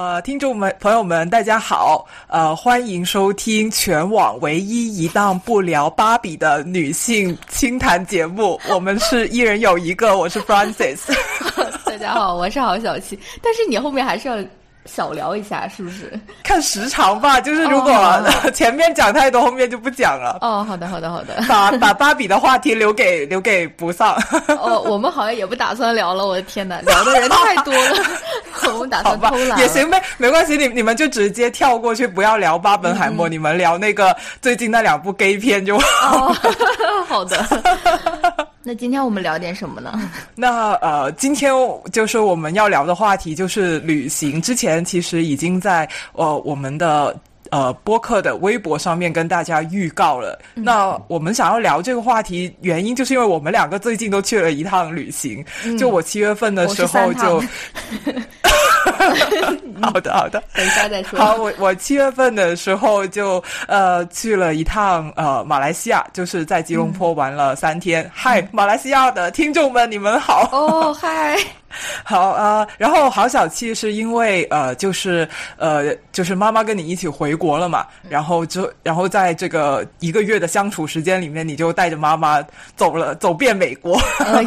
呃，听众们、朋友们，大家好！呃，欢迎收听全网唯一一档不聊芭比的女性清谈节目。我们是一人有一个，我是 f r a n c i s 大家好，我是郝小七。但是你后面还是要。小聊一下是不是？看时长吧，就是如果前面讲太多，后面就不讲了。哦，好的，好的，好的。把把芭比的话题留给留给不上。哦，我们好像也不打算聊了。我的天哪，聊的人太多了。我们打算偷懒也行呗，没关系。你你们就直接跳过去，不要聊巴本海默，你们聊那个最近那两部 gay 片就好。好的。那今天我们聊点什么呢？那呃，今天就是我们要聊的话题就是旅行。之前其实已经在呃我们的呃播客的微博上面跟大家预告了。那我们想要聊这个话题，原因就是因为我们两个最近都去了一趟旅行。就我七月份的时候就。好的，好的，等一下再说。好，我我七月份的时候就呃去了一趟呃马来西亚，就是在吉隆坡玩了三天。嗨，马来西亚的听众们，你们好。哦，嗨。好啊，然后好小气是因为呃，就是呃，就是妈妈跟你一起回国了嘛，然后就然后在这个一个月的相处时间里面，你就带着妈妈走了走遍美国，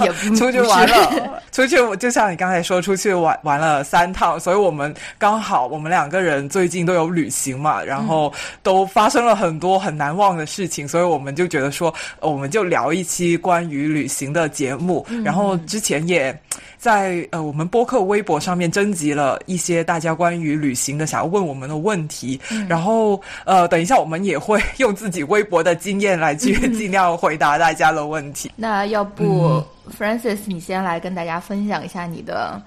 也 出去玩了，出去就像你刚才说，出去玩玩了三趟，所以我们刚好我们两个人最近都有旅行嘛，然后都发生了很多很难忘的事情，所以我们就觉得说，我们就聊一期关于旅行的节目，然后之前也。在呃，我们播客微博上面征集了一些大家关于旅行的想要问我们的问题，然后呃，等一下我们也会用自己微博的经验来去 尽量回答大家的问题。那要不，Francis，你先来跟大家分享一下你的。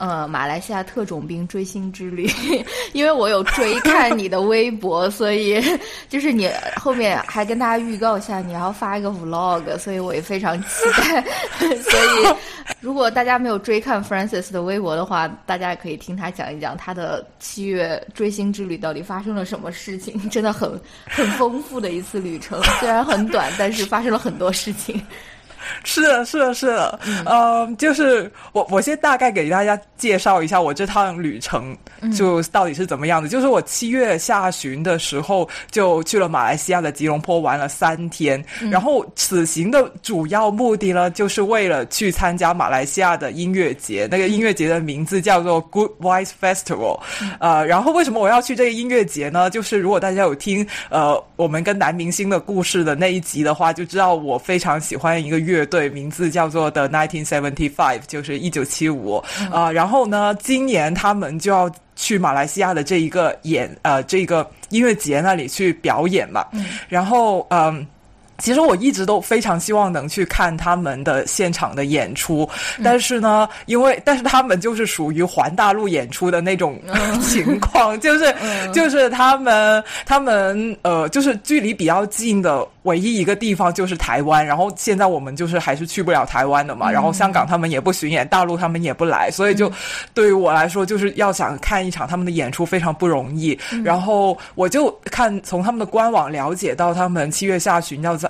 呃，马来西亚特种兵追星之旅，因为我有追看你的微博，所以就是你后面还跟大家预告一下你要发一个 vlog，所以我也非常期待。所以如果大家没有追看 Francis 的微博的话，大家也可以听他讲一讲他的七月追星之旅到底发生了什么事情，真的很很丰富的一次旅程，虽然很短，但是发生了很多事情。是的，是的，是的，嗯，就是我，我先大概给大家介绍一下我这趟旅程就到底是怎么样的。就是我七月下旬的时候就去了马来西亚的吉隆坡玩了三天，然后此行的主要目的呢，就是为了去参加马来西亚的音乐节。那个音乐节的名字叫做 Good Voice Festival。呃，然后为什么我要去这个音乐节呢？就是如果大家有听呃我们跟男明星的故事的那一集的话，就知道我非常喜欢一个乐。乐队名字叫做 The Nineteen Seventy Five，就是一九七五啊。然后呢，今年他们就要去马来西亚的这一个演呃这个音乐节那里去表演嘛。然后嗯。其实我一直都非常希望能去看他们的现场的演出，但是呢，因为但是他们就是属于环大陆演出的那种情况，就是 就是他们他们呃，就是距离比较近的唯一一个地方就是台湾，然后现在我们就是还是去不了台湾的嘛，然后香港他们也不巡演，大陆他们也不来，所以就对于我来说，就是要想看一场他们的演出非常不容易。然后我就看从他们的官网了解到，他们七月下旬要在。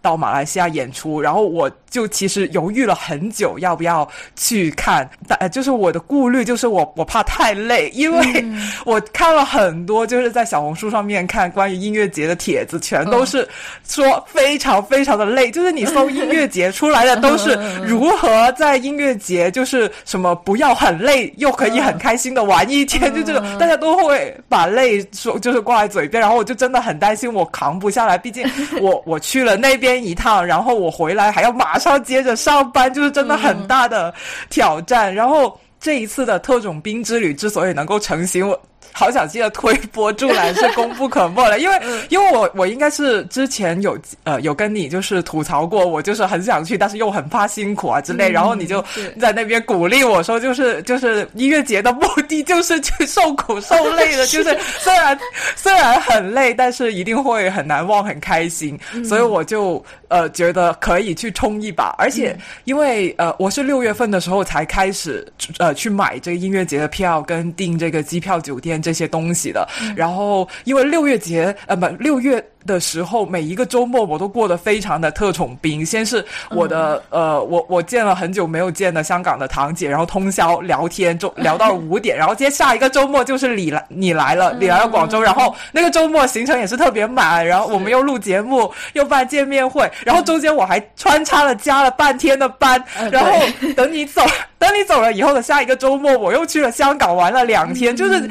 到马来西亚演出，然后我就其实犹豫了很久，要不要去看。但就是我的顾虑就是我我怕太累，因为 我看了很多，就是在小红书上面看关于音乐节的帖子，全都是说非常非常的累。就是你搜音乐节出来的都是如何在音乐节，就是什么不要很累又可以很开心的玩一天，就这个大家都会把累说就是挂在嘴边，然后我就真的很担心我扛不下来，毕竟我 我去了那边。先一趟，然后我回来还要马上接着上班，就是真的很大的挑战。然后这一次的特种兵之旅之所以能够成型，我。好想记得推波助澜是功不可没了，因为 因为我我应该是之前有呃有跟你就是吐槽过，我就是很想去，但是又很怕辛苦啊之类，然后你就在那边鼓励我说，就是就是音乐节的目的就是去受苦受累的，就是虽然虽然很累，但是一定会很难忘很开心，所以我就呃觉得可以去冲一把，而且因为呃我是六月份的时候才开始呃去买这个音乐节的票跟订这个机票酒店。这些东西的，然后因为六月节呃不六月的时候，每一个周末我都过得非常的特种兵。先是我的呃，我我见了很久没有见的香港的堂姐，然后通宵聊天，就聊到五点。然后接下一个周末就是你来，你来了，你来了广州。然后那个周末行程也是特别满，然后我们又录节目，又办见面会，然后中间我还穿插了加了半天的班。然后等你走，等你走了以后的下一个周末，我又去了香港玩了两天，就是。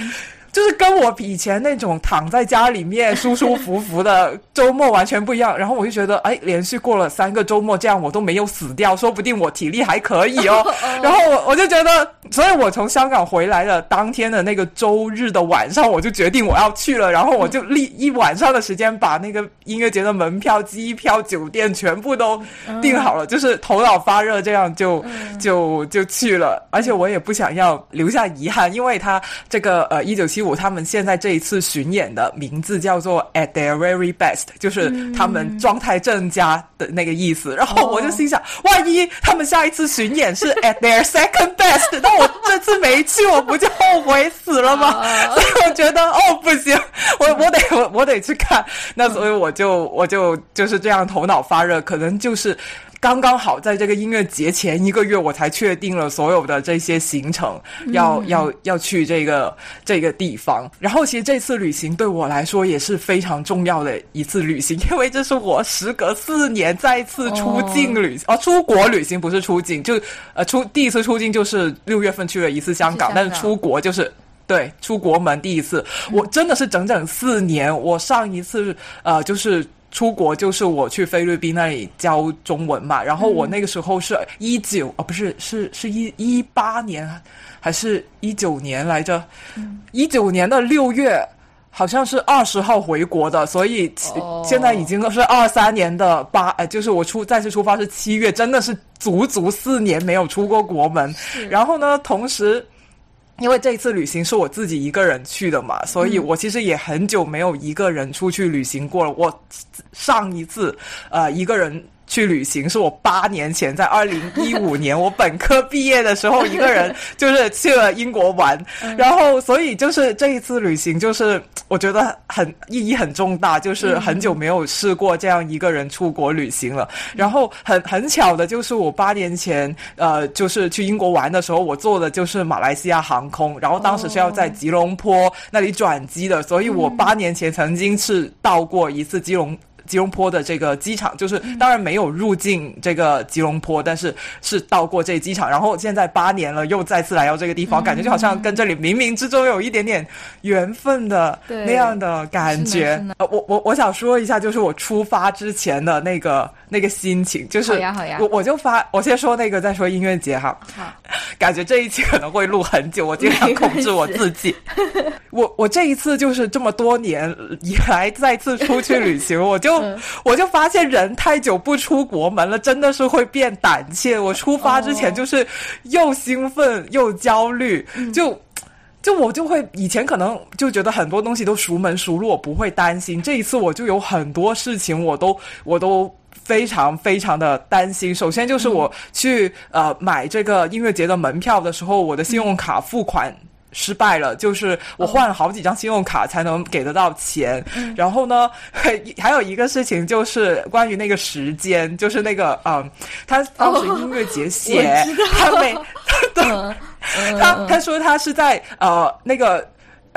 就是跟我以前那种躺在家里面舒舒服服的 周末完全不一样。然后我就觉得，哎，连续过了三个周末，这样我都没有死掉，说不定我体力还可以哦。然后我我就觉得，所以我从香港回来的当天的那个周日的晚上，我就决定我要去了。然后我就立一晚上的时间把那个音乐节的门票、机票、酒店全部都订好了，就是头脑发热，这样就就就去了。而且我也不想要留下遗憾，因为他这个呃一九七五。他们现在这一次巡演的名字叫做 At their very best，就是他们状态正佳的那个意思。然后我就心想，万一他们下一次巡演是 At their second best，那我这次没去，我不就后悔死了吗？所以我觉得，哦，不行，我我得我我得去看。那所以我就我就就是这样头脑发热，可能就是。刚刚好在这个音乐节前一个月，我才确定了所有的这些行程，要要要去这个这个地方。然后，其实这次旅行对我来说也是非常重要的一次旅行，因为这是我时隔四年再次出境旅哦，出国旅行不是出境，就呃出第一次出境就是六月份去了一次香港，但是出国就是对出国门第一次，我真的是整整四年。我上一次呃就是。出国就是我去菲律宾那里教中文嘛，然后我那个时候是一九啊，不是是是一一八年还是一九年来着？一九年的六月好像是二十号回国的，所以现在已经是二三年的八，呃，就是我出再次出发是七月，真的是足足四年没有出过国门。然后呢，同时。因为这一次旅行是我自己一个人去的嘛，所以我其实也很久没有一个人出去旅行过了。我上一次呃一个人。去旅行是我八年前，在二零一五年我本科毕业的时候，一个人 就是去了英国玩，然后所以就是这一次旅行，就是我觉得很意义很重大，就是很久没有试过这样一个人出国旅行了。然后很很巧的就是我八年前呃就是去英国玩的时候，我坐的就是马来西亚航空，然后当时是要在吉隆坡那里转机的，所以我八年前曾经是到过一次吉隆。吉隆坡的这个机场，就是当然没有入境这个吉隆坡，但是是到过这机场。然后现在八年了，又再次来到这个地方，感觉就好像跟这里冥冥之中有一点点缘分的那样的感觉。呃，我我我想说一下，就是我出发之前的那个那个心情，就是我我就发，我先说那个，再说音乐节哈。好，感觉这一期可能会录很久，我尽量控制我自己。我我这一次就是这么多年以来再次出去旅行，我就。我就发现人太久不出国门了，真的是会变胆怯。我出发之前就是又兴奋又焦虑，就就我就会以前可能就觉得很多东西都熟门熟路，我不会担心。这一次我就有很多事情我都我都非常非常的担心。首先就是我去呃买这个音乐节的门票的时候，我的信用卡付款。失败了，就是我换了好几张信用卡才能给得到钱。然后呢，还有一个事情就是关于那个时间，就是那个嗯，他当时音乐节写他每他他说他是在呃那个。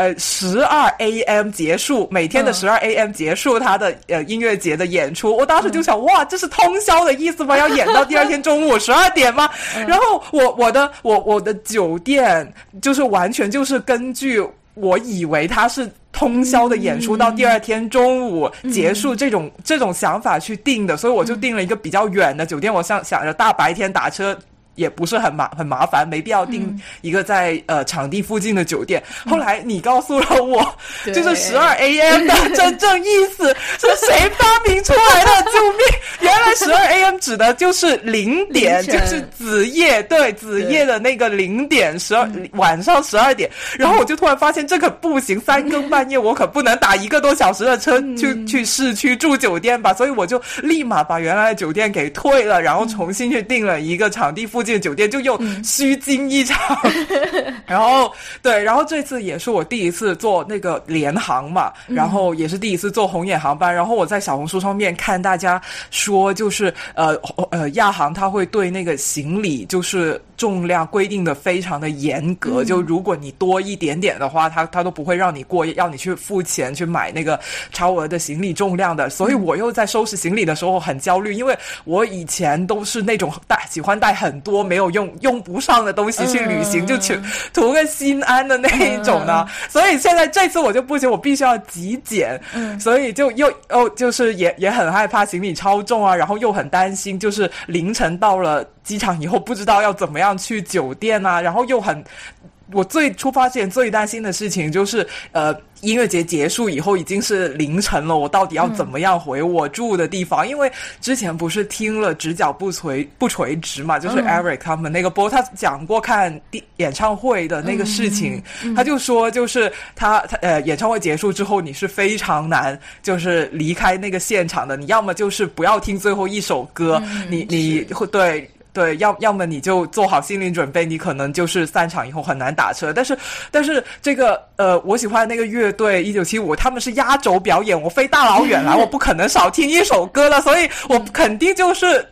呃，十二 A.M. 结束，每天的十二 A.M. 结束他的呃音乐节的演出。我当时就想，哇，这是通宵的意思吗？要演到第二天中午 十二点吗？然后我我的我我的酒店就是完全就是根据我以为他是通宵的演出到第二天中午结束这种这种想法去定的，所以我就定了一个比较远的酒店。我想想着大白天打车。也不是很麻很麻烦，没必要订一个在呃场地附近的酒店。后来你告诉了我，就是十二 A.M. 的 真正意思是谁发明出来的？救命！原来十二 A.M. 指的就是零点，就是子夜，对子夜的那个零点，十二晚上十二点。然后我就突然发现这可不行，三更半夜我可不能打一个多小时的车去去市区住酒店吧。所以我就立马把原来的酒店给退了，然后重新去订了一个场地附近。近的酒店，就又虚惊一场。然后对，然后这次也是我第一次坐那个联航嘛，然后也是第一次坐红眼航班。然后我在小红书上面看大家说，就是呃呃亚航它会对那个行李就是重量规定的非常的严格，就如果你多一点点的话，它它都不会让你过，要你去付钱去买那个超额的行李重量的。所以我又在收拾行李的时候很焦虑，因为我以前都是那种带喜欢带很多没有用用不上的东西去旅行，就去图个心安的那一种呢。所以现在这次我就不行，我必须要极简，所以就又哦，就是也也很害怕行李超重啊，然后又很担心，就是凌晨到了机场以后不知道要怎么样去酒店啊，然后又很。我最初发现最担心的事情就是，呃，音乐节结束以后已经是凌晨了，我到底要怎么样回我住的地方？因为之前不是听了直角不垂不垂直嘛，就是 Eric 他们那个播，他讲过看演唱会的那个事情，他就说，就是他他呃，演唱会结束之后，你是非常难就是离开那个现场的，你要么就是不要听最后一首歌，你你会对。对，要要么你就做好心理准备，你可能就是散场以后很难打车。但是，但是这个呃，我喜欢那个乐队一九七五，他们是压轴表演，我飞大老远来，我不可能少听一首歌了，所以我肯定就是。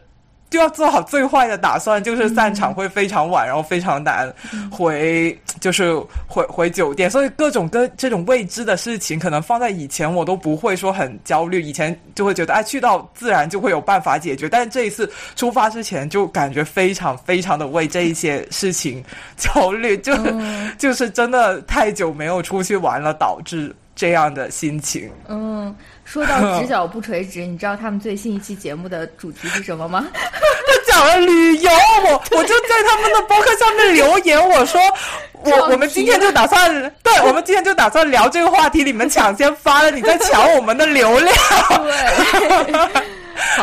就要做好最坏的打算，就是散场会非常晚，然后非常难回，就是回回酒店。所以各种各这种未知的事情，可能放在以前我都不会说很焦虑，以前就会觉得哎，去到自然就会有办法解决。但是这一次出发之前，就感觉非常非常的为这一些事情焦虑，就是 就是真的太久没有出去玩了，导致。这样的心情。嗯，说到直角不垂直，你知道他们最新一期节目的主题是什么吗？他讲了旅游，我我就在他们的博客上面留言，我说 我我们今天就打算，对我们今天就打算聊这个话题，你们抢先发了，你在抢我们的流量。对。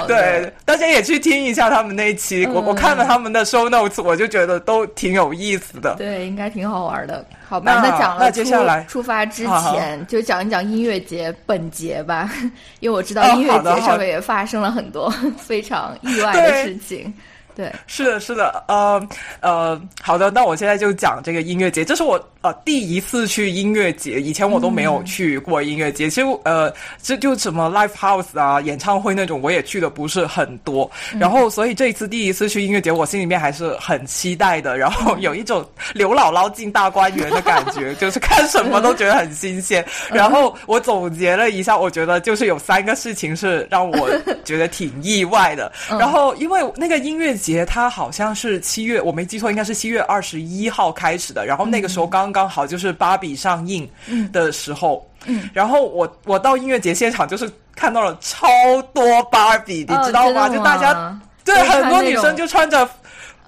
对，大家也去听一下他们那一期，我我看了他们的 show notes，我就觉得都挺有意思的。对，应该挺好玩的。好吧，那讲了接下来。出发之前就讲一讲音乐节本节吧，因为我知道音乐节上面也发生了很多 非常意外的事情。对，是的，是的，呃，呃，好的，那我现在就讲这个音乐节，这是我呃第一次去音乐节，以前我都没有去过音乐节，其实呃，这就什么 live house 啊，演唱会那种，我也去的不是很多，然后所以这一次第一次去音乐节，我心里面还是很期待的，然后有一种刘姥姥进大观园的感觉，就是看什么都觉得很新鲜。然后我总结了一下，我觉得就是有三个事情是让我觉得挺意外的，然后因为那个音乐。节它好像是七月，我没记错，应该是七月二十一号开始的。然后那个时候刚刚好就是芭比上映的时候，嗯，然后我我到音乐节现场就是看到了超多芭比，你知道吗？就大家对很多女生就穿着。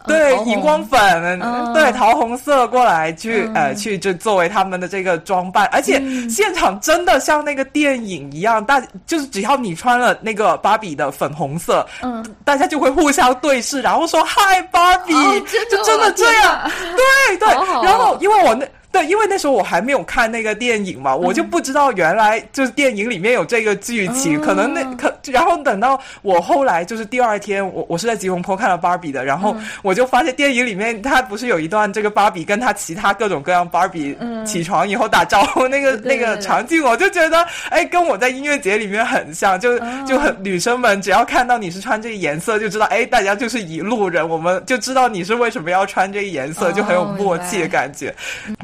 对荧光粉，对桃红色过来去呃去就作为他们的这个装扮，而且现场真的像那个电影一样，大就是只要你穿了那个芭比的粉红色，嗯，大家就会互相对视，然后说嗨芭比，就真的这样，对对，然后因为我那。对，因为那时候我还没有看那个电影嘛，我就不知道原来就是电影里面有这个剧情。可能那可，然后等到我后来就是第二天，我我是在吉隆坡看了芭比的，然后我就发现电影里面他不是有一段这个芭比跟他其他各种各样芭比起床以后打招呼那个那个场景，我就觉得哎，跟我在音乐节里面很像，就就很女生们只要看到你是穿这个颜色，就知道哎，大家就是一路人，我们就知道你是为什么要穿这个颜色，就很有默契的感觉，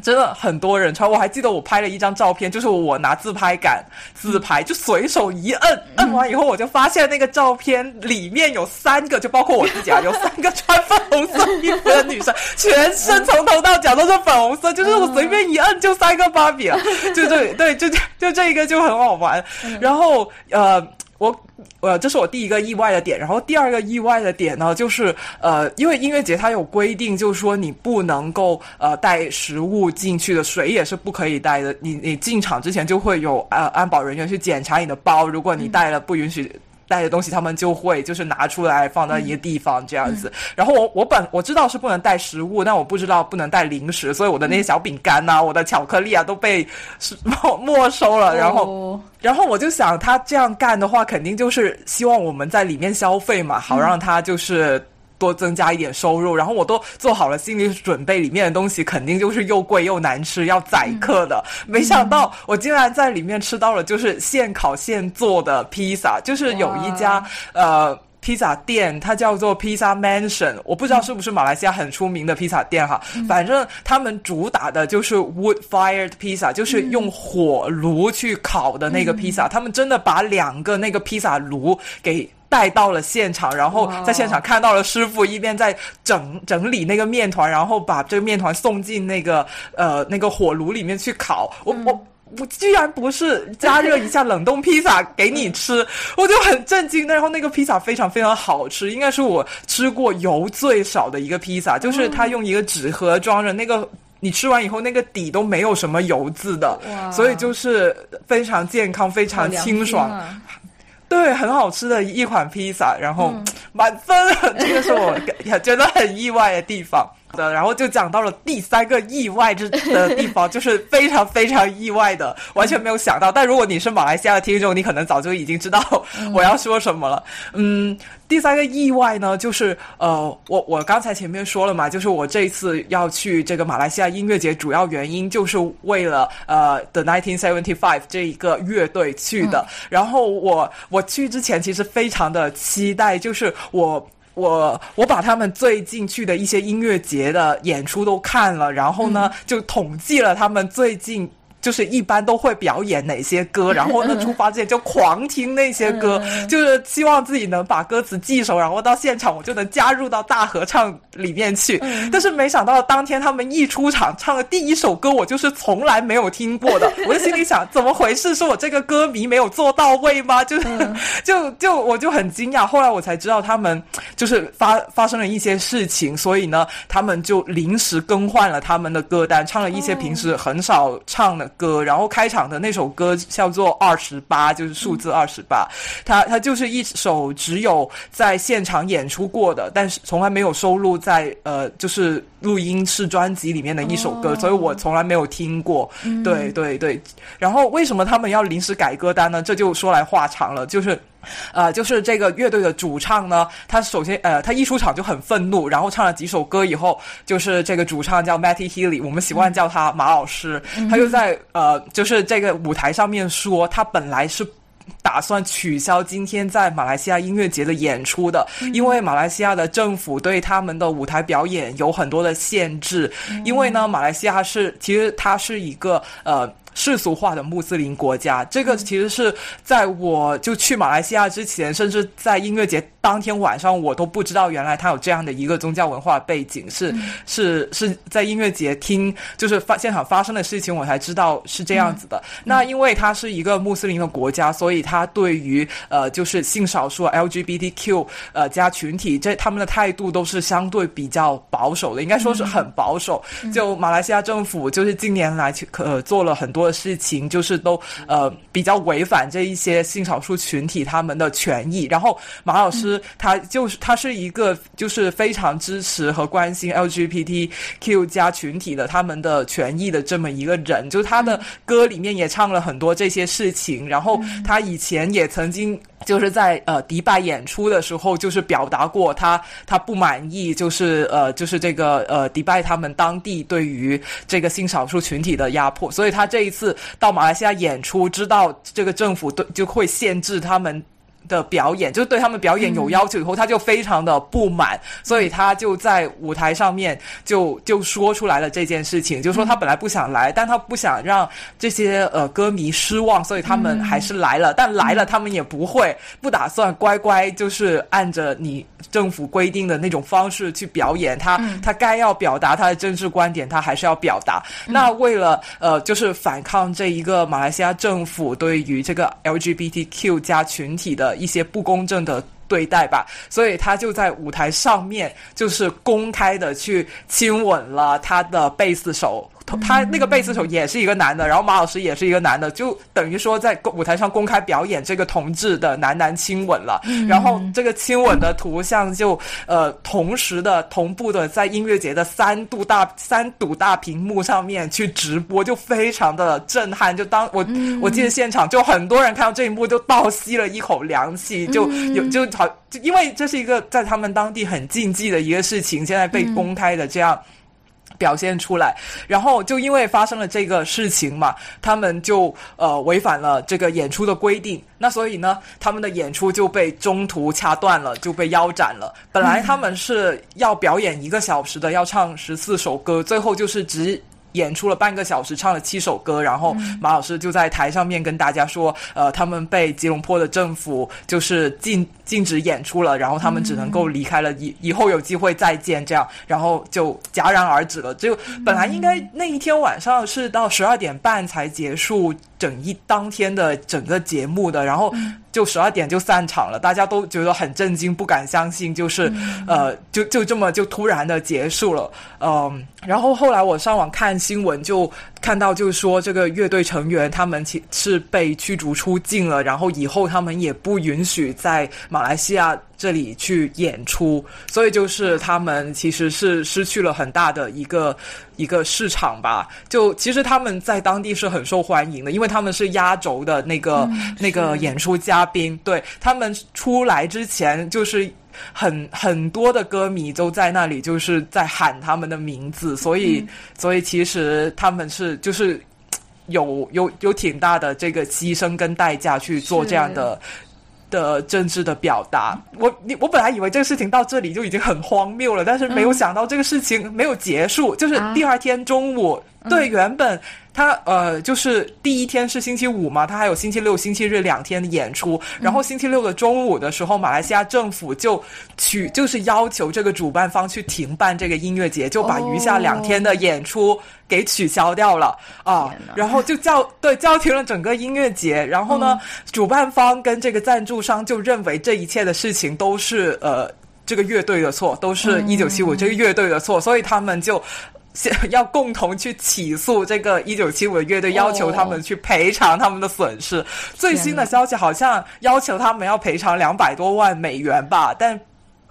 真的。很多人穿，我还记得我拍了一张照片，就是我拿自拍杆自拍，就随手一摁，摁完以后我就发现那个照片里面有三个，就包括我自己啊，有三个穿粉红色衣服的女生，全身从头到脚都是粉红色，就是我随便一摁就三个芭比了，就对对，就就这一个就很好玩，然后呃。我，呃，这是我第一个意外的点。然后第二个意外的点呢，就是呃，因为音乐节它有规定，就是说你不能够呃带食物进去的，水也是不可以带的。你你进场之前就会有呃安保人员去检查你的包，如果你带了不允许。带的东西，他们就会就是拿出来放到一个地方这样子。然后我我本我知道是不能带食物，但我不知道不能带零食，所以我的那些小饼干呐，我的巧克力啊都被没没收了。然后然后我就想，他这样干的话，肯定就是希望我们在里面消费嘛，好让他就是。多增加一点收入，然后我都做好了心理准备，里面的东西肯定就是又贵又难吃，要宰客的。没想到我竟然在里面吃到了就是现烤现做的披萨，就是有一家呃。披萨店，它叫做 Pizza Mansion，我不知道是不是马来西亚很出名的披萨店哈。反正他们主打的就是 wood fired pizza，就是用火炉去烤的那个披萨。他们真的把两个那个披萨炉给带到了现场，然后在现场看到了师傅一边在整整理那个面团，然后把这个面团送进那个呃那个火炉里面去烤。我我。我居然不是加热一下冷冻披萨给你吃，我就很震惊。然后那个披萨非常非常好吃，应该是我吃过油最少的一个披萨，就是他用一个纸盒装着那个，你吃完以后那个底都没有什么油渍的，所以就是非常健康、非常清爽，对，很好吃的一款披萨，然后满分，这个是我觉得很意外的地方。的，然后就讲到了第三个意外之的地方，就是非常非常意外的，完全没有想到。但如果你是马来西亚的听众，你可能早就已经知道我要说什么了。嗯，第三个意外呢，就是呃，我我刚才前面说了嘛，就是我这次要去这个马来西亚音乐节，主要原因就是为了呃 The Nineteen Seventy Five 这一个乐队去的。然后我我去之前其实非常的期待，就是我。我我把他们最近去的一些音乐节的演出都看了，然后呢，就统计了他们最近。就是一般都会表演哪些歌，然后呢，出发之前就狂听那些歌，就是希望自己能把歌词记熟，然后到现场我就能加入到大合唱里面去。但是没想到当天他们一出场唱的第一首歌，我就是从来没有听过的，我就心里想，怎么回事？是我这个歌迷没有做到位吗？就是 就就我就很惊讶。后来我才知道他们就是发发生了一些事情，所以呢，他们就临时更换了他们的歌单，唱了一些平时很少唱的。歌，然后开场的那首歌叫做二十八，就是数字二十八。它它就是一首只有在现场演出过的，但是从来没有收录在呃就是录音室专辑里面的一首歌，所以我从来没有听过。对对对。然后为什么他们要临时改歌单呢？这就说来话长了，就是。呃，就是这个乐队的主唱呢，他首先呃，他一出场就很愤怒，然后唱了几首歌以后，就是这个主唱叫 Matty Healy，我们习惯叫他马老师，他就在呃，就是这个舞台上面说，他本来是打算取消今天在马来西亚音乐节的演出的，因为马来西亚的政府对他们的舞台表演有很多的限制，因为呢，马来西亚是其实它是一个呃。世俗化的穆斯林国家，这个其实是在我就去马来西亚之前，甚至在音乐节当天晚上，我都不知道原来它有这样的一个宗教文化背景，是是是在音乐节听就是发现场发生的事情，我才知道是这样子的。那因为它是一个穆斯林的国家，所以它对于呃就是性少数 LGBTQ 呃加群体这他们的态度都是相对比较保守的，应该说是很保守。就马来西亚政府就是近年来去呃做了很多。的事情就是都呃比较违反这一些性少数群体他们的权益。然后马老师他就是他是一个就是非常支持和关心 LGBTQ 加群体的他们的权益的这么一个人。就是他的歌里面也唱了很多这些事情。然后他以前也曾经。就是在呃迪拜演出的时候，就是表达过他他不满意，就是呃就是这个呃迪拜他们当地对于这个性少数群体的压迫，所以他这一次到马来西亚演出，知道这个政府对就会限制他们。的表演就是对他们表演有要求，以后他就非常的不满，所以他就在舞台上面就就说出来了这件事情，就说他本来不想来，但他不想让这些呃歌迷失望，所以他们还是来了。但来了，他们也不会不打算乖乖就是按着你政府规定的那种方式去表演。他他该要表达他的政治观点，他还是要表达。那为了呃就是反抗这一个马来西亚政府对于这个 LGBTQ 加群体的。一些不公正的对待吧，所以他就在舞台上面就是公开的去亲吻了他的贝斯手。他那个贝斯手也是一个男的，然后马老师也是一个男的，就等于说在舞台上公开表演这个同志的男男亲吻了。然后这个亲吻的图像就呃同时的同步的在音乐节的三度大三堵大屏幕上面去直播，就非常的震撼。就当我我记得现场就很多人看到这一幕就倒吸了一口凉气，就有就好就因为这是一个在他们当地很禁忌的一个事情，现在被公开的这样。表现出来，然后就因为发生了这个事情嘛，他们就呃违反了这个演出的规定，那所以呢，他们的演出就被中途掐断了，就被腰斩了。本来他们是要表演一个小时的，要唱十四首歌，最后就是只。演出了半个小时，唱了七首歌，然后马老师就在台上面跟大家说，呃，他们被吉隆坡的政府就是禁禁止演出了，然后他们只能够离开了，以以后有机会再见，这样，然后就戛然而止了。就本来应该那一天晚上是到十二点半才结束。整一当天的整个节目的，然后就十二点就散场了，大家都觉得很震惊，不敢相信，就是呃，就就这么就突然的结束了，嗯，然后后来我上网看新闻，就看到就是说这个乐队成员他们其是被驱逐出境了，然后以后他们也不允许在马来西亚。这里去演出，所以就是他们其实是失去了很大的一个一个市场吧。就其实他们在当地是很受欢迎的，因为他们是压轴的那个那个演出嘉宾。对他们出来之前，就是很很多的歌迷都在那里，就是在喊他们的名字。所以，所以其实他们是就是有有有挺大的这个牺牲跟代价去做这样的。的政治的表达，我你我本来以为这个事情到这里就已经很荒谬了，但是没有想到这个事情没有结束，就是第二天中午，对原本。他呃，就是第一天是星期五嘛，他还有星期六、星期日两天的演出。然后星期六的中午的时候，马来西亚政府就取就是要求这个主办方去停办这个音乐节，就把余下两天的演出给取消掉了啊。然后就叫对叫停了整个音乐节。然后呢，主办方跟这个赞助商就认为这一切的事情都是呃这个乐队的错，都是一九七五这个乐队的错，所以他们就。要共同去起诉这个一九七五乐队，要求他们去赔偿他们的损失。最新的消息好像要求他们要赔偿两百多万美元吧，但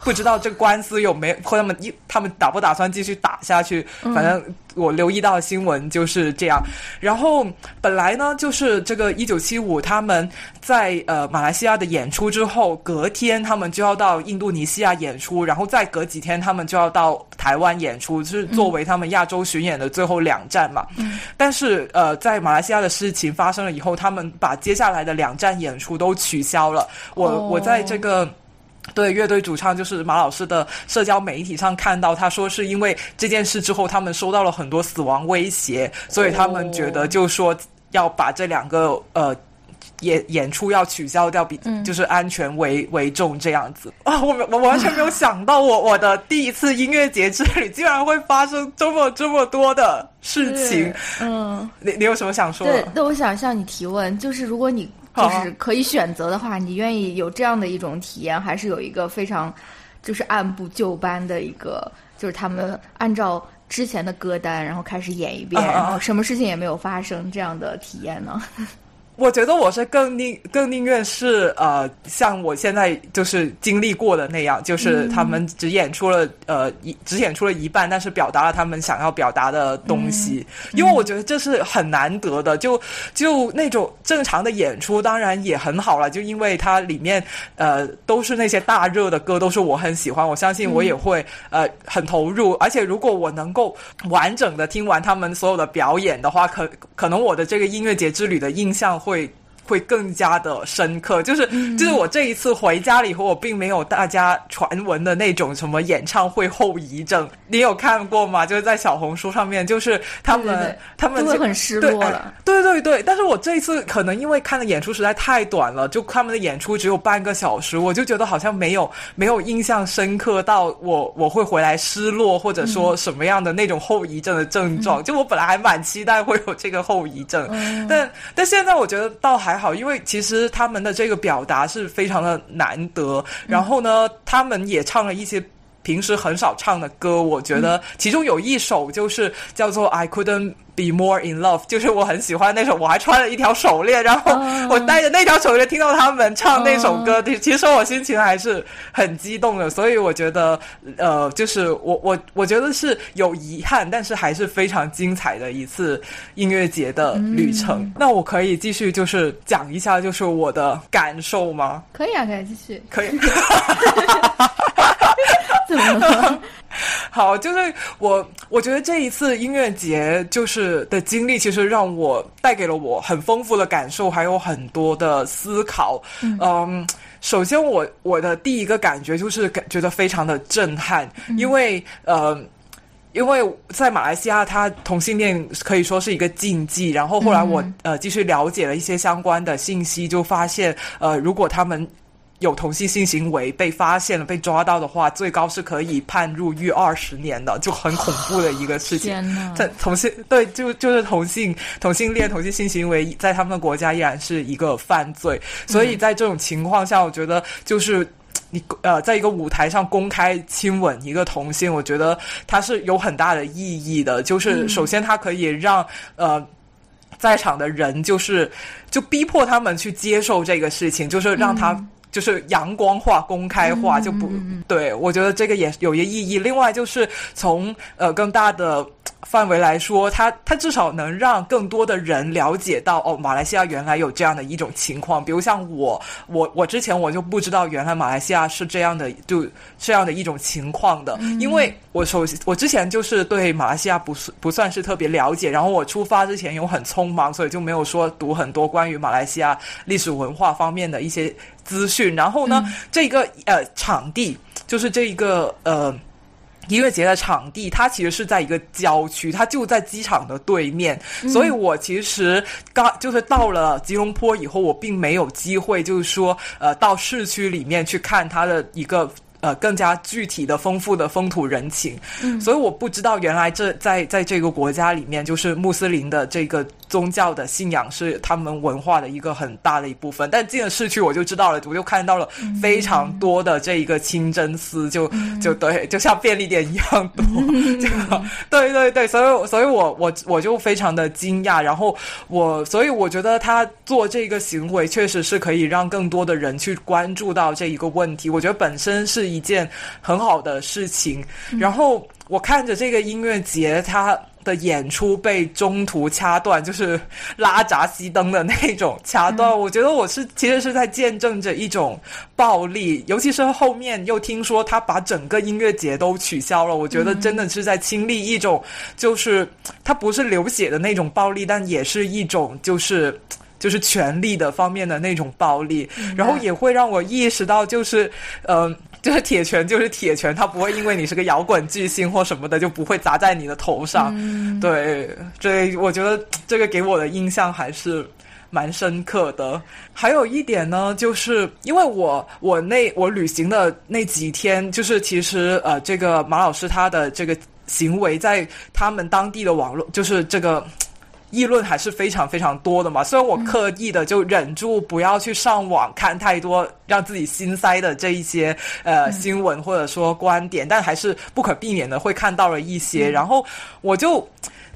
不知道这官司有没有和他们一他们打不打算继续打下去？反正。我留意到新闻就是这样，然后本来呢，就是这个一九七五他们在呃马来西亚的演出之后，隔天他们就要到印度尼西亚演出，然后再隔几天他们就要到台湾演出，就是作为他们亚洲巡演的最后两站嘛。但是呃，在马来西亚的事情发生了以后，他们把接下来的两站演出都取消了。我我在这个。对乐队主唱就是马老师的社交媒体上看到，他说是因为这件事之后，他们收到了很多死亡威胁，所以他们觉得就说要把这两个呃演演出要取消掉，比就是安全为为重这样子啊！我我完全没有想到，我我的第一次音乐节之旅竟然会发生这么这么多的事情。嗯，你你有什么想说？对，那我想向你提问，就是如果你。就是可以选择的话，你愿意有这样的一种体验，还是有一个非常就是按部就班的一个，就是他们按照之前的歌单，然后开始演一遍，然后什么事情也没有发生这样的体验呢？我觉得我是更宁更宁愿是呃，像我现在就是经历过的那样，就是他们只演出了呃一只演出了一半，但是表达了他们想要表达的东西。因为我觉得这是很难得的，就就那种正常的演出当然也很好了，就因为它里面呃都是那些大热的歌，都是我很喜欢，我相信我也会呃很投入。而且如果我能够完整的听完他们所有的表演的话，可可能我的这个音乐节之旅的印象。会会更加的深刻，就是就是我这一次回家了以后，我并没有大家传闻的那种什么演唱会后遗症。你有看过吗？就是在小红书上面，就是他们他们就很失落了。对对对，但是我这一次可能因为看的演出实在太短了，就他们的演出只有半个小时，我就觉得好像没有没有印象深刻到我我会回来失落或者说什么样的那种后遗症的症状。就我本来还蛮期待会有这个后遗症，但但现在我觉得倒还。还好，因为其实他们的这个表达是非常的难得。然后呢，他们也唱了一些平时很少唱的歌，我觉得其中有一首就是叫做《I Couldn't》。Be more in love，就是我很喜欢那首，我还穿了一条手链，然后我戴着那条手链听到他们唱那首歌，其实我心情还是很激动的。所以我觉得，呃，就是我我我觉得是有遗憾，但是还是非常精彩的一次音乐节的旅程。那我可以继续就是讲一下，就是我的感受吗？可以啊，可以继续，可以。好，就是我，我觉得这一次音乐节就是的经历，其实让我带给了我很丰富的感受，还有很多的思考。嗯，首先我我的第一个感觉就是感觉得非常的震撼，因为呃，因为在马来西亚，它同性恋可以说是一个禁忌。然后后来我呃继续了解了一些相关的信息，就发现呃，如果他们。有同性性行为被发现了、被抓到的话，最高是可以判入狱二十年的，就很恐怖的一个事情。在同性对，就就是同性同性恋、同性性行为，在他们的国家依然是一个犯罪。所以在这种情况下，我觉得就是你呃，在一个舞台上公开亲吻一个同性，我觉得它是有很大的意义的。就是首先，它可以让呃在场的人，就是就逼迫他们去接受这个事情，就是让他。就是阳光化、公开化，就不对我觉得这个也有一个意义。另外，就是从呃更大的。范围来说，它它至少能让更多的人了解到哦，马来西亚原来有这样的一种情况。比如像我，我我之前我就不知道原来马来西亚是这样的，就这样的一种情况的。因为我首先我之前就是对马来西亚不是不算是特别了解，然后我出发之前又很匆忙，所以就没有说读很多关于马来西亚历史文化方面的一些资讯。然后呢，这个呃场地就是这一个呃。音乐节的场地，它其实是在一个郊区，它就在机场的对面，所以我其实刚就是到了吉隆坡以后，我并没有机会，就是说，呃，到市区里面去看它的一个。呃，更加具体的、丰富的风土人情，嗯，所以我不知道原来这在在这个国家里面，就是穆斯林的这个宗教的信仰是他们文化的一个很大的一部分。但进了市区，我就知道了，我就看到了非常多的这一个清真寺，就就对，就像便利店一样多，对对对，所以所以我我我就非常的惊讶，然后我所以我觉得他做这个行为确实是可以让更多的人去关注到这一个问题。我觉得本身是。一件很好的事情，然后我看着这个音乐节，它的演出被中途掐断，就是拉闸熄灯的那种掐断。我觉得我是其实是在见证着一种暴力，尤其是后面又听说他把整个音乐节都取消了。我觉得真的是在经历一种，就是他不是流血的那种暴力，但也是一种就是就是权力的方面的那种暴力，然后也会让我意识到，就是嗯。就是铁拳，就是铁拳，它不会因为你是个摇滚巨星或什么的，就不会砸在你的头上。对，所以我觉得这个给我的印象还是蛮深刻的。还有一点呢，就是因为我我那我旅行的那几天，就是其实呃，这个马老师他的这个行为在他们当地的网络，就是这个。议论还是非常非常多的嘛，虽然我刻意的就忍住不要去上网看太多让自己心塞的这一些呃新闻或者说观点，但还是不可避免的会看到了一些，然后我就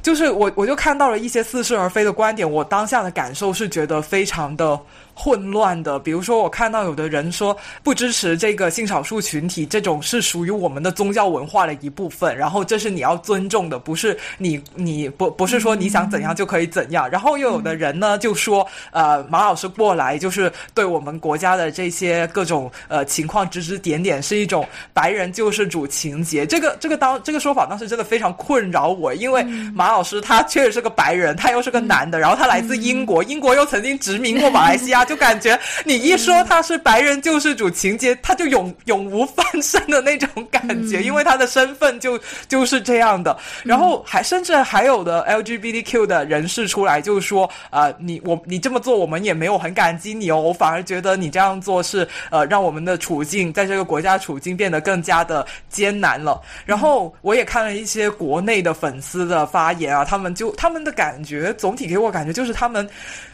就是我我就看到了一些似是而非的观点，我当下的感受是觉得非常的。混乱的，比如说，我看到有的人说不支持这个性少数群体，这种是属于我们的宗教文化的一部分，然后这是你要尊重的，不是你你不不是说你想怎样就可以怎样。然后又有的人呢就说，呃，马老师过来就是对我们国家的这些各种呃情况指指点点，是一种白人救世主情节。这个这个当这个说法当时真的非常困扰我，因为马老师他确实是个白人，他又是个男的，然后他来自英国，英国又曾经殖民过马来西亚。就感觉你一说他是白人救世主情节，他就永永无翻身的那种感觉，因为他的身份就 就是这样的。然后还甚至还有的 LGBTQ 的人士出来，就说啊，你我你这么做，我们也没有很感激你哦，我反而觉得你这样做是呃，让我们的处境在这个国家处境变得更加的艰难了。然后我也看了一些国内的粉丝的发言啊，他们就他们的感觉总体给我感觉就是他们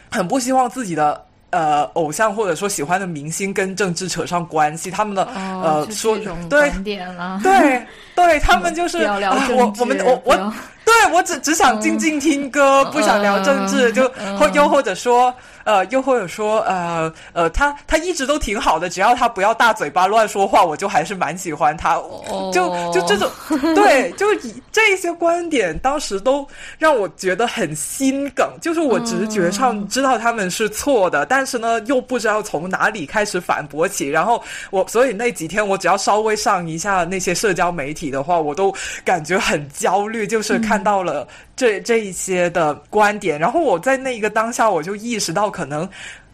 很不希望自己的。呃偶像或者说喜欢的明星跟政治扯上关系，他们的呃说对，对 对，他们就是我我们我我对我只只想静静听歌，不想聊政治，就或又或者说。呃，又或者说，呃呃，他他一直都挺好的，只要他不要大嘴巴乱说话，我就还是蛮喜欢他。就就这种，对，就以这些观点，当时都让我觉得很心梗。就是我直觉上知道他们是错的，但是呢，又不知道从哪里开始反驳起。然后我，所以那几天我只要稍微上一下那些社交媒体的话，我都感觉很焦虑，就是看到了。这这一些的观点，然后我在那一个当下，我就意识到，可能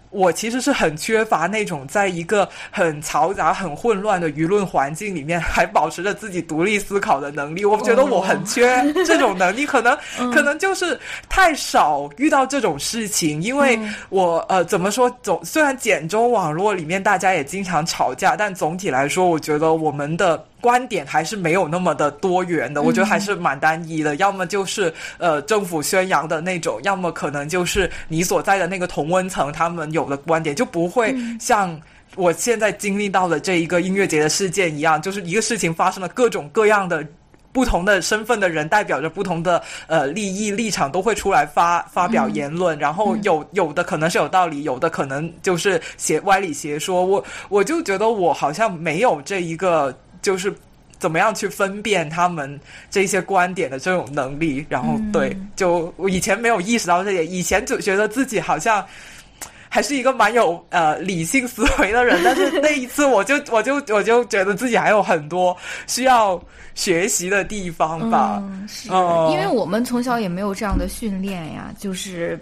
我其实是很缺乏那种在一个很嘈杂、很混乱的舆论环境里面，还保持着自己独立思考的能力。我觉得我很缺这种能力，可能可能就是太少遇到这种事情。因为我呃，怎么说？总虽然简中网络里面大家也经常吵架，但总体来说，我觉得我们的。观点还是没有那么的多元的，我觉得还是蛮单一的。要么就是呃政府宣扬的那种，要么可能就是你所在的那个同温层他们有的观点，就不会像我现在经历到的这一个音乐节的事件一样，就是一个事情发生了，各种各样的不同的身份的人，代表着不同的呃利益立场，都会出来发发表言论，然后有有的可能是有道理，有的可能就是邪歪理邪说。我我就觉得我好像没有这一个。就是怎么样去分辨他们这些观点的这种能力，然后对，就我以前没有意识到这点，以前就觉得自己好像还是一个蛮有呃理性思维的人，但是那一次我就 我就我就觉得自己还有很多需要学习的地方吧。嗯是，因为我们从小也没有这样的训练呀，就是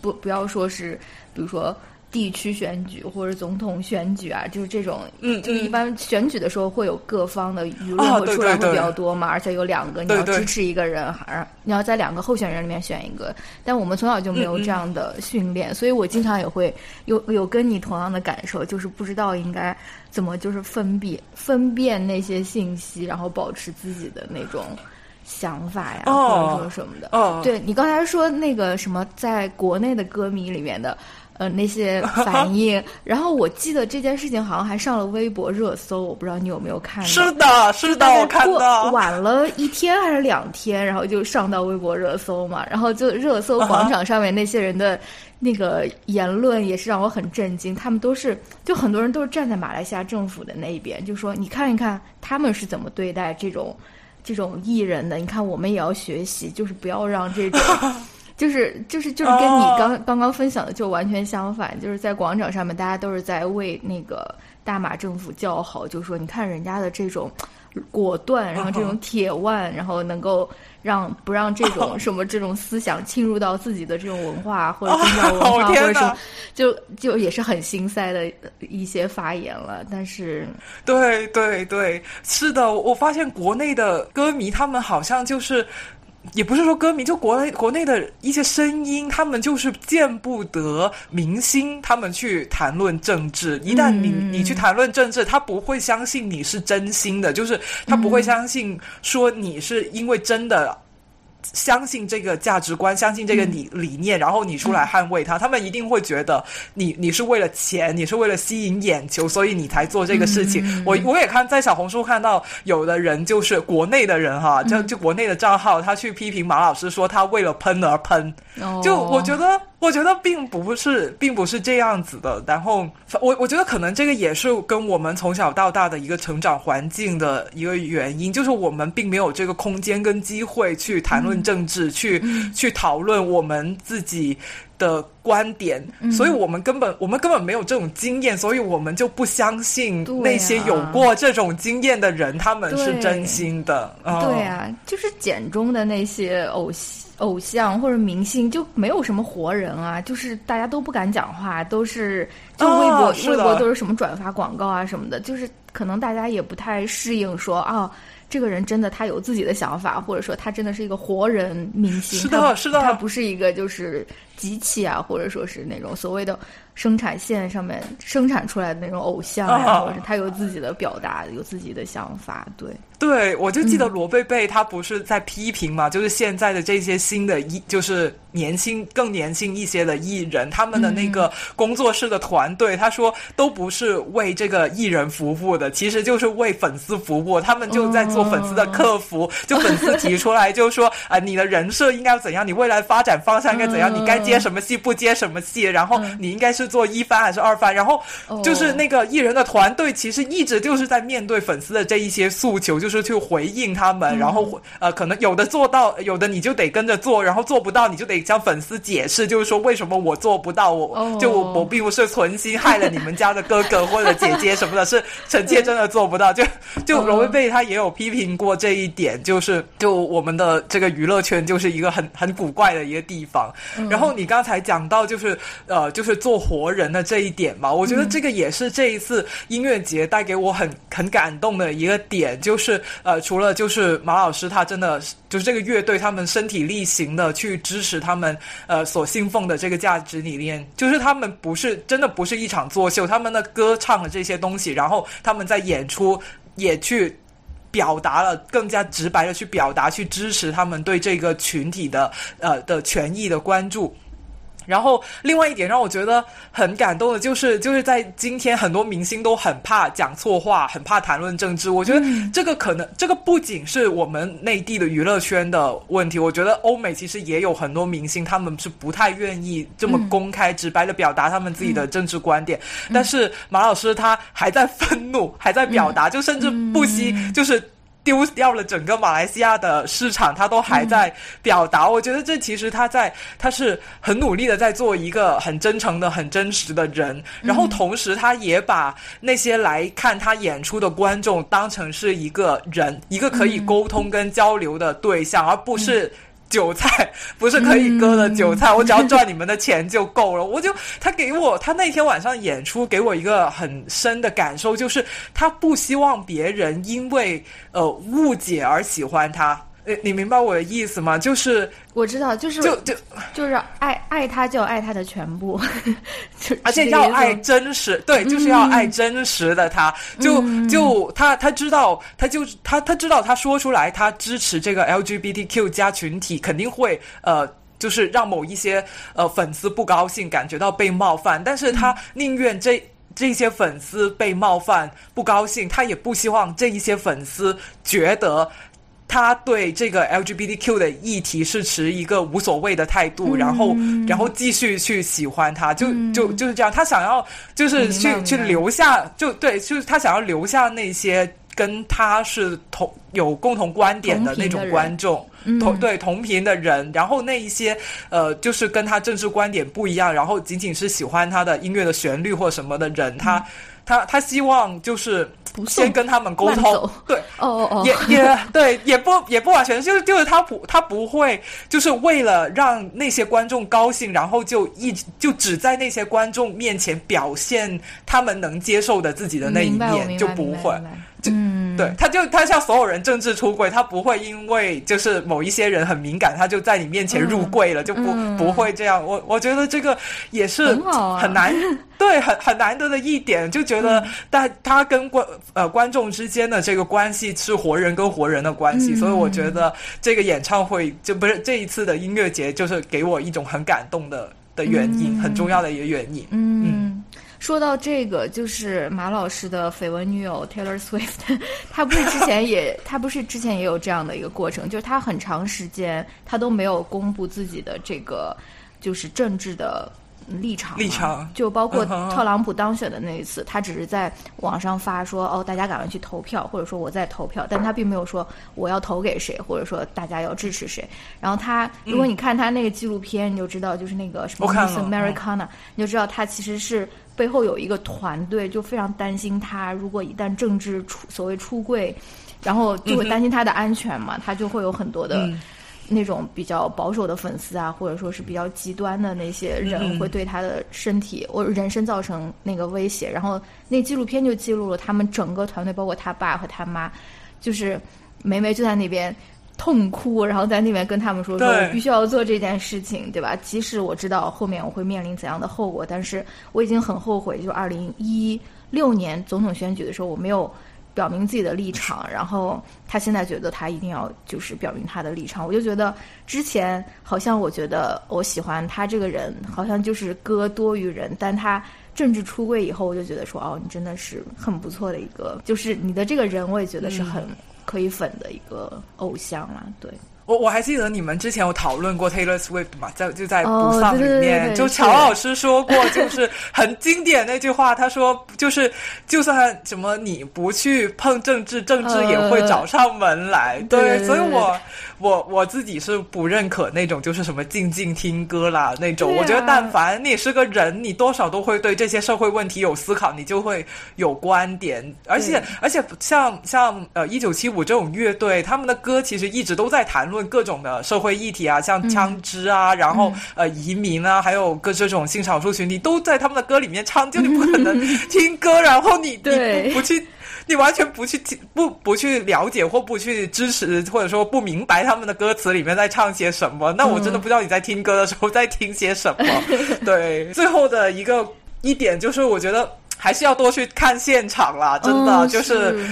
不不要说是，比如说。地区选举或者总统选举啊，就是这种，嗯，就是一般选举的时候会有各方的舆论会出来会比较多嘛，而且有两个你要支持一个人，还是你要在两个候选人里面选一个。但我们从小就没有这样的训练，所以我经常也会有有跟你同样的感受，就是不知道应该怎么就是分辨分辨那些信息，然后保持自己的那种想法呀，或者说什么的。哦，对你刚才说那个什么，在国内的歌迷里面的。呃，那些反应，然后我记得这件事情好像还上了微博热搜，我不知道你有没有看到？是的，是的，我看到。晚了一天还是两天，然后就上到微博热搜嘛，然后就热搜广场上面那些人的 那个言论也是让我很震惊，他们都是就很多人都是站在马来西亚政府的那一边，就说你看一看他们是怎么对待这种这种艺人的，你看我们也要学习，就是不要让这种。就是就是就是跟你刚刚刚分享的就完全相反，就是在广场上面，大家都是在为那个大马政府叫好，就说你看人家的这种果断，然后这种铁腕，然后能够让不让这种 什么这种思想侵入到自己的这种文化或者宗教文化，或者说就就也是很心塞的一些发言了。但是，对对对，是的，我发现国内的歌迷他们好像就是。也不是说歌迷，就国内国内的一些声音，他们就是见不得明星他们去谈论政治。一旦你你去谈论政治，他不会相信你是真心的，就是他不会相信说你是因为真的。相信这个价值观，相信这个理理念，然后你出来捍卫它，他们一定会觉得你你是为了钱，你是为了吸引眼球，所以你才做这个事情。我我也看在小红书看到有的人就是国内的人哈，就就国内的账号，他去批评马老师说他为了喷而喷，就我觉得。我觉得并不是，并不是这样子的。然后，我我觉得可能这个也是跟我们从小到大的一个成长环境的一个原因，就是我们并没有这个空间跟机会去谈论政治，去去讨论我们自己的观点，所以我们根本我们根本没有这种经验，所以我们就不相信那些有过这种经验的人，他们是真心的。对啊，就是简中的那些偶像。偶像或者明星就没有什么活人啊，就是大家都不敢讲话，都是就微博微博都是什么转发广告啊什么的，就是可能大家也不太适应说啊，这个人真的他有自己的想法，或者说他真的是一个活人明星，是的，是的，他不是一个就是机器啊，或者说是那种所谓的生产线上面生产出来的那种偶像啊，或者是他有自己的表达，有自己的想法，对。对，我就记得罗贝贝他不是在批评嘛，就是现在的这些新的一，就是年轻更年轻一些的艺人，他们的那个工作室的团队，他说都不是为这个艺人服务的，其实就是为粉丝服务，他们就在做粉丝的客服，就粉丝提出来就说啊，你的人设应该怎样，你未来发展方向应该怎样，你该接什么戏不接什么戏，然后你应该是做一番还是二番，然后就是那个艺人的团队其实一直就是在面对粉丝的这一些诉求，就是去回应他们，然后呃，可能有的做到，有的你就得跟着做，然后做不到你就得向粉丝解释，就是说为什么我做不到，我就我我并不是存心害了你们家的哥哥或者姐姐什么的，是臣妾真的做不到。就就罗贝贝他也有批评过这一点，就是就我们的这个娱乐圈就是一个很很古怪的一个地方。然后你刚才讲到就是呃就是做活人的这一点嘛，我觉得这个也是这一次音乐节带给我很很感动的一个点，就是呃。除了就是马老师，他真的就是这个乐队，他们身体力行的去支持他他们呃所信奉的这个价值理念，就是他们不是真的不是一场作秀，他们的歌唱的这些东西，然后他们在演出也去表达了更加直白的去表达，去支持他们对这个群体的呃的权益的关注。然后，另外一点让我觉得很感动的，就是就是在今天，很多明星都很怕讲错话，很怕谈论政治。我觉得这个可能，这个不仅是我们内地的娱乐圈的问题，我觉得欧美其实也有很多明星，他们是不太愿意这么公开、直白的表达他们自己的政治观点。但是马老师他还在 愤怒，还在表达，就甚至不惜就是。丢掉了整个马来西亚的市场，他都还在表达。我觉得这其实他在，他是很努力的在做一个很真诚的、很真实的人。然后同时，他也把那些来看他演出的观众当成是一个人，一个可以沟通跟交流的对象，而不是。韭菜不是可以割的韭菜，我只要赚你们的钱就够了。我就他给我，他那天晚上演出给我一个很深的感受，就是他不希望别人因为呃误解而喜欢他。呃，你明白我的意思吗？就是我知道，就是就就就是爱爱他，就爱他的全部，而且要爱真实，对，就是要爱真实的他。就就他他知道，他就他他知道，他说出来，他支持这个 LGBTQ 加群体，肯定会呃，就是让某一些呃粉丝不高兴，感觉到被冒犯。但是他宁愿这这些粉丝被冒犯不高兴，他也不希望这一些粉丝觉得。他对这个 LGBTQ 的议题是持一个无所谓的态度，然后然后继续去喜欢他，就就就是这样。他想要就是去去留下，就对，就是他想要留下那些跟他是同有共同观点的那种观众，同对同频的人。然后那一些呃，就是跟他政治观点不一样，然后仅仅是喜欢他的音乐的旋律或什么的人，他。他他希望就是先跟他们沟通，对，哦哦哦，也也对，也不 也不完全，就是就是他不他不会就是为了让那些观众高兴，然后就一就只在那些观众面前表现他们能接受的自己的那一面，就不会。嗯，对，他就他像所有人政治出柜，他不会因为就是某一些人很敏感，他就在你面前入柜了，就不不会这样。我我觉得这个也是很难，对，很很难得的一点，就觉得但他跟观呃观众之间的这个关系是活人跟活人的关系，所以我觉得这个演唱会就不是这一次的音乐节，就是给我一种很感动的的原因，很重要的一个原因。嗯。说到这个，就是马老师的绯闻女友 Taylor Swift，他不是之前也，他不是之前也有这样的一个过程，就是他很长时间他都没有公布自己的这个，就是政治的。立场，立场。就包括特朗普当选的那一次，他只是在网上发说哦，大家赶快去投票，或者说我在投票，但他并没有说我要投给谁，或者说大家要支持谁。然后他，如果你看他那个纪录片，你就知道，就是那个什么 Miss Americana，你就知道他其实是背后有一个团队，就非常担心他，如果一旦政治出所谓出柜，然后就会担心他的安全嘛，他就会有很多的。那种比较保守的粉丝啊，或者说是比较极端的那些人，会对他的身体或人身造成那个威胁。然后那纪录片就记录了他们整个团队，包括他爸和他妈，就是梅梅就在那边痛哭，然后在那边跟他们说：“说我必须要做这件事情，对吧？即使我知道后面我会面临怎样的后果，但是我已经很后悔，就二零一六年总统选举的时候我没有。”表明自己的立场，然后他现在觉得他一定要就是表明他的立场。我就觉得之前好像我觉得我喜欢他这个人，好像就是歌多于人，但他政治出柜以后，我就觉得说哦，你真的是很不错的一个，就是你的这个人，我也觉得是很可以粉的一个偶像啦，对。我我还记得你们之前有讨论过 Taylor Swift 嘛，在就在不丧里面，就乔老师说过，就是很经典那句话，他说就是就算什么你不去碰政治，政治也会找上门来。对，所以我我我自己是不认可那种就是什么静静听歌啦那种。我觉得但凡你是个人，你多少都会对这些社会问题有思考，你就会有观点。而且而且像像呃一九七五这种乐队，他们的歌其实一直都在谈。论各种的社会议题啊，像枪支啊，然后呃移民啊，还有各这种性少数群体，都在他们的歌里面唱。就你不可能听歌，然后你你不去，你完全不去听，不不去了解或不去支持，或者说不明白他们的歌词里面在唱些什么，那我真的不知道你在听歌的时候在听些什么。对，最后的一个一点就是，我觉得还是要多去看现场啦，真的就是，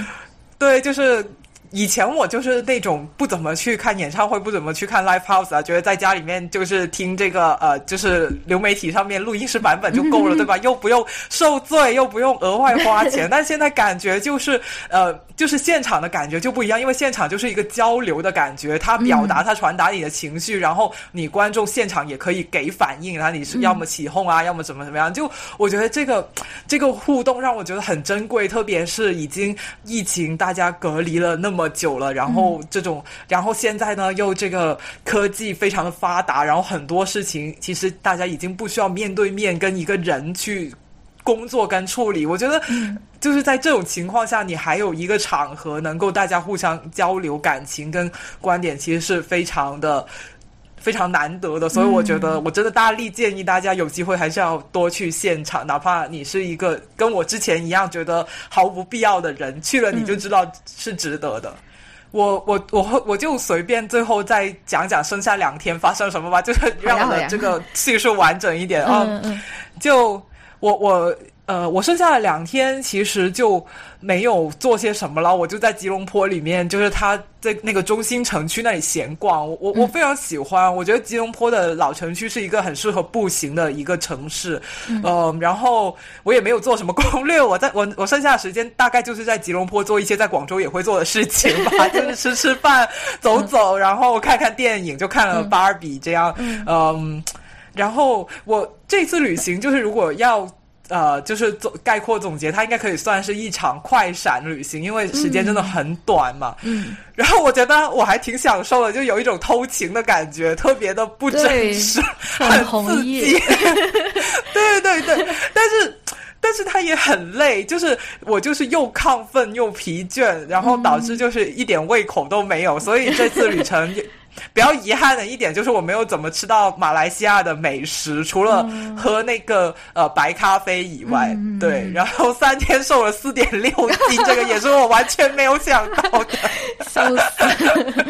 对，就是。以前我就是那种不怎么去看演唱会，不怎么去看 live house 啊，觉得在家里面就是听这个呃，就是流媒体上面录音室版本就够了，对吧？又不用受罪，又不用额外花钱。但现在感觉就是呃，就是现场的感觉就不一样，因为现场就是一个交流的感觉，他表达他传达你的情绪，然后你观众现场也可以给反应，然后你是要么起哄啊，要么怎么怎么样。就我觉得这个这个互动让我觉得很珍贵，特别是已经疫情大家隔离了那么。么久了，然后这种，然后现在呢，又这个科技非常的发达，然后很多事情其实大家已经不需要面对面跟一个人去工作跟处理。我觉得就是在这种情况下，你还有一个场合能够大家互相交流感情跟观点，其实是非常的非常难得的。所以我觉得，我真的大力建议大家有机会还是要多去现场，哪怕你是一个跟我之前一样觉得毫无必要的人，去了你就知道是值得的。我我我我就随便最后再讲讲剩下两天发生什么吧，就是让我的这个叙述完整一点啊。就我我呃，我剩下的两天其实就。没有做些什么了，我就在吉隆坡里面，就是他在那个中心城区那里闲逛。我我我非常喜欢，我觉得吉隆坡的老城区是一个很适合步行的一个城市。嗯，然后我也没有做什么攻略，我在我我剩下的时间大概就是在吉隆坡做一些在广州也会做的事情吧，就是吃吃饭、走走，然后看看电影，就看了芭比这样。嗯，然后我这次旅行就是如果要。呃，就是总概括总结，它应该可以算是一场快闪旅行，因为时间真的很短嘛。嗯。然后我觉得我还挺享受的，就有一种偷情的感觉，特别的不真实，很刺激。对对对，但是但是他也很累，就是我就是又亢奋又疲倦，然后导致就是一点胃口都没有，所以这次旅程。比较遗憾的一点就是我没有怎么吃到马来西亚的美食，除了喝那个呃白咖啡以外，对，然后三天瘦了四点六斤，这个也是我完全没有想到的，笑死。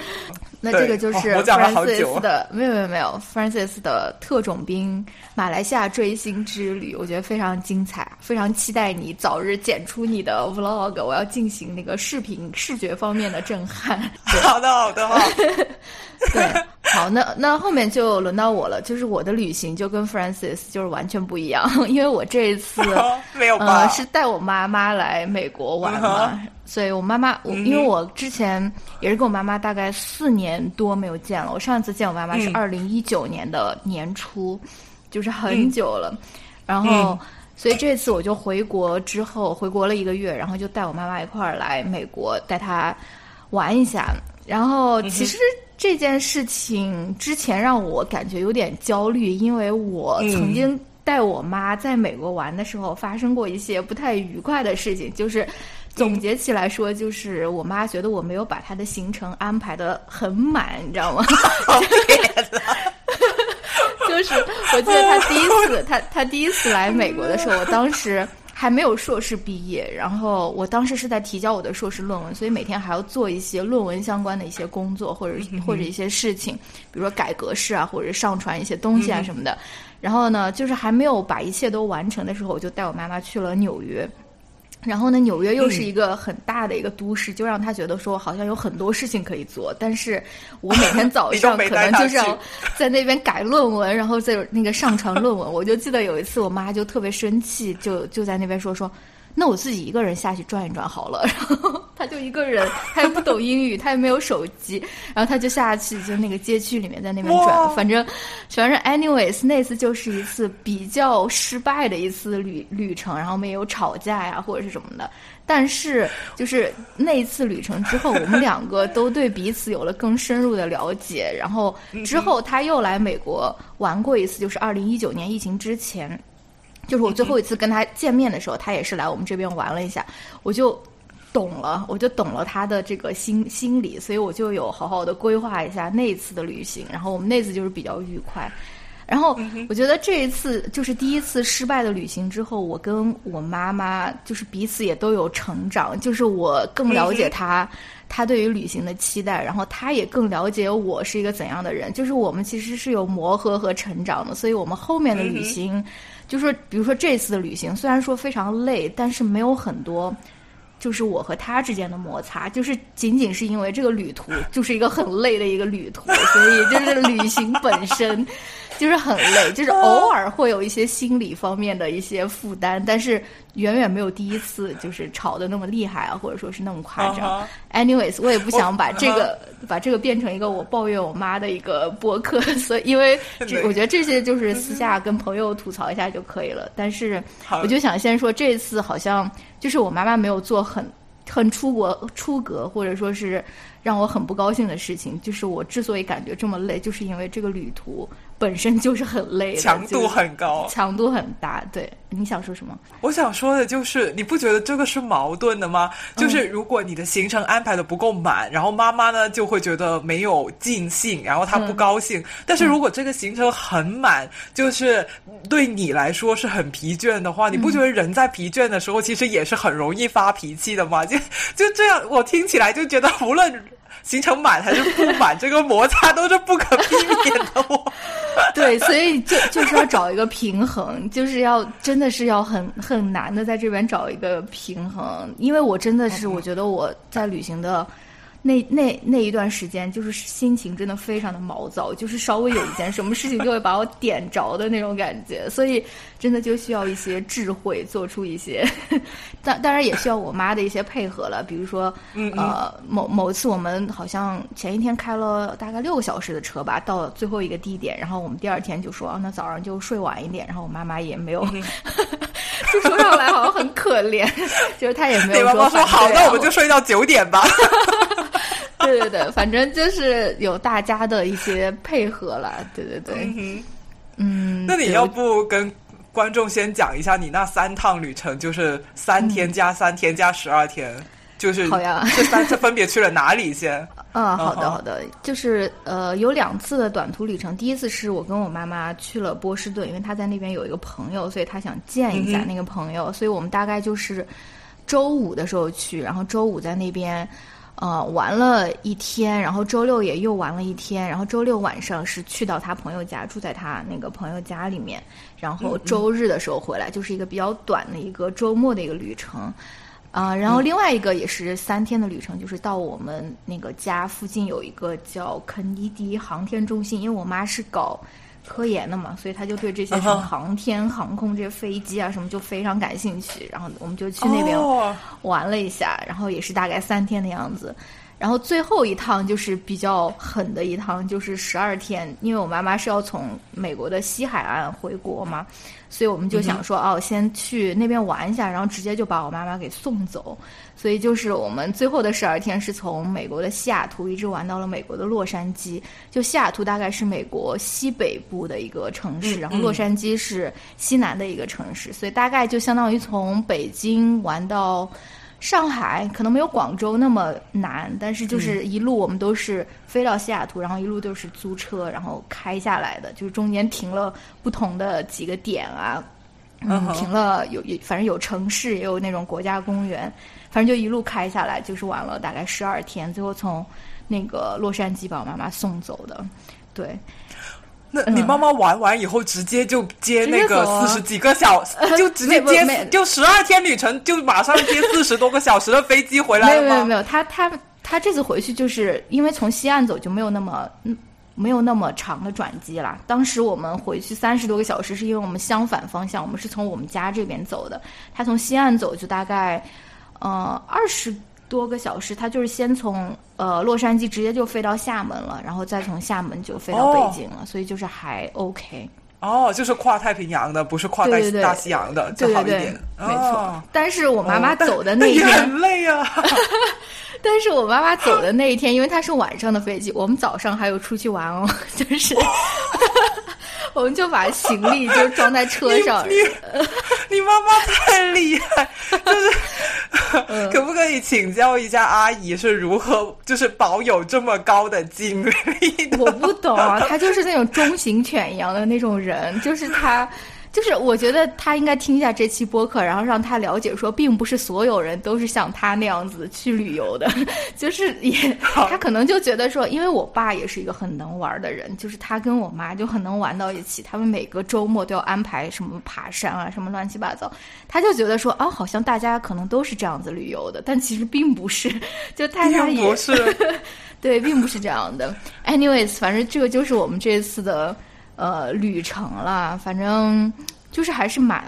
那这个就是 Francis 的，没有没有没有 Francis 的特种兵马来西亚追星之旅，我觉得非常精彩，非常期待你早日剪出你的 Vlog，我要进行那个视频视觉方面的震撼。好的好的好。对，好，那那后面就轮到我了，就是我的旅行就跟 Francis 就是完全不一样，因为我这一次 没有呃是带我妈妈来美国玩嘛，所以我妈妈我因为我之前也是跟我妈妈大概四年多没有见了，我上一次见我妈妈是二零一九年的年初，就是很久了，然后所以这次我就回国之后回国了一个月，然后就带我妈妈一块儿来美国带她玩一下，然后其实。这件事情之前让我感觉有点焦虑，因为我曾经带我妈在美国玩的时候发生过一些不太愉快的事情。就是总结起来说，就是我妈觉得我没有把她的行程安排的很满，你知道吗？就是我记得她第一次，她她第一次来美国的时候，我当时。还没有硕士毕业，然后我当时是在提交我的硕士论文，所以每天还要做一些论文相关的一些工作，或者或者一些事情，比如说改格式啊，或者上传一些东西啊什么的。然后呢，就是还没有把一切都完成的时候，我就带我妈妈去了纽约。然后呢，纽约又是一个很大的一个都市，就让他觉得说好像有很多事情可以做。但是我每天早上 可能就是要 在那边改论文，然后在那个上传论文。我就记得有一次，我妈就特别生气，就就在那边说说。那我自己一个人下去转一转好了，然后他就一个人，他又不懂英语，他也没有手机，然后他就下去就那个街区里面在那边转，反正反正 anyways 那次就是一次比较失败的一次旅旅程，然后没有吵架呀或者是什么的，但是就是那一次旅程之后，我们两个都对彼此有了更深入的了解，然后之后他又来美国玩过一次，就是二零一九年疫情之前。就是我最后一次跟他见面的时候，他也是来我们这边玩了一下，我就懂了，我就懂了他的这个心心理，所以我就有好好的规划一下那一次的旅行，然后我们那次就是比较愉快。然后我觉得这一次就是第一次失败的旅行之后，我跟我妈妈就是彼此也都有成长，就是我更了解他，他对于旅行的期待，然后他也更了解我是一个怎样的人，就是我们其实是有磨合和成长的，所以我们后面的旅行。就是，比如说这次的旅行，虽然说非常累，但是没有很多，就是我和他之间的摩擦，就是仅仅是因为这个旅途就是一个很累的一个旅途，所以就是旅行本身。就是很累，就是 偶尔会有一些心理方面的一些负担，但是远远没有第一次就是吵得那么厉害啊，或者说是那么夸张。Anyways，我也不想把这个把这个变成一个我抱怨我妈的一个播客，所以因为这我觉得这些就是私下跟朋友吐槽一下就可以了。但是我就想先说，这次好像就是我妈妈没有做很很出国出格，或者说是让我很不高兴的事情。就是我之所以感觉这么累，就是因为这个旅途。本身就是很累，强度很高，强度很大。对，你想说什么？我想说的就是，你不觉得这个是矛盾的吗？就是如果你的行程安排的不够满，然后妈妈呢就会觉得没有尽兴，然后她不高兴。但是如果这个行程很满，就是对你来说是很疲倦的话，你不觉得人在疲倦的时候其实也是很容易发脾气的吗？就就这样，我听起来就觉得无论。行程满还是不满，这个摩擦都是不可避免的。我，对，所以就就是要找一个平衡，就是要真的是要很很难的在这边找一个平衡，因为我真的是我觉得我在旅行的。那那那一段时间，就是心情真的非常的毛躁，就是稍微有一件什么事情就会把我点着的那种感觉，所以真的就需要一些智慧，做出一些，当当然也需要我妈的一些配合了。比如说，呃，某某次我们好像前一天开了大概六个小时的车吧，到了最后一个地点，然后我们第二天就说，啊，那早上就睡晚一点，然后我妈妈也没有，就说上来好像很可怜，就是他也没有说好，那我们就睡到九点吧。对对对，反正就是有大家的一些配合了，对对对，嗯，那你要不跟观众先讲一下你那三趟旅程，就是三天加三天加十二天，就是好呀，这三次分别去了哪里先？嗯，好的好的，就是呃有两次的短途旅程，第一次是我跟我妈妈去了波士顿，因为她在那边有一个朋友，所以她想见一下那个朋友，所以我们大概就是周五的时候去，然后周五在那边。呃，玩了一天，然后周六也又玩了一天，然后周六晚上是去到他朋友家，住在他那个朋友家里面，然后周日的时候回来，就是一个比较短的一个周末的一个旅程，啊，然后另外一个也是三天的旅程，就是到我们那个家附近有一个叫肯尼迪航天中心，因为我妈是搞。科研的嘛，所以她就对这些什么航天航空这些飞机啊什么就非常感兴趣。然后我们就去那边玩了一下，然后也是大概三天的样子。然后最后一趟就是比较狠的一趟，就是十二天，因为我妈妈是要从美国的西海岸回国嘛，所以我们就想说，哦，先去那边玩一下，然后直接就把我妈妈给送走。所以就是我们最后的十二天是从美国的西雅图一直玩到了美国的洛杉矶。就西雅图大概是美国西北部的一个城市，然后洛杉矶是西南的一个城市，所以大概就相当于从北京玩到上海，可能没有广州那么难，但是就是一路我们都是飞到西雅图，然后一路都是租车，然后开下来的，就是中间停了不同的几个点啊，嗯，停了有有，反正有城市，也有那种国家公园。反正就一路开下来，就是玩了大概十二天，最后从那个洛杉矶把我妈妈送走的。对，那你妈妈玩完以后，直接就接那个四十几个小 时，就直接接，就十二天旅程，就马上接四十多个小时的飞机回来了吗？没有没有没有，他他他这次回去就是因为从西岸走就没有那么嗯没有那么长的转机了。当时我们回去三十多个小时，是因为我们相反方向，我们是从我们家这边走的。他从西岸走就大概呃二十。多个小时，他就是先从呃洛杉矶直接就飞到厦门了，然后再从厦门就飞到北京了，所以就是还 OK。哦，就是跨太平洋的，不是跨大大西洋的，就好一点。没错。但是我妈妈走的那一 天很累啊。但是我妈妈走的那一天，因为她是晚上的飞机，我们早上还有出去玩哦，就是。我们就把行李就装在车上。你 你妈妈太厉害，就是可不可以请教一下阿姨是如何就是保有这么高的精力？我不懂啊，她就是那种中型犬一样的那种人，就是她。就是我觉得他应该听一下这期播客，然后让他了解说，并不是所有人都是像他那样子去旅游的。就是也，他可能就觉得说，因为我爸也是一个很能玩的人，就是他跟我妈就很能玩到一起，他们每个周末都要安排什么爬山啊，什么乱七八糟。他就觉得说，啊，好像大家可能都是这样子旅游的，但其实并不是。就他也不是，对，并不是这样的。Anyways，反正这个就是我们这次的。呃，旅程了，反正就是还是蛮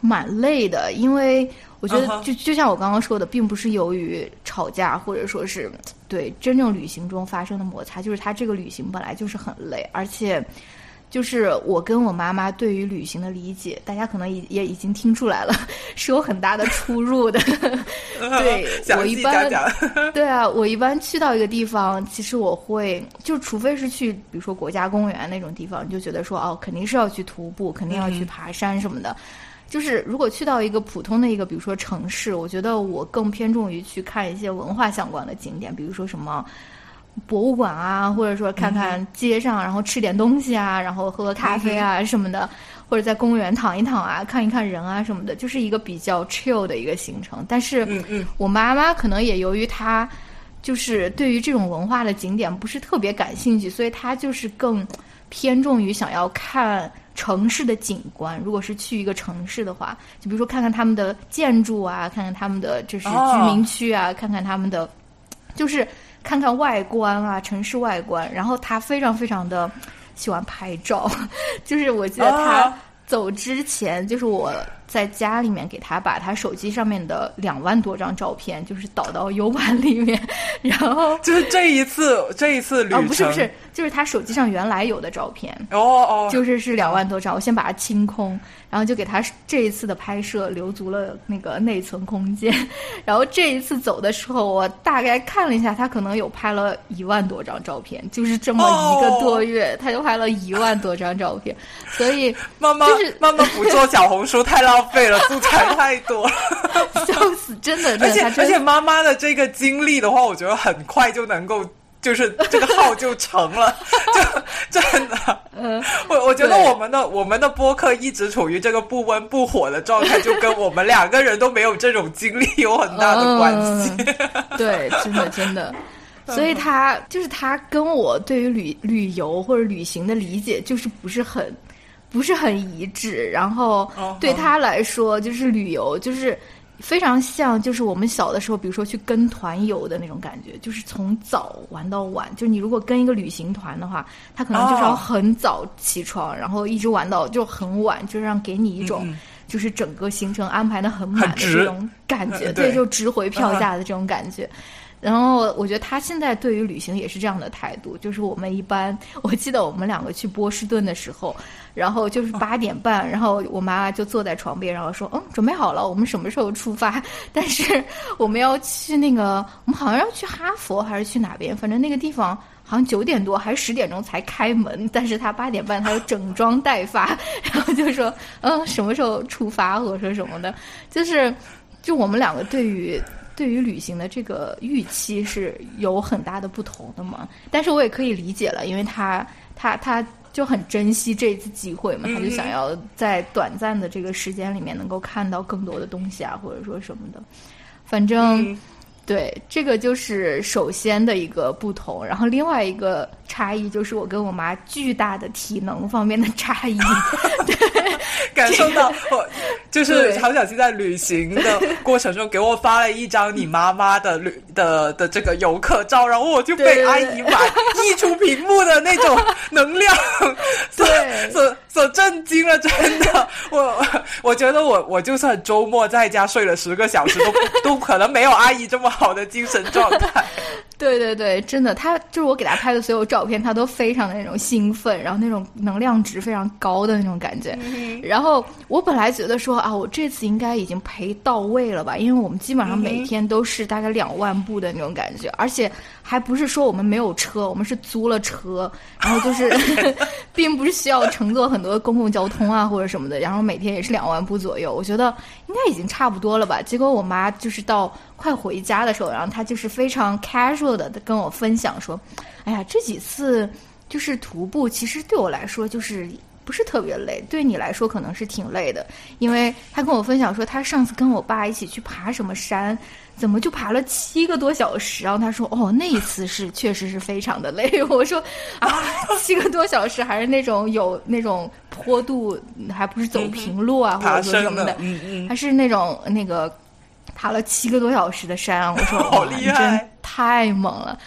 蛮累的，因为我觉得就就像我刚刚说的，并不是由于吵架或者说是对真正旅行中发生的摩擦，就是他这个旅行本来就是很累，而且。就是我跟我妈妈对于旅行的理解，大家可能也也已经听出来了，是有很大的出入的。对，我一般对啊，我一般去到一个地方，其实我会就除非是去，比如说国家公园那种地方，你就觉得说哦，肯定是要去徒步，肯定要去爬山什么的。就是如果去到一个普通的一个，比如说城市，我觉得我更偏重于去看一些文化相关的景点，比如说什么。博物馆啊，或者说看看街上，然后吃点东西啊，然后喝个咖啡啊什么的，或者在公园躺一躺啊，看一看人啊什么的，就是一个比较 chill 的一个行程。但是，我妈妈可能也由于她就是对于这种文化的景点不是特别感兴趣，所以她就是更偏重于想要看城市的景观。如果是去一个城市的话，就比如说看看他们的建筑啊，看看他们的就是居民区啊，看看他们的就是。看看外观啊，城市外观，然后他非常非常的喜欢拍照，就是我记得他走之前，就是我。在家里面给他把他手机上面的两万多张照片，就是导到 U 盘里面，然后 就是这一次这一次旅程，不是不是，就是他手机上原来有的照片哦哦，就是是两万多张，我先把它清空，然后就给他这一次的拍摄留足了那个内存空间，然后这一次走的时候，我大概看了一下，他可能有拍了一万多张照片，就是这么一个多月，他就拍了一万多张照片，所以妈妈就是妈妈不做小红书 太浪。费了，素材太多，笑死！真的，而且而且妈妈的这个经历的话，我觉得很快就能够，就是这个号就成了，就真的。嗯，我我觉得我们的我们的播客一直处于这个不温不火的状态，就跟我们两个人都没有这种经历有很大的关系。对，真的真的，所以他就是他跟我对于旅旅游或者旅行的理解，就是不是很。不是很一致，然后对他来说，就是旅游，就是非常像，就是我们小的时候，比如说去跟团游的那种感觉，就是从早玩到晚。就是你如果跟一个旅行团的话，他可能就是要很早起床，然后一直玩到就很晚，就让给你一种就是整个行程安排的很满的这种感觉，对，就值回票价的这种感觉。然后我觉得他现在对于旅行也是这样的态度，就是我们一般，我记得我们两个去波士顿的时候，然后就是八点半，然后我妈就坐在床边，然后说，嗯，准备好了，我们什么时候出发？但是我们要去那个，我们好像要去哈佛还是去哪边？反正那个地方好像九点多还是十点钟才开门，但是他八点半他就整装待发，然后就说，嗯，什么时候出发或者说什么的，就是，就我们两个对于。对于旅行的这个预期是有很大的不同的嘛？但是我也可以理解了，因为他他他就很珍惜这一次机会嘛，他就想要在短暂的这个时间里面能够看到更多的东西啊，或者说什么的。反正对这个就是首先的一个不同，然后另外一个差异就是我跟我妈巨大的体能方面的差异，对，感受到我就是曹小七在旅行的过程中给我发了一张你妈妈的旅的的这个游客照，然后我就被阿姨满 溢出屏幕的那种能量，对，所所震惊了，真的，我我觉得我我就算周末在家睡了十个小时，都都可能没有阿姨这么好的精神状态。对对对，真的，他就是我给他拍的所有照片，他都非常的那种兴奋，然后那种能量值非常高的那种感觉。然后我本来觉得说啊，我这次应该已经陪到位了吧，因为我们基本上每天都是大概两万步的那种感觉，而且还不是说我们没有车，我们是租了车，然后就是 并不是需要乘坐很多公共交通啊或者什么的，然后每天也是两万步左右，我觉得应该已经差不多了吧。结果我妈就是到。快回家的时候，然后她就是非常 casual 的跟我分享说：“哎呀，这几次就是徒步，其实对我来说就是不是特别累，对你来说可能是挺累的。因为他跟我分享说，他上次跟我爸一起去爬什么山，怎么就爬了七个多小时？然后他说：哦，那一次是确实是非常的累。我说啊，七个多小时还是那种有那种坡度，还不是走平路啊，或者说什么的，嗯嗯，还是那种那个。”爬了七个多小时的山，我说好厉害，真太猛了。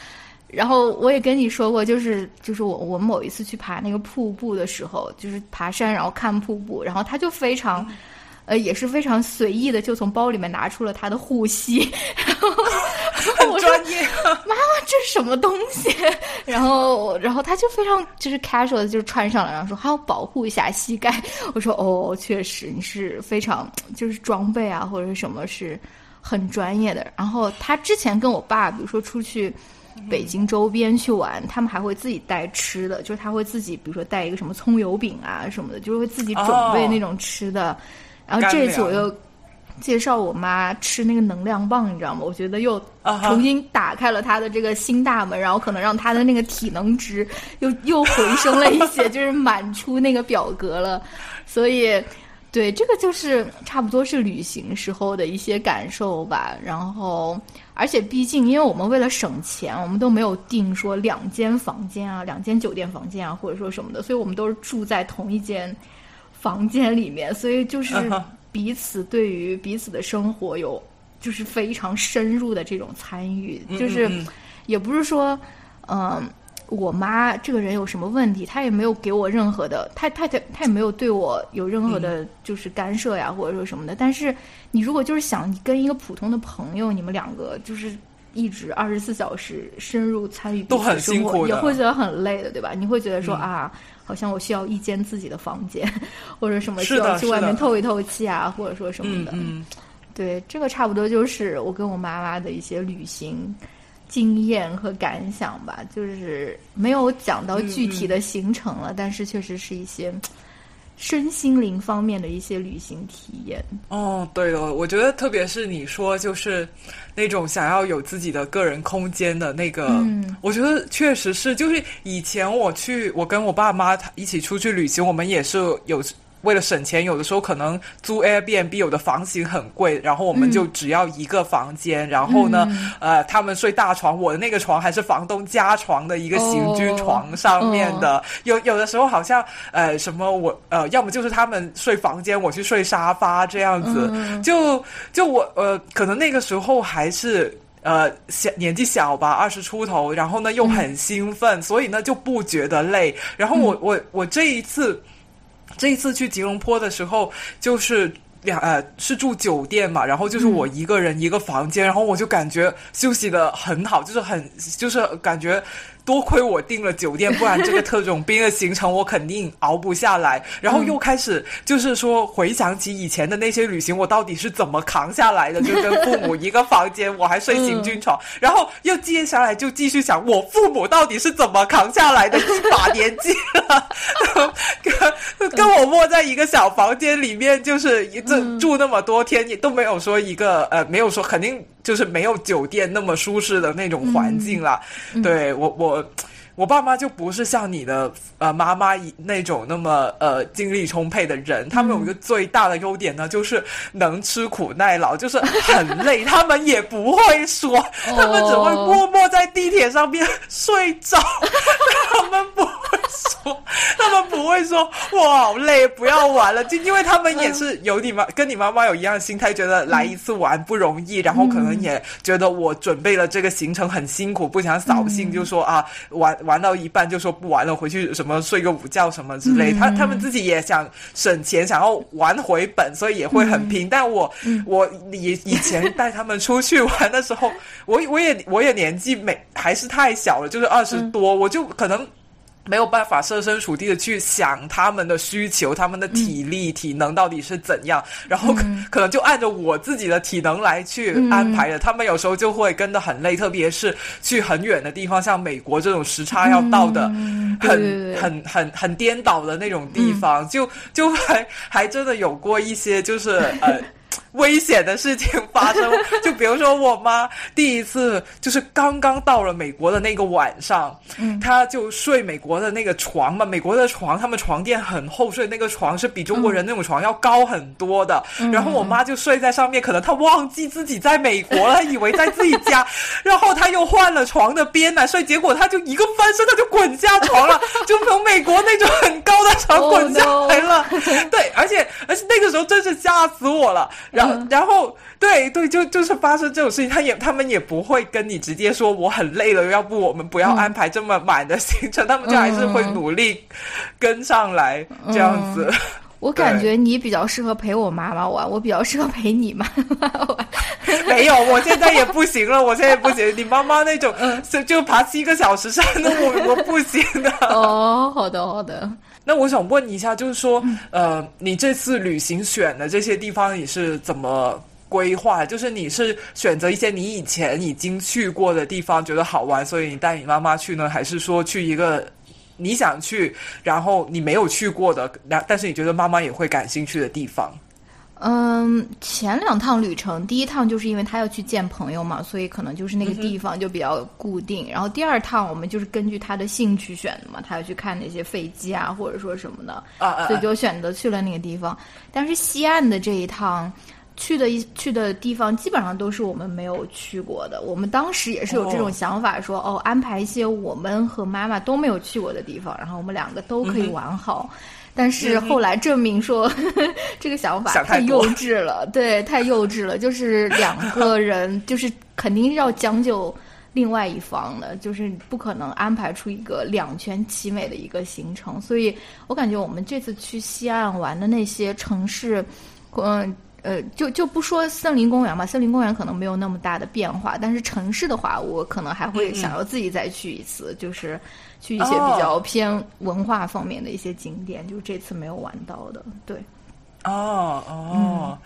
然后我也跟你说过，就是就是我我们某一次去爬那个瀑布的时候，就是爬山然后看瀑布，然后他就非常，呃，也是非常随意的，就从包里面拿出了他的护膝，很专业。妈妈，这是什么东西？然后然后他就非常就是 casual 的就穿上了，然后说还要保护一下膝盖。我说哦，确实你是非常就是装备啊或者是什么是。很专业的。然后他之前跟我爸，比如说出去北京周边去玩，他们还会自己带吃的，就是他会自己，比如说带一个什么葱油饼啊什么的，就是会自己准备那种吃的。然后这次我又介绍我妈吃那个能量棒，你知道吗？我觉得又重新打开了她的这个新大门，然后可能让她的那个体能值又又回升了一些，就是满出那个表格了。所以。对，这个就是差不多是旅行时候的一些感受吧。然后，而且毕竟，因为我们为了省钱，我们都没有订说两间房间啊，两间酒店房间啊，或者说什么的，所以我们都是住在同一间房间里面。所以就是彼此对于彼此的生活有就是非常深入的这种参与，就是也不是说嗯。我妈这个人有什么问题，她也没有给我任何的，她她她她也没有对我有任何的，就是干涉呀，或者说什么的。但是你如果就是想你跟一个普通的朋友，你们两个就是一直二十四小时深入参与，都很辛苦，也会觉得很累的，对吧？你会觉得说啊，好像我需要一间自己的房间，或者什么需要去外面透一透气啊，或者说什么的。嗯，对，这个差不多就是我跟我妈妈的一些旅行。经验和感想吧，就是没有讲到具体的行程了，但是确实是一些身心灵方面的一些旅行体验。哦，对了，我觉得特别是你说就是那种想要有自己的个人空间的那个，嗯我觉得确实是，就是以前我去，我跟我爸妈一起出去旅行，我们也是有。为了省钱，有的时候可能租 Airbnb 有的房型很贵，然后我们就只要一个房间，然后呢，呃，他们睡大床，我的那个床还是房东加床的一个行军床上面的。有有的时候好像呃什么我呃要么就是他们睡房间，我去睡沙发这样子。就就我呃可能那个时候还是呃小年纪小吧，二十出头，然后呢又很兴奋，所以呢就不觉得累。然后我我我这一次。这一次去吉隆坡的时候，就是两呃是住酒店嘛，然后就是我一个人一个房间，然后我就感觉休息的很好，就是很就是感觉。多亏我订了酒店，不然这个特种兵的行程我肯定熬不下来。然后又开始就是说回想起以前的那些旅行，我到底是怎么扛下来的？就跟父母一个房间，我还睡行军床。然后又接下来就继续想，我父母到底是怎么扛下来的？一把年纪了，跟跟我窝在一个小房间里面，就是一这住那么多天，也都没有说一个呃，没有说肯定。就是没有酒店那么舒适的那种环境了，对我我我爸妈就不是像你的呃妈妈那种那么呃精力充沛的人，他们有一个最大的优点呢，就是能吃苦耐劳，就是很累，他们也不会说，他们只会默默在地铁上面睡着，他们不会说，他们不会说我好累，不要玩了，就因为他们也是有你妈跟你妈妈有一样的心态，觉得来一次玩不容易，然后可能也觉得我准备了这个行程很辛苦，不想扫兴，就说啊玩。玩到一半就说不玩了，回去什么睡个午觉什么之类。他他们自己也想省钱，想要玩回本，所以也会很拼。但我我以以前带他们出去玩的时候，我我也我也年纪没还是太小了，就是二十多，我就可能。没有办法设身处地的去想他们的需求，他们的体力、体能到底是怎样，然后可能就按照我自己的体能来去安排的。他们有时候就会跟得很累，特别是去很远的地方，像美国这种时差要到的很很很很颠倒的那种地方，就就还还真的有过一些就是呃。危险的事情发生，就比如说我妈第一次就是刚刚到了美国的那个晚上，嗯，她就睡美国的那个床嘛，美国的床他们床垫很厚，所以那个床是比中国人那种床要高很多的。然后我妈就睡在上面，可能她忘记自己在美国了，以为在自己家，然后她又换了床的边来睡，结果她就一个翻身，她就滚下床了，就从美国那种很高的床滚下来了。对，而且而且那个时候真是吓死我了。然后，然后，对对，就就是发生这种事情，他也他们也不会跟你直接说我很累了，要不我们不要安排这么满的行程，他们就还是会努力跟上来这样子。我感觉你比较适合陪我妈妈玩，我比较适合陪你妈妈玩。没有，我现在也不行了，我现在也不行。你妈妈那种，就就爬七个小时山，那我我不行的。哦，好的好的。那我想问一下，就是说，呃，你这次旅行选的这些地方，你是怎么规划？就是你是选择一些你以前已经去过的地方，觉得好玩，所以你带你妈妈去呢？还是说去一个你想去，然后你没有去过的，但但是你觉得妈妈也会感兴趣的地方？嗯，前两趟旅程，第一趟就是因为他要去见朋友嘛，所以可能就是那个地方就比较固定。然后第二趟我们就是根据他的兴趣选的嘛，他要去看那些飞机啊，或者说什么的，所以就选择去了那个地方。但是西岸的这一趟去的一去的地方基本上都是我们没有去过的。我们当时也是有这种想法，说哦，安排一些我们和妈妈都没有去过的地方，然后我们两个都可以玩好。但是后来证明说，这个想法太幼稚了，对，太幼稚了。就是两个人，就是肯定要将就另外一方的，就是不可能安排出一个两全其美的一个行程。所以我感觉我们这次去西岸玩的那些城市，嗯呃，就就不说森林公园嘛，森林公园可能没有那么大的变化，但是城市的话，我可能还会想要自己再去一次，就是。去一些比较偏文化方面的一些景点，就是这次没有玩到的。对，哦哦，嗯，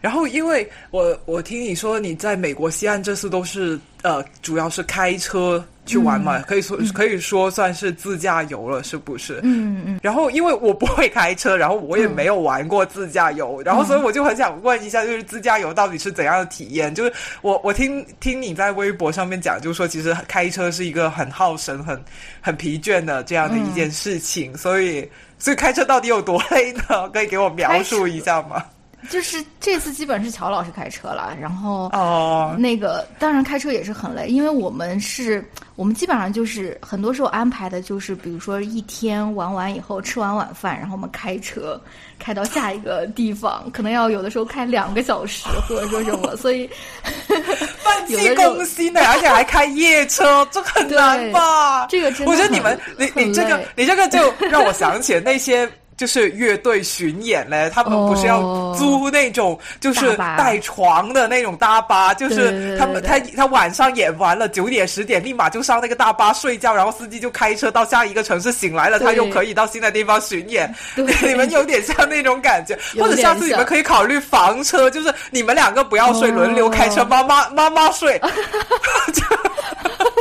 然后因为我我听你说你在美国西岸这次都是呃，主要是开车。去玩嘛，可以说可以说算是自驾游了，是不是？嗯嗯。然后因为我不会开车，然后我也没有玩过自驾游，然后所以我就很想问一下，就是自驾游到底是怎样的体验？就是我我听听你在微博上面讲，就是说其实开车是一个很耗神、很很疲倦的这样的一件事情，所以所以开车到底有多 累呢？可以给我描述一下吗？就是这次基本是乔老师开车了，然后哦，那个当然开车也是很累，因为我们是，我们基本上就是很多时候安排的就是，比如说一天玩完以后吃完晚饭，然后我们开车开到下一个地方，可能要有的时候开两个小时或者说什么，所以 放弃攻心的，而且还开夜车，这很难吧？这个真的，我觉得你们你你这个你这个就让我想起那些。就是乐队巡演嘞，他们不是要租那种就是带床的那种大巴，就是他们他他晚上演完了九点十点，立马就上那个大巴睡觉，然后司机就开车到下一个城市，醒来了他又可以到新的地方巡演。你们有点像那种感觉，或者下次你们可以考虑房车，就是你们两个不要睡，轮流开车，妈妈妈妈睡。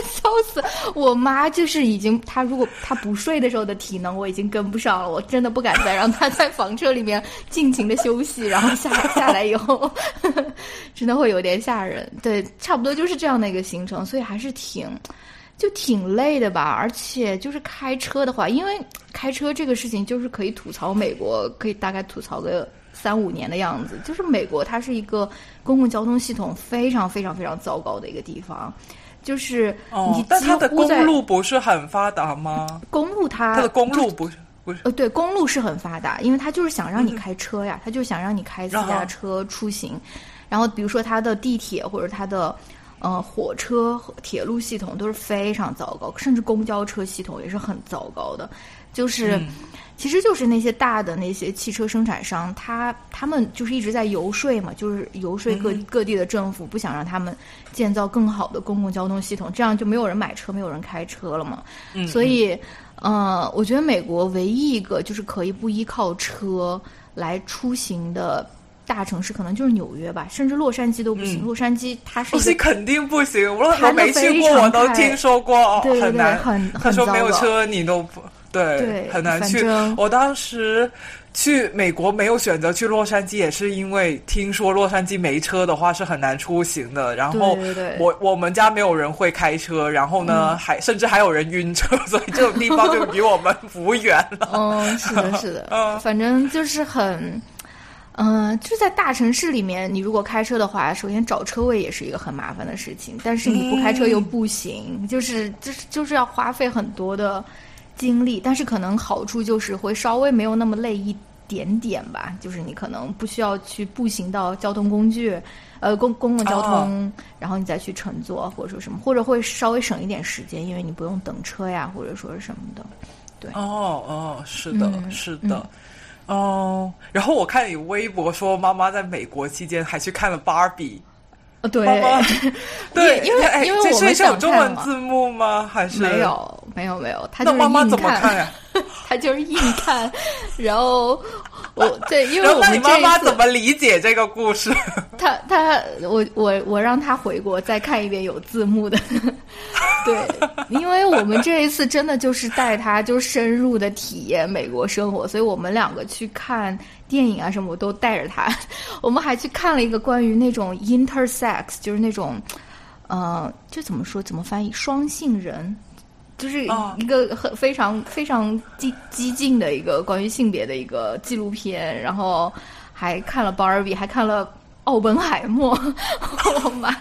笑死！我妈就是已经，她如果她不睡的时候的体能，我已经跟不上了。我真的不敢再让他在房车里面尽情的休息，然后下下来以后，真的会有点吓人。对，差不多就是这样的一个行程，所以还是挺就挺累的吧。而且就是开车的话，因为开车这个事情就是可以吐槽美国，可以大概吐槽个三五年的样子。就是美国它是一个公共交通系统非常非常非常糟糕的一个地方。就是哦，但它的公路不是很发达吗？公路它它的公路不是呃，对，公路是很发达，因为他就是想让你开车呀，他就想让你开私家车出行。然后比如说他的地铁或者他的呃火车、铁路系统都是非常糟糕，甚至公交车系统也是很糟糕的。就是其实就是那些大的那些汽车生产商，他他们就是一直在游说嘛，就是游说各各地的政府，不想让他们建造更好的公共交通系统，这样就没有人买车，没有人开车了嘛。所以，呃，我觉得美国唯一一个就是可以不依靠车来出行的大城市，可能就是纽约吧，甚至洛杉矶都不行。洛杉矶它是 洛杉矶肯定不行，我我没去过，我都听说过，对对对，很他说没有车你都不。对，很难去。我当时去美国没有选择去洛杉矶，也是因为听说洛杉矶没车的话是很难出行的。然后我我们家没有人会开车，然后呢，还甚至还有人晕车，所以这种地方就离我们不远了。嗯，是的，是的。嗯，反正就是很，嗯，就在大城市里面，你如果开车的话，首先找车位也是一个很麻烦的事情。但是你不开车又不行，就是就是就是要花费很多的。经历，但是可能好处就是会稍微没有那么累一点点吧。就是你可能不需要去步行到交通工具，呃，公公共交通，然后你再去乘坐或者说什么，或者会稍微省一点时间，因为你不用等车呀，或者说是什么的。对，哦哦，是的，是的，哦。然后我看你微博说，妈妈在美国期间还去看了芭比。对，对，因为因为我们是有中文字幕吗？还是没有？没有，没有。他就是妈妈怎么看呀？他就是硬看。然后我对，因为我们妈妈怎么理解这个故事？他他我我我让他回国再看一遍有字幕的。对，因为我们这一次真的就是带他就深入的体验美国生活，所以我们两个去看。电影啊什么我都带着他，我们还去看了一个关于那种 intersex，就是那种，呃，这怎么说？怎么翻译？双性人，就是一个很非常非常激激进的一个关于性别的一个纪录片。然后还看了《芭比》，还看了《奥本海默》。我妈，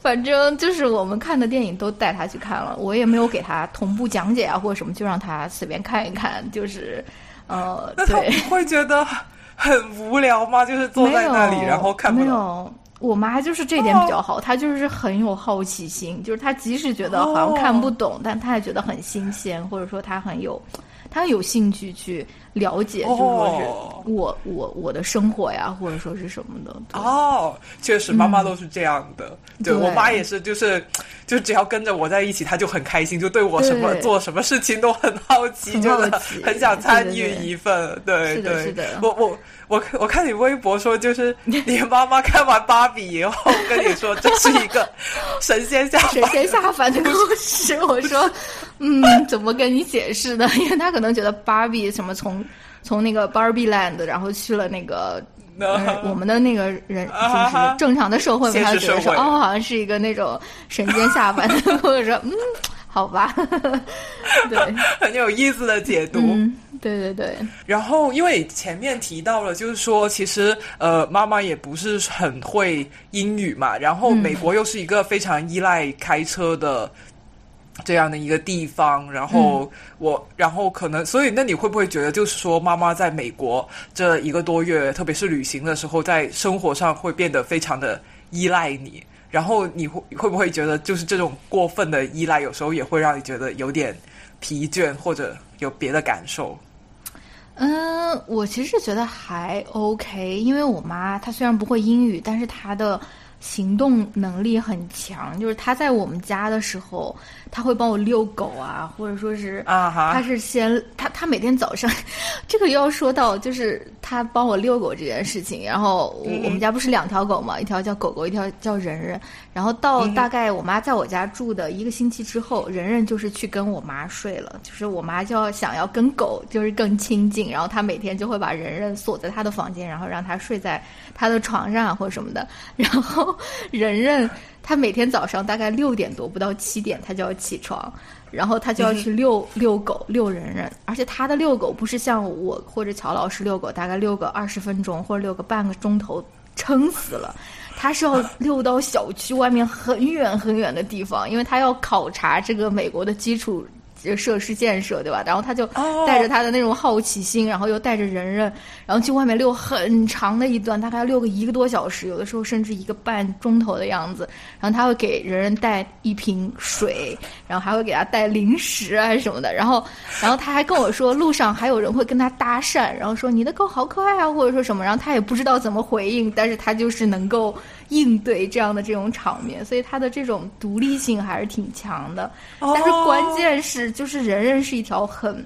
反正就是我们看的电影都带他去看了，我也没有给他同步讲解啊或者什么，就让他随便看一看，就是。呃，那他不会觉得很无聊吗？就是坐在那里，然后看没有。我妈就是这点比较好，她就是很有好奇心，就是她即使觉得好像看不懂，但她也觉得很新鲜，或者说她很有。她有兴趣去了解，就是说是我我我的生活呀，或者说是什么的。哦，确实，妈妈都是这样的。对我妈也是，就是就只要跟着我在一起，她就很开心，就对我什么做什么事情都很好奇，就是很想参与一份。对对，我我。我我看你微博说，就是 你妈妈看完芭比以后跟你说，这是一个 神仙下神仙下凡的故事。我说，嗯，怎么跟你解释呢？因为他可能觉得芭比什么从从那个 Barbie Land，然后去了那个 我们的那个人就是正常的社会，他觉得说哦，好像是一个那种神仙下凡的，或者说嗯。好吧，对，很有意思的解读。对对对。然后，因为前面提到了，就是说，其实呃，妈妈也不是很会英语嘛。然后，美国又是一个非常依赖开车的这样的一个地方。然后，我，然后可能，所以，那你会不会觉得，就是说，妈妈在美国这一个多月，特别是旅行的时候，在生活上会变得非常的依赖你？然后你会会不会觉得，就是这种过分的依赖，有时候也会让你觉得有点疲倦，或者有别的感受？嗯，我其实觉得还 OK，因为我妈她虽然不会英语，但是她的。行动能力很强，就是他在我们家的时候，他会帮我遛狗啊，或者说是啊哈，他是先他他每天早上，这个又要说到就是他帮我遛狗这件事情。然后我们家不是两条狗嘛，一条叫狗狗，一条叫人人。然后到大概我妈在我家住的一个星期之后，人人就是去跟我妈睡了，就是我妈就要想要跟狗就是更亲近，然后她每天就会把仁仁锁在她的房间，然后让他睡在她的床上或者什么的，然后。仁仁他每天早上大概六点多不到七点他就要起床，然后他就要去遛遛狗遛人人，而且他的遛狗不是像我或者乔老师遛狗，大概遛个二十分钟或者遛个半个钟头撑死了，他是要溜到小区外面很远很远的地方，因为他要考察这个美国的基础。设施建设对吧？然后他就带着他的那种好奇心，然后又带着人人，然后去外面遛很长的一段，大概要遛个一个多小时，有的时候甚至一个半钟头的样子。然后他会给人人带一瓶水，然后还会给他带零食啊什么的。然后，然后他还跟我说，路上还有人会跟他搭讪，然后说你的狗好可爱啊，或者说什么。然后他也不知道怎么回应，但是他就是能够。应对这样的这种场面，所以他的这种独立性还是挺强的。但是关键是，就是人人是一条很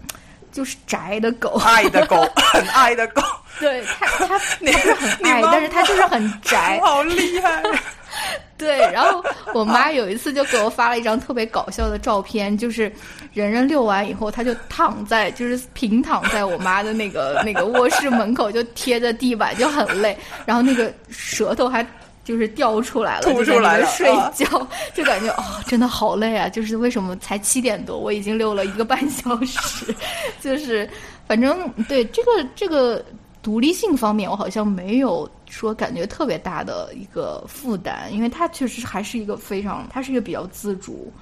就是宅的狗，爱的狗，很爱的狗。对他，他 他不是很爱，但是他就是很宅，好厉害。对，然后我妈有一次就给我发了一张特别搞笑的照片，就是人人遛完以后，他就躺在，就是平躺在我妈的那个那个卧室门口，就贴着地板，就很累，然后那个舌头还。就是掉出来了，吐出来了，睡觉 就感觉哦，真的好累啊！就是为什么才七点多，我已经溜了一个半小时？就是反正对这个这个独立性方面，我好像没有说感觉特别大的一个负担，因为他确实还是一个非常，他是一个比较自主，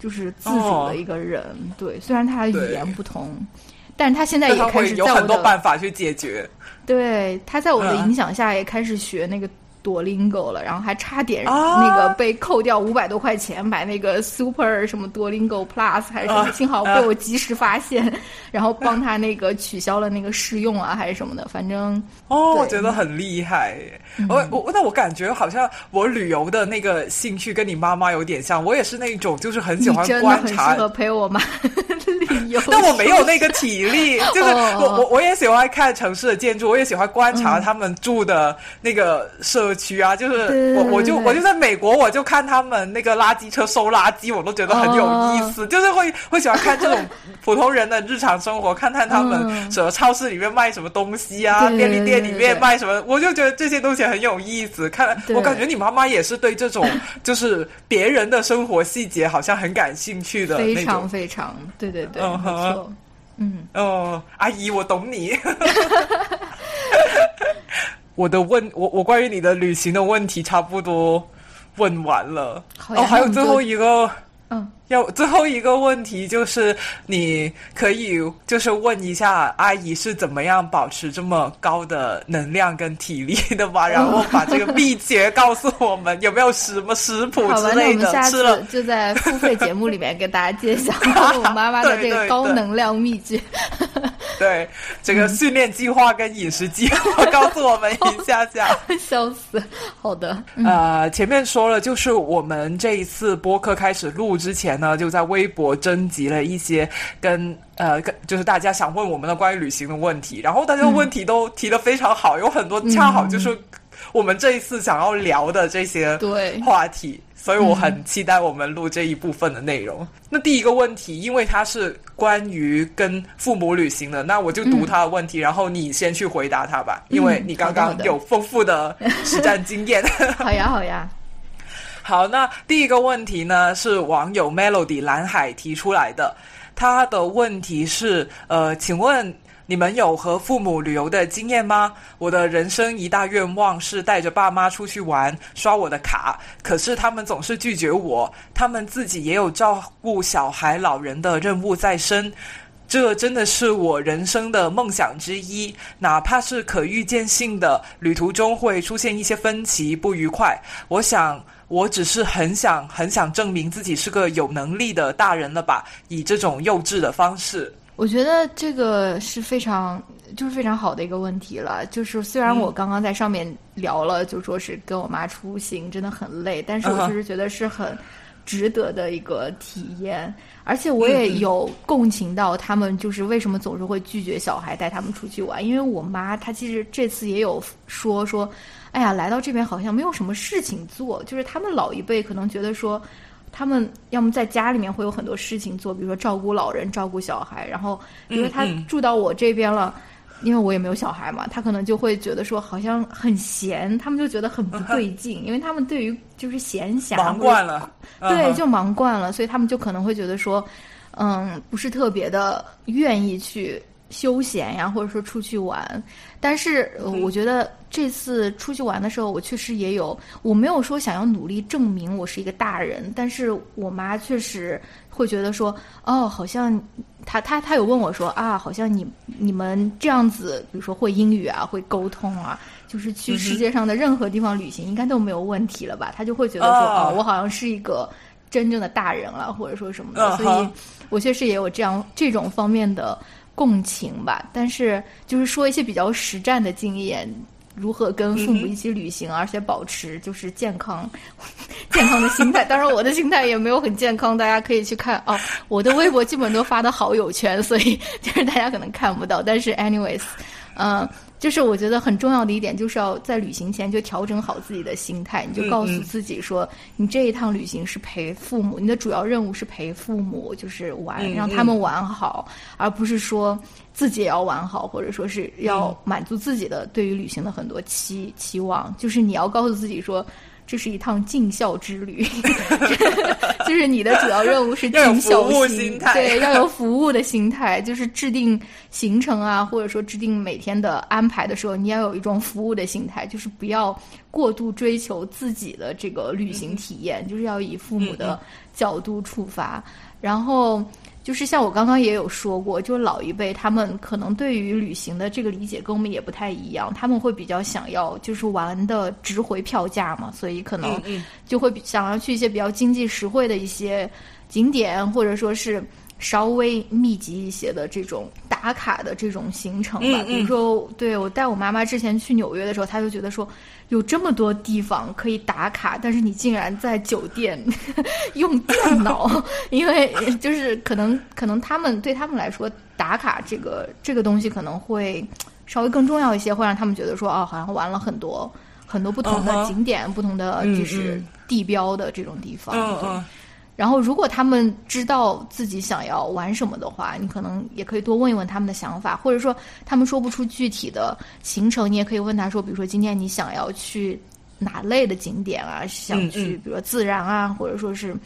就是自主的一个人。对，虽然他语言不通，但是他现在也开始有很多办法去解决。对，他在我的影响下也开始学那个。多 lingo 了，然后还差点那个被扣掉五百多块钱买那个 super 什么多 lingo plus 还是什么，幸好被我及时发现，然后帮他那个取消了那个试用啊还是什么的，反正哦，我觉得很厉害。我我那我感觉好像我旅游的那个兴趣跟你妈妈有点像，我也是那种就是很喜欢观察，适合陪我妈 旅游，但我没有那个体力，就是我我我也喜欢看城市的建筑，我也喜欢观察他们住的那个社。区啊，就是我，我就我就在美国，我就看他们那个垃圾车收垃圾，我都觉得很有意思，就是会会喜欢看这种普通人的日常生活，看看他们什么超市里面卖什么东西啊，便利店里面卖什么，我就觉得这些东西很有意思。看来，我感觉你妈妈也是对这种 就是别人的生活细节好像很感兴趣的非常非常，对对对，没错，嗯哦，阿姨，我懂你。我的问，我我关于你的旅行的问题差不多问完了。哦，还有最后一个，嗯，要最后一个问题就是，你可以就是问一下阿姨是怎么样保持这么高的能量跟体力的吧？然后把这个秘诀告诉我们，有没有什么食谱之类的？吃了就在付费节目里面给大家揭晓 我妈妈的这个高能量秘诀。对这个训练计划跟饮食计划，告诉我们一下下。笑死！好的，呃，前面说了，就是我们这一次播客开始录之前呢，就在微博征集了一些跟呃，跟就是大家想问我们的关于旅行的问题，然后大家问题都提的非常好，有很多恰好就是我们这一次想要聊的这些对话题。所以我很期待我们录这一部分的内容。那第一个问题，因为它是关于跟父母旅行的，那我就读他的问题，然后你先去回答他吧，因为你刚刚有丰富的实战经验。好呀，好呀。好，那第一个问题呢，是网友 Melody 蓝海提出来的，他的问题是：呃，请问。你们有和父母旅游的经验吗？我的人生一大愿望是带着爸妈出去玩，刷我的卡，可是他们总是拒绝我。他们自己也有照顾小孩、老人的任务在身，这真的是我人生的梦想之一。哪怕是可预见性的旅途中会出现一些分歧、不愉快，我想我只是很想、很想证明自己是个有能力的大人了吧？以这种幼稚的方式。我觉得这个是非常就是非常好的一个问题了。就是虽然我刚刚在上面聊了，就说是跟我妈出行真的很累，但是我确实觉得是很值得的一个体验。而且我也有共情到他们，就是为什么总是会拒绝小孩带他们出去玩。因为我妈她其实这次也有说说，哎呀，来到这边好像没有什么事情做。就是他们老一辈可能觉得说。他们要么在家里面会有很多事情做，比如说照顾老人、照顾小孩，然后比如说他住到我这边了，因为我也没有小孩嘛，他可能就会觉得说好像很闲，他们就觉得很不对劲，因为他们对于就是闲暇忙惯了，对，就忙惯了，所以他们就可能会觉得说，嗯，不是特别的愿意去休闲呀，或者说出去玩。但是我觉得这次出去玩的时候，我确实也有，我没有说想要努力证明我是一个大人，但是我妈确实会觉得说，哦，好像。他他他有问我说啊，好像你你们这样子，比如说会英语啊，会沟通啊，就是去世界上的任何地方旅行，应该都没有问题了吧？他就会觉得说，哦，我好像是一个真正的大人了，或者说什么的。所以，我确实也有这样这种方面的共情吧。但是，就是说一些比较实战的经验。如何跟父母一起旅行，而且保持就是健康、健康的心态？当然，我的心态也没有很健康，大家可以去看哦。我的微博基本都发的好友圈，所以就是大家可能看不到。但是，anyways，嗯。就是我觉得很重要的一点，就是要在旅行前就调整好自己的心态，你就告诉自己说，你这一趟旅行是陪父母，你的主要任务是陪父母，就是玩，让他们玩好，而不是说自己也要玩好，或者说是要满足自己的对于旅行的很多期期望。就是你要告诉自己说。这是一趟尽孝之旅，就是你的主要任务是尽孝心，对，要有服务的心态。就是制定行程啊，或者说制定每天的安排的时候，你要有一种服务的心态，就是不要过度追求自己的这个旅行体验，就是要以父母的角度出发，然后。就是像我刚刚也有说过，就老一辈他们可能对于旅行的这个理解跟我们也不太一样，他们会比较想要就是玩的值回票价嘛，所以可能就会想要去一些比较经济实惠的一些景点，或者说是。稍微密集一些的这种打卡的这种行程吧，比如说，对我带我妈妈之前去纽约的时候，她就觉得说有这么多地方可以打卡，但是你竟然在酒店 用电脑，因为就是可能可能他们对他们来说打卡这个这个东西可能会稍微更重要一些，会让他们觉得说哦，好像玩了很多很多不同的景点、不同的就是地标的这种地方。嗯嗯。然后，如果他们知道自己想要玩什么的话，你可能也可以多问一问他们的想法，或者说他们说不出具体的行程，你也可以问他说，比如说今天你想要去哪类的景点啊？想去，比如说自然啊，或者说是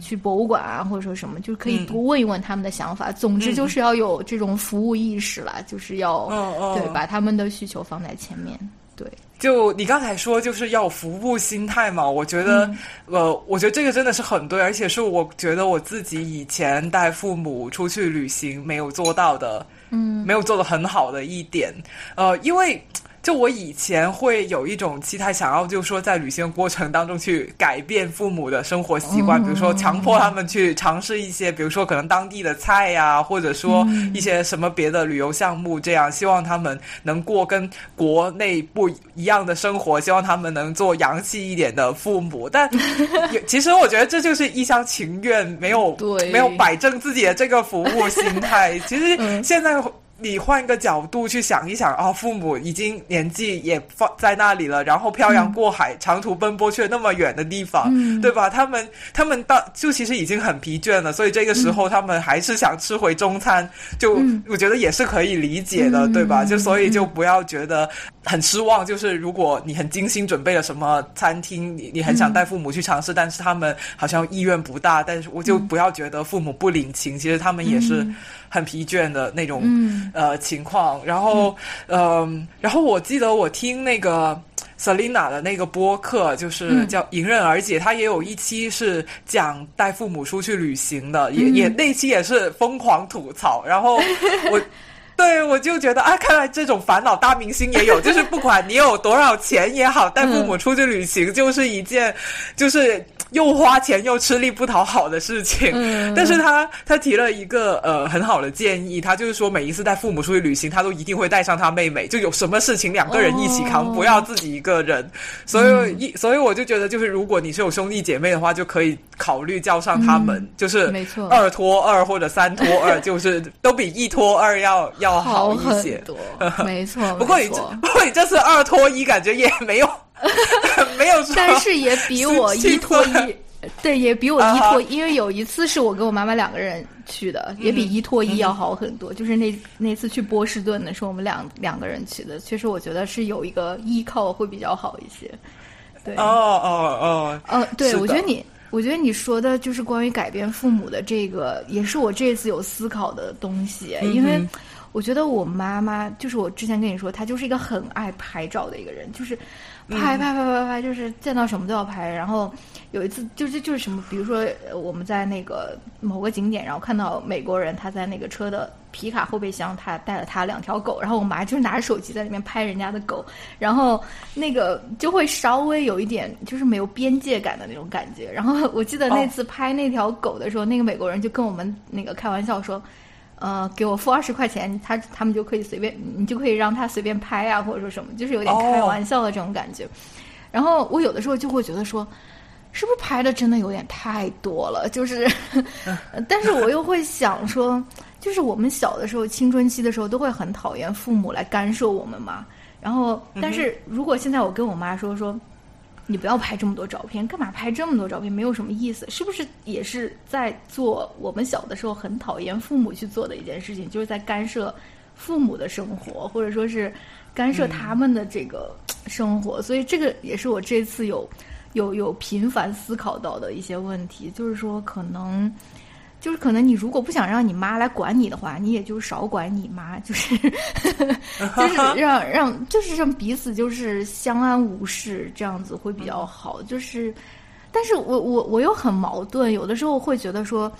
去博物馆啊，或者说什么，就是可以多问一问他们的想法。总之就是要有这种服务意识啦，就是要对把他们的需求放在前面，对。就你刚才说，就是要服务心态嘛？我觉得，呃，我觉得这个真的是很对，而且是我觉得我自己以前带父母出去旅行没有做到的，嗯，没有做的很好的一点，呃，因为。就我以前会有一种期待，想要就是说在旅行过程当中去改变父母的生活习惯，比如说强迫他们去尝试一些，比如说可能当地的菜呀，或者说一些什么别的旅游项目，这样希望他们能过跟国内不一样的生活，希望他们能做洋气一点的父母。但其实我觉得这就是一厢情愿，没有 没有摆正自己的这个服务心态。其实现在。你换个角度去想一想啊，父母已经年纪也放在那里了，然后漂洋过海、长途奔波去了那么远的地方，对吧？他们他们到就其实已经很疲倦了，所以这个时候他们还是想吃回中餐，就我觉得也是可以理解的，对吧？就所以就不要觉得很失望。就是如果你很精心准备了什么餐厅，你你很想带父母去尝试，但是他们好像意愿不大，但是我就不要觉得父母不领情，其实他们也是。很疲倦的那种呃情况，然后嗯，然后我记得我听那个 Selina 的那个播客，就是叫《迎刃而解》，他也有一期是讲带父母出去旅行的，也也那期也是疯狂吐槽。然后我对我就觉得啊，看来这种烦恼大明星也有，就是不管你有多少钱也好，带父母出去旅行就是一件 就是。又花钱又吃力不讨好的事情，但是他他提了一个呃很好的建议，他就是说每一次带父母出去旅行，他都一定会带上他妹妹，就有什么事情两个人一起扛，不要自己一个人。所以一所以我就觉得，就是如果你是有兄弟姐妹的话，就可以考虑叫上他们，就是没错，二拖二或者三拖二，就是都比一拖二要要好一些。没错，不过你不过你这次二拖一，感觉也没有。没有，但是也比我一拖一对，也比我一拖，因为有一次是我跟我妈妈两个人去的，也比一拖一要好很多。就是那那次去波士顿的时候我们两两个人去的，其实我觉得是有一个依靠会比较好一些。对，哦哦哦，嗯，对，我觉得你，我觉得你说的就是关于改变父母的这个，也是我这次有思考的东西，因为。我觉得我妈妈就是我之前跟你说，她就是一个很爱拍照的一个人，就是拍拍拍拍拍，就是见到什么都要拍。然后有一次就是就是什么，比如说我们在那个某个景点，然后看到美国人他在那个车的皮卡后备箱，他带了他两条狗，然后我妈就是拿着手机在里面拍人家的狗，然后那个就会稍微有一点就是没有边界感的那种感觉。然后我记得那次拍那条狗的时候，那个美国人就跟我们那个开玩笑说。呃，给我付二十块钱，他他们就可以随便，你就可以让他随便拍啊，或者说什么，就是有点开玩笑的这种感觉。然后我有的时候就会觉得说，是不是拍的真的有点太多了？就是，但是我又会想说，就是我们小的时候，青春期的时候，都会很讨厌父母来干涉我们嘛。然后，但是如果现在我跟我妈说说。你不要拍这么多照片，干嘛拍这么多照片？没有什么意思，是不是也是在做我们小的时候很讨厌父母去做的一件事情，就是在干涉父母的生活，或者说是干涉他们的这个生活？所以这个也是我这次有有有频繁思考到的一些问题，就是说可能。就是可能你如果不想让你妈来管你的话，你也就少管你妈，就是就是 让让就是让彼此就是相安无事，这样子会比较好。就是，但是我我我又很矛盾，有的时候会觉得说，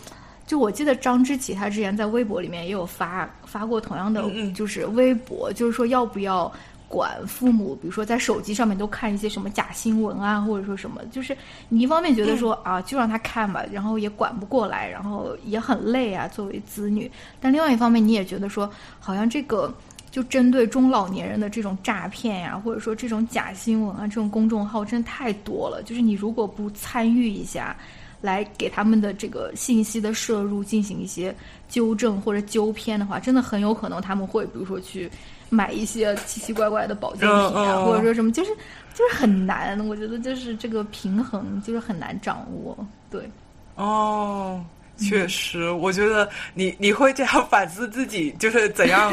就我记得张之启他之前在微博里面也有发发过同样的就是微博，就是说要不要。管父母，比如说在手机上面都看一些什么假新闻啊，或者说什么，就是你一方面觉得说啊，就让他看吧，然后也管不过来，然后也很累啊，作为子女。但另外一方面，你也觉得说，好像这个就针对中老年人的这种诈骗呀，或者说这种假新闻啊，这种公众号真的太多了。就是你如果不参与一下，来给他们的这个信息的摄入进行一些纠正或者纠偏的话，真的很有可能他们会，比如说去。买一些奇奇怪怪的保健品啊，或者说什么，就是就是很难。我觉得就是这个平衡就是很难掌握。对，哦，确实，我觉得你你会这样反思自己，就是怎样。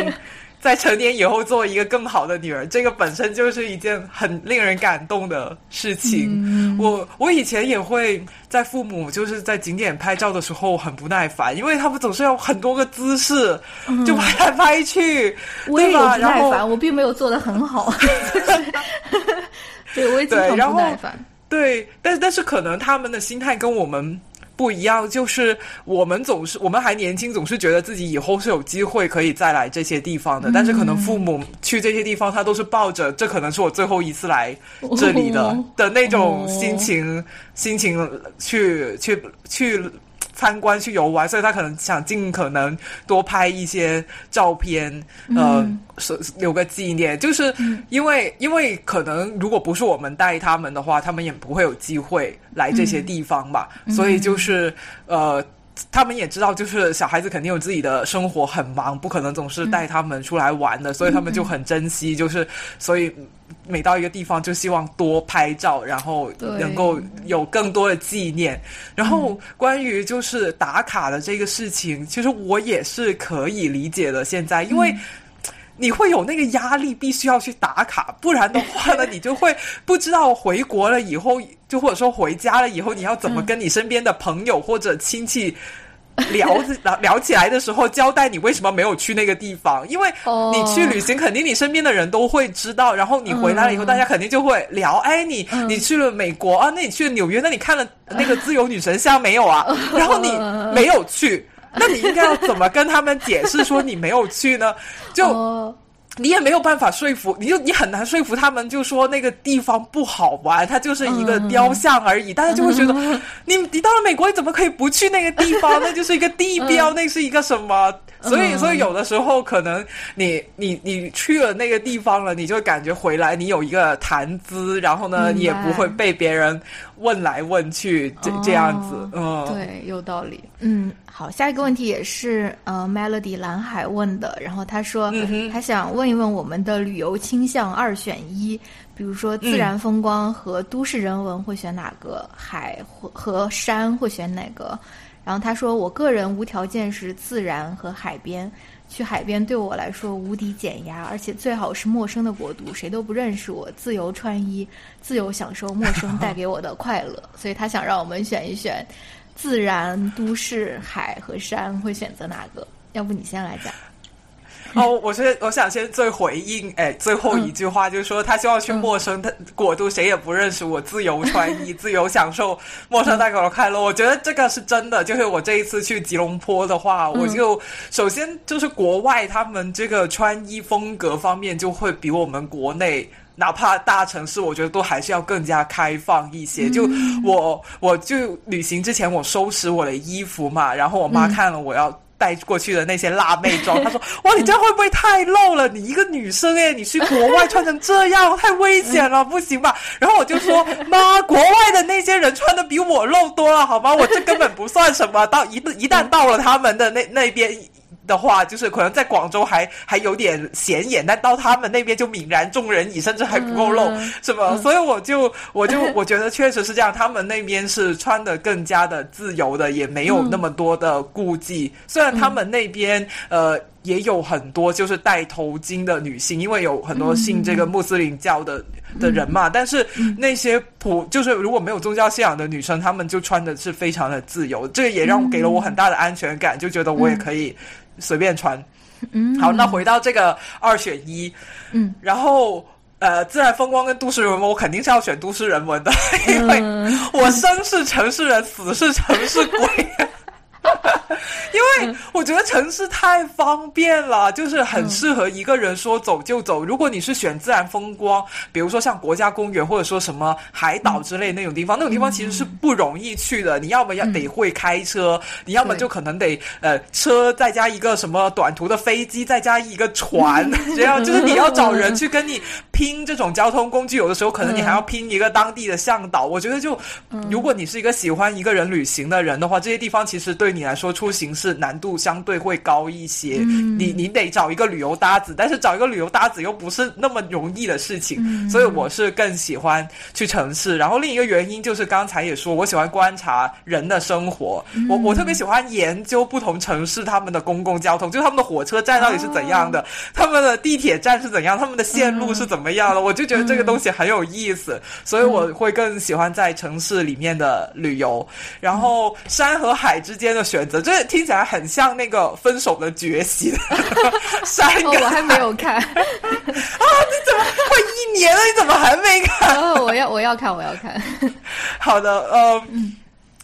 在成年以后做一个更好的女儿，这个本身就是一件很令人感动的事情。我我以前也会在父母就是在景点拍照的时候很不耐烦，因为他们总是要很多个姿势，就拍来拍去。我也有不耐烦，我并没有做的很好。对，我也经常不耐烦。对，但但是可能他们的心态跟我们。不一样，就是我们总是我们还年轻，总是觉得自己以后是有机会可以再来这些地方的。但是可能父母去这些地方，他都是抱着这可能是我最后一次来这里的 的那种心情心情去去去。参观去游玩，所以他可能想尽可能多拍一些照片，呃，是留个纪念。就是因为，因为可能如果不是我们带他们的话，他们也不会有机会来这些地方吧。所以就是呃。他们也知道，就是小孩子肯定有自己的生活，很忙，不可能总是带他们出来玩的，所以他们就很珍惜，就是所以每到一个地方就希望多拍照，然后能够有更多的纪念。然后关于就是打卡的这个事情，其实我也是可以理解的。现在因为。你会有那个压力，必须要去打卡，不然的话呢，你就会不知道回国了以后，就或者说回家了以后，你要怎么跟你身边的朋友或者亲戚聊聊聊起来的时候，交代你为什么没有去那个地方？因为你去旅行，肯定你身边的人都会知道，然后你回来了以后，大家肯定就会聊，哎，你你去了美国啊？那你去了纽约？那你看了那个自由女神像没有啊？然后你没有去。那你应该要怎么跟他们解释说你没有去呢？就 你也没有办法说服，你就你很难说服他们，就说那个地方不好玩，它就是一个雕像而已。大家就会觉得你你到了美国，你怎么可以不去那个地方？那就是一个地标，那是一个什么？所以，所以有的时候可能你你你去了那个地方了，你就感觉回来你有一个谈资，然后呢，你也不会被别人问来问去这这样子。嗯，对，有道理。嗯。好，下一个问题也是呃，Melody 蓝海问的，然后他说他想问一问我们的旅游倾向二选一，比如说自然风光和都市人文会选哪个？海和和山会选哪个？然后他说，我个人无条件是自然和海边。去海边对我来说无敌减压，而且最好是陌生的国度，谁都不认识我，自由穿衣，自由享受陌生带给我的快乐。所以他想让我们选一选，自然、都市、海和山，会选择哪个？要不你先来讲。哦，我先我想先最回应，哎，最后一句话就是说，他希望去陌生的国度，谁也不认识我，自由穿衣，自由享受陌生带给我的快乐。我觉得这个是真的。就是我这一次去吉隆坡的话，我就首先就是国外他们这个穿衣风格方面就会比我们国内，哪怕大城市，我觉得都还是要更加开放一些。就我我就旅行之前，我收拾我的衣服嘛，然后我妈看了我要。带过去的那些辣妹装，他说：“哇，你这样会不会太露了？你一个女生哎，你去国外穿成这样太危险了，不行吧？” 然后我就说：“妈，国外的那些人穿的比我露多了，好吗？我这根本不算什么。到一一旦到了他们的那那边。”的话，就是可能在广州还还有点显眼，但到他们那边就泯然众人矣，甚至还不够露，是吧？所以我就我就 我觉得确实是这样，他们那边是穿的更加的自由的，也没有那么多的顾忌。虽然他们那边呃也有很多就是戴头巾的女性，因为有很多信这个穆斯林教的的人嘛，但是那些普就是如果没有宗教信仰的女生，她们就穿的是非常的自由，这个也让给了我很大的安全感，就觉得我也可以。随便穿，嗯，好，那回到这个二选一，嗯，然后呃，自然风光跟都市人文，我肯定是要选都市人文的，因为我生是城市人，死是城市鬼。因为我觉得城市太方便了，就是很适合一个人说走就走。如果你是选自然风光，比如说像国家公园或者说什么海岛之类那种地方，那种地方其实是不容易去的。你要么要得会开车，你要么就可能得呃车再加一个什么短途的飞机，再加一个船，这样就是你要找人去跟你拼这种交通工具。有的时候可能你还要拼一个当地的向导。我觉得就如果你是一个喜欢一个人旅行的人的话，这些地方其实对你来说出行是难度相对会高一些，你你得找一个旅游搭子，但是找一个旅游搭子又不是那么容易的事情，所以我是更喜欢去城市。然后另一个原因就是刚才也说，我喜欢观察人的生活，我我特别喜欢研究不同城市他们的公共交通，就他们的火车站到底是怎样的，他们的地铁站是怎样，他们的线路是怎么样的，我就觉得这个东西很有意思，所以我会更喜欢在城市里面的旅游。然后山和海之间的选择，这听起来很像那个分手的决心。山，我还没有看 啊！你怎么快一年了？你怎么还没看？哦，我要我要看，我要看。好的，呃，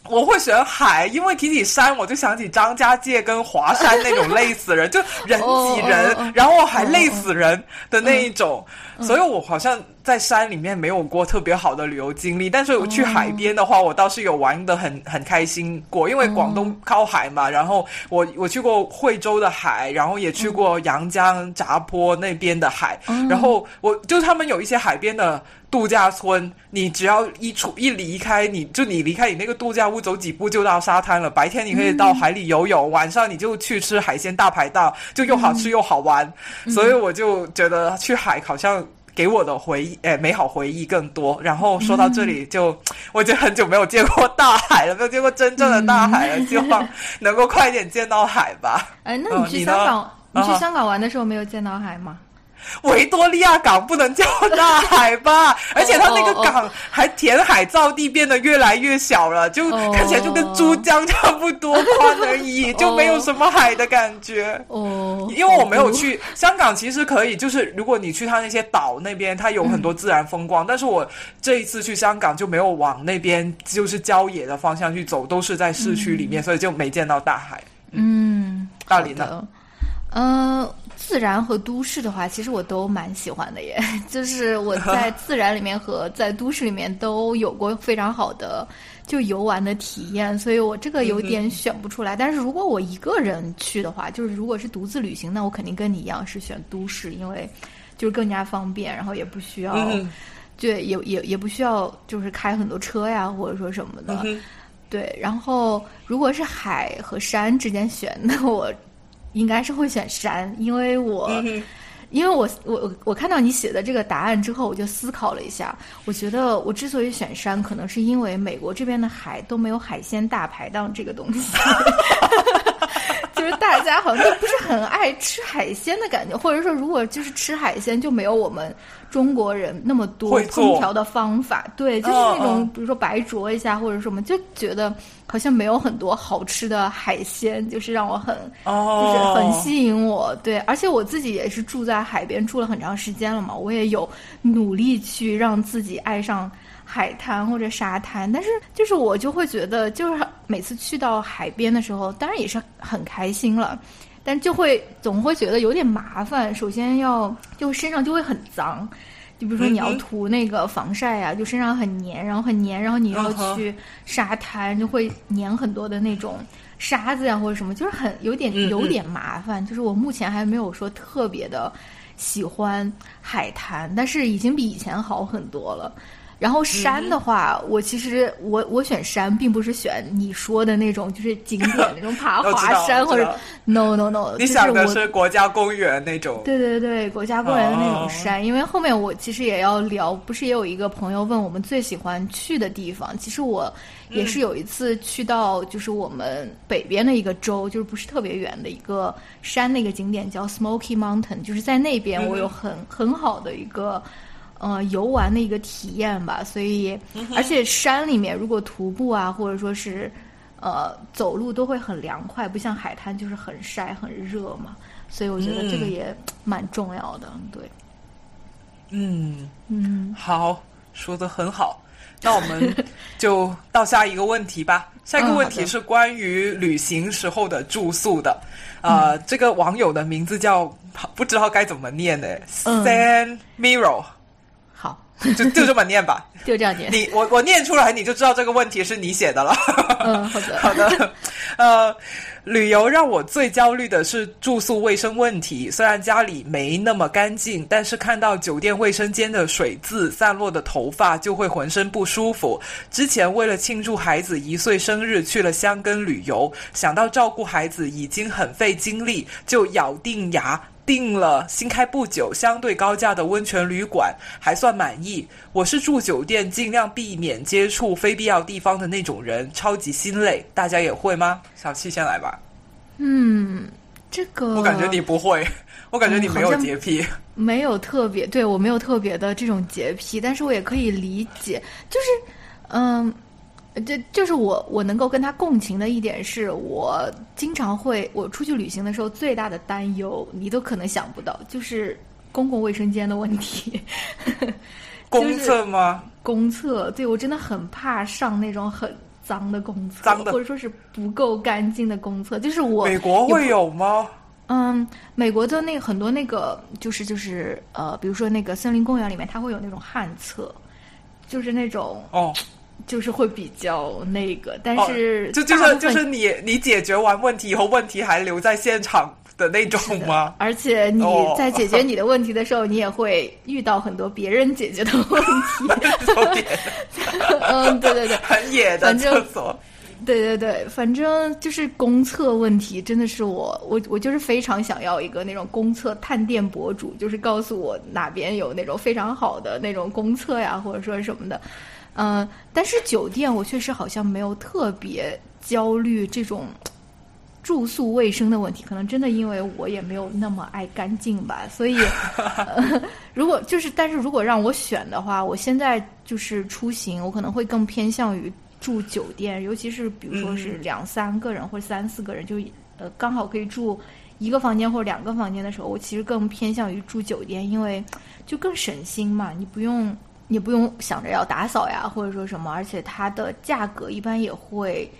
我会选海，因为提起山，我就想起张家界跟华山那种累死人，就人挤人，然后还累死人的那一种，所以我好像。在山里面没有过特别好的旅游经历，但是我去海边的话，我倒是有玩的很很开心过。因为广东靠海嘛，然后我我去过惠州的海，然后也去过阳江闸坡那边的海，然后我就他们有一些海边的度假村，你只要一出一离开，你就你离开你那个度假屋，走几步就到沙滩了。白天你可以到海里游泳，晚上你就去吃海鲜大排档，就又好吃又好玩。所以我就觉得去海好像。给我的回忆，哎，美好回忆更多。然后说到这里，就我已经很久没有见过大海了，没有见过真正的大海了。希望能够快点见到海吧。哎，那你去香港，你去香港玩的时候没有见到海吗？维多利亚港不能叫大海吧？而且它那个港还填海造地，变得越来越小了，就看起来就跟珠江差不多宽而已，就没有什么海的感觉。哦，因为我没有去香港，其实可以，就是如果你去它那些岛那边，它有很多自然风光。但是我这一次去香港就没有往那边就是郊野的方向去走，都是在市区里面，所以就没见到大海。嗯，大理呢？嗯。自然和都市的话，其实我都蛮喜欢的耶。就是我在自然里面和在都市里面都有过非常好的就游玩的体验，所以我这个有点选不出来。但是如果我一个人去的话，就是如果是独自旅行，那我肯定跟你一样是选都市，因为就是更加方便，然后也不需要，对，也也也不需要就是开很多车呀，或者说什么的。对，然后如果是海和山之间选，那我。应该是会选山，因为我，因为我我我我看到你写的这个答案之后，我就思考了一下。我觉得我之所以选山，可能是因为美国这边的海都没有海鲜大排档这个东西，就是大家好像都不是很爱吃海鲜的感觉，或者说如果就是吃海鲜，就没有我们中国人那么多烹调的方法。对，就是那种比如说白灼一下或者什么，就觉得。好像没有很多好吃的海鲜，就是让我很，就是很吸引我。对，而且我自己也是住在海边住了很长时间了嘛，我也有努力去让自己爱上海滩或者沙滩。但是，就是我就会觉得，就是每次去到海边的时候，当然也是很开心了，但就会总会觉得有点麻烦。首先要就身上就会很脏。就比如说你要涂那个防晒啊，就身上很黏，然后很黏，然后你要去沙滩，就会粘很多的那种沙子呀或者什么，就是很有点有点麻烦。就是我目前还没有说特别的喜欢海滩，但是已经比以前好很多了。然后山的话，我其实我我选山，并不是选你说的那种，就是景点那种爬 华山或者 no no no。你想的是国家公园那种？对对对，国家公园的那种山。因为后面我其实也要聊，不是也有一个朋友问我们最喜欢去的地方？其实我也是有一次去到，就是我们北边的一个州，就是不是特别远的一个山，那个景点叫 Smoky Mountain，就是在那边我有很很好的一个。呃，游玩的一个体验吧，所以而且山里面如果徒步啊，或者说是呃走路都会很凉快，不像海滩就是很晒很热嘛，所以我觉得这个也蛮重要的，对。嗯嗯，好，说的很好，那我们就到下一个问题吧。下一个问题是关于旅行时候的住宿的，呃，这个网友的名字叫不知道该怎么念的，San Miro。就就这么念吧，就这样念。你我我念出来，你就知道这个问题是你写的了。嗯，好的 好的。呃，旅游让我最焦虑的是住宿卫生问题。虽然家里没那么干净，但是看到酒店卫生间的水渍、散落的头发，就会浑身不舒服。之前为了庆祝孩子一岁生日去了香根旅游，想到照顾孩子已经很费精力，就咬定牙。订了新开不久、相对高价的温泉旅馆，还算满意。我是住酒店，尽量避免接触非必要地方的那种人，超级心累。大家也会吗？小七先来吧。嗯，这个我感觉你不会，我感觉你没有洁癖，没有特别对我没有特别的这种洁癖，但是我也可以理解，就是嗯。就就是我我能够跟他共情的一点是，我经常会我出去旅行的时候最大的担忧，你都可能想不到，就是公共卫生间的问题。公厕吗？公厕，对我真的很怕上那种很脏的公厕，脏的或者说是不够干净的公厕。就是我美国会有吗？嗯，美国的那很多那个就是就是呃，比如说那个森林公园里面，它会有那种旱厕，就是那种哦。就是会比较那个，但是就就是就是你你解决完问题以后，问题还留在现场的那种吗？而且你在解决你的问题的时候，你也会遇到很多别人解决的问题。嗯，对对对，很野的厕所。对对对，反正就是公厕问题，真的是我我我就是非常想要一个那种公厕探店博主，就是告诉我哪边有那种非常好的那种公厕呀，或者说什么的。嗯，但是酒店我确实好像没有特别焦虑这种住宿卫生的问题，可能真的因为我也没有那么爱干净吧。所以，如果就是，但是如果让我选的话，我现在就是出行，我可能会更偏向于住酒店，尤其是比如说是两三个人或者三四个人，就呃刚好可以住一个房间或者两个房间的时候，我其实更偏向于住酒店，因为就更省心嘛，你不用。你不用想着要打扫呀，或者说什么，而且它的价格一般也会，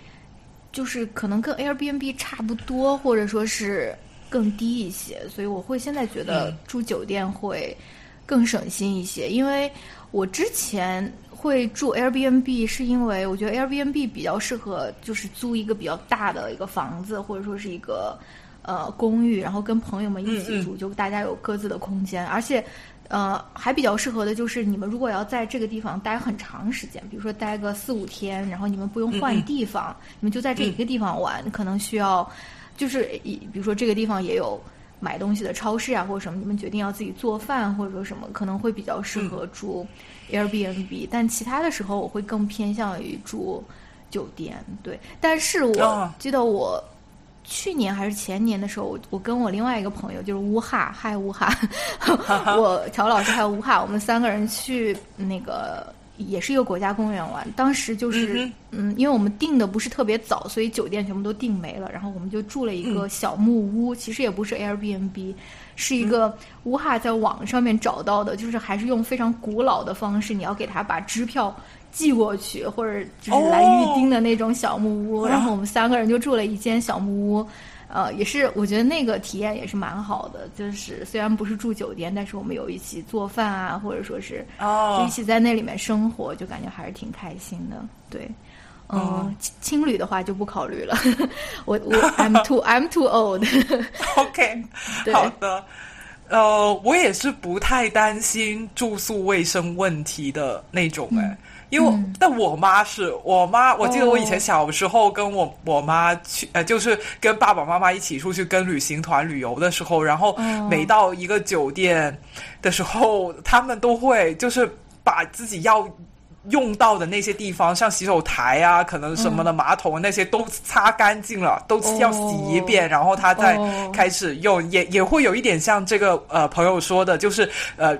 就是可能跟 Airbnb 差不多，或者说是更低一些。所以我会现在觉得住酒店会更省心一些。因为我之前会住 Airbnb，是因为我觉得 Airbnb 比较适合就是租一个比较大的一个房子，或者说是一个呃公寓，然后跟朋友们一起住，就大家有各自的空间，而且。呃，还比较适合的就是你们如果要在这个地方待很长时间，比如说待个四五天，然后你们不用换地方，你们就在这一个地方玩，可能需要，就是一比如说这个地方也有买东西的超市啊，或者什么，你们决定要自己做饭，或者说什么，可能会比较适合住 Airbnb。但其他的时候，我会更偏向于住酒店。对，但是我记得我去年还是前年的时候，我我跟我另外一个朋友就是乌哈，嗨乌哈，我乔老师还有乌哈，我们三个人去那个。也是一个国家公园玩，当时就是，嗯，因为我们订的不是特别早，所以酒店全部都订没了，然后我们就住了一个小木屋，其实也不是 Airbnb，是一个乌哈在网上面找到的，就是还是用非常古老的方式，你要给他把支票寄过去，或者就是来预定的那种小木屋，然后我们三个人就住了一间小木屋。呃，也是，我觉得那个体验也是蛮好的。就是虽然不是住酒店，但是我们有一起做饭啊，或者说是哦，一起在那里面生活，就感觉还是挺开心的。对，嗯，青旅的话就不考虑了。我我 I'm too I'm too old。OK，好的。呃，我也是不太担心住宿卫生问题的那种哎。因为，但我妈是我妈，我记得我以前小时候跟我我妈去，呃，就是跟爸爸妈妈一起出去跟旅行团旅游的时候，然后每到一个酒店的时候，他们都会就是把自己要用到的那些地方，像洗手台啊，可能什么的马桶那些都擦干净了，都要洗一遍，然后他再开始用，也也会有一点像这个呃朋友说的，就是呃，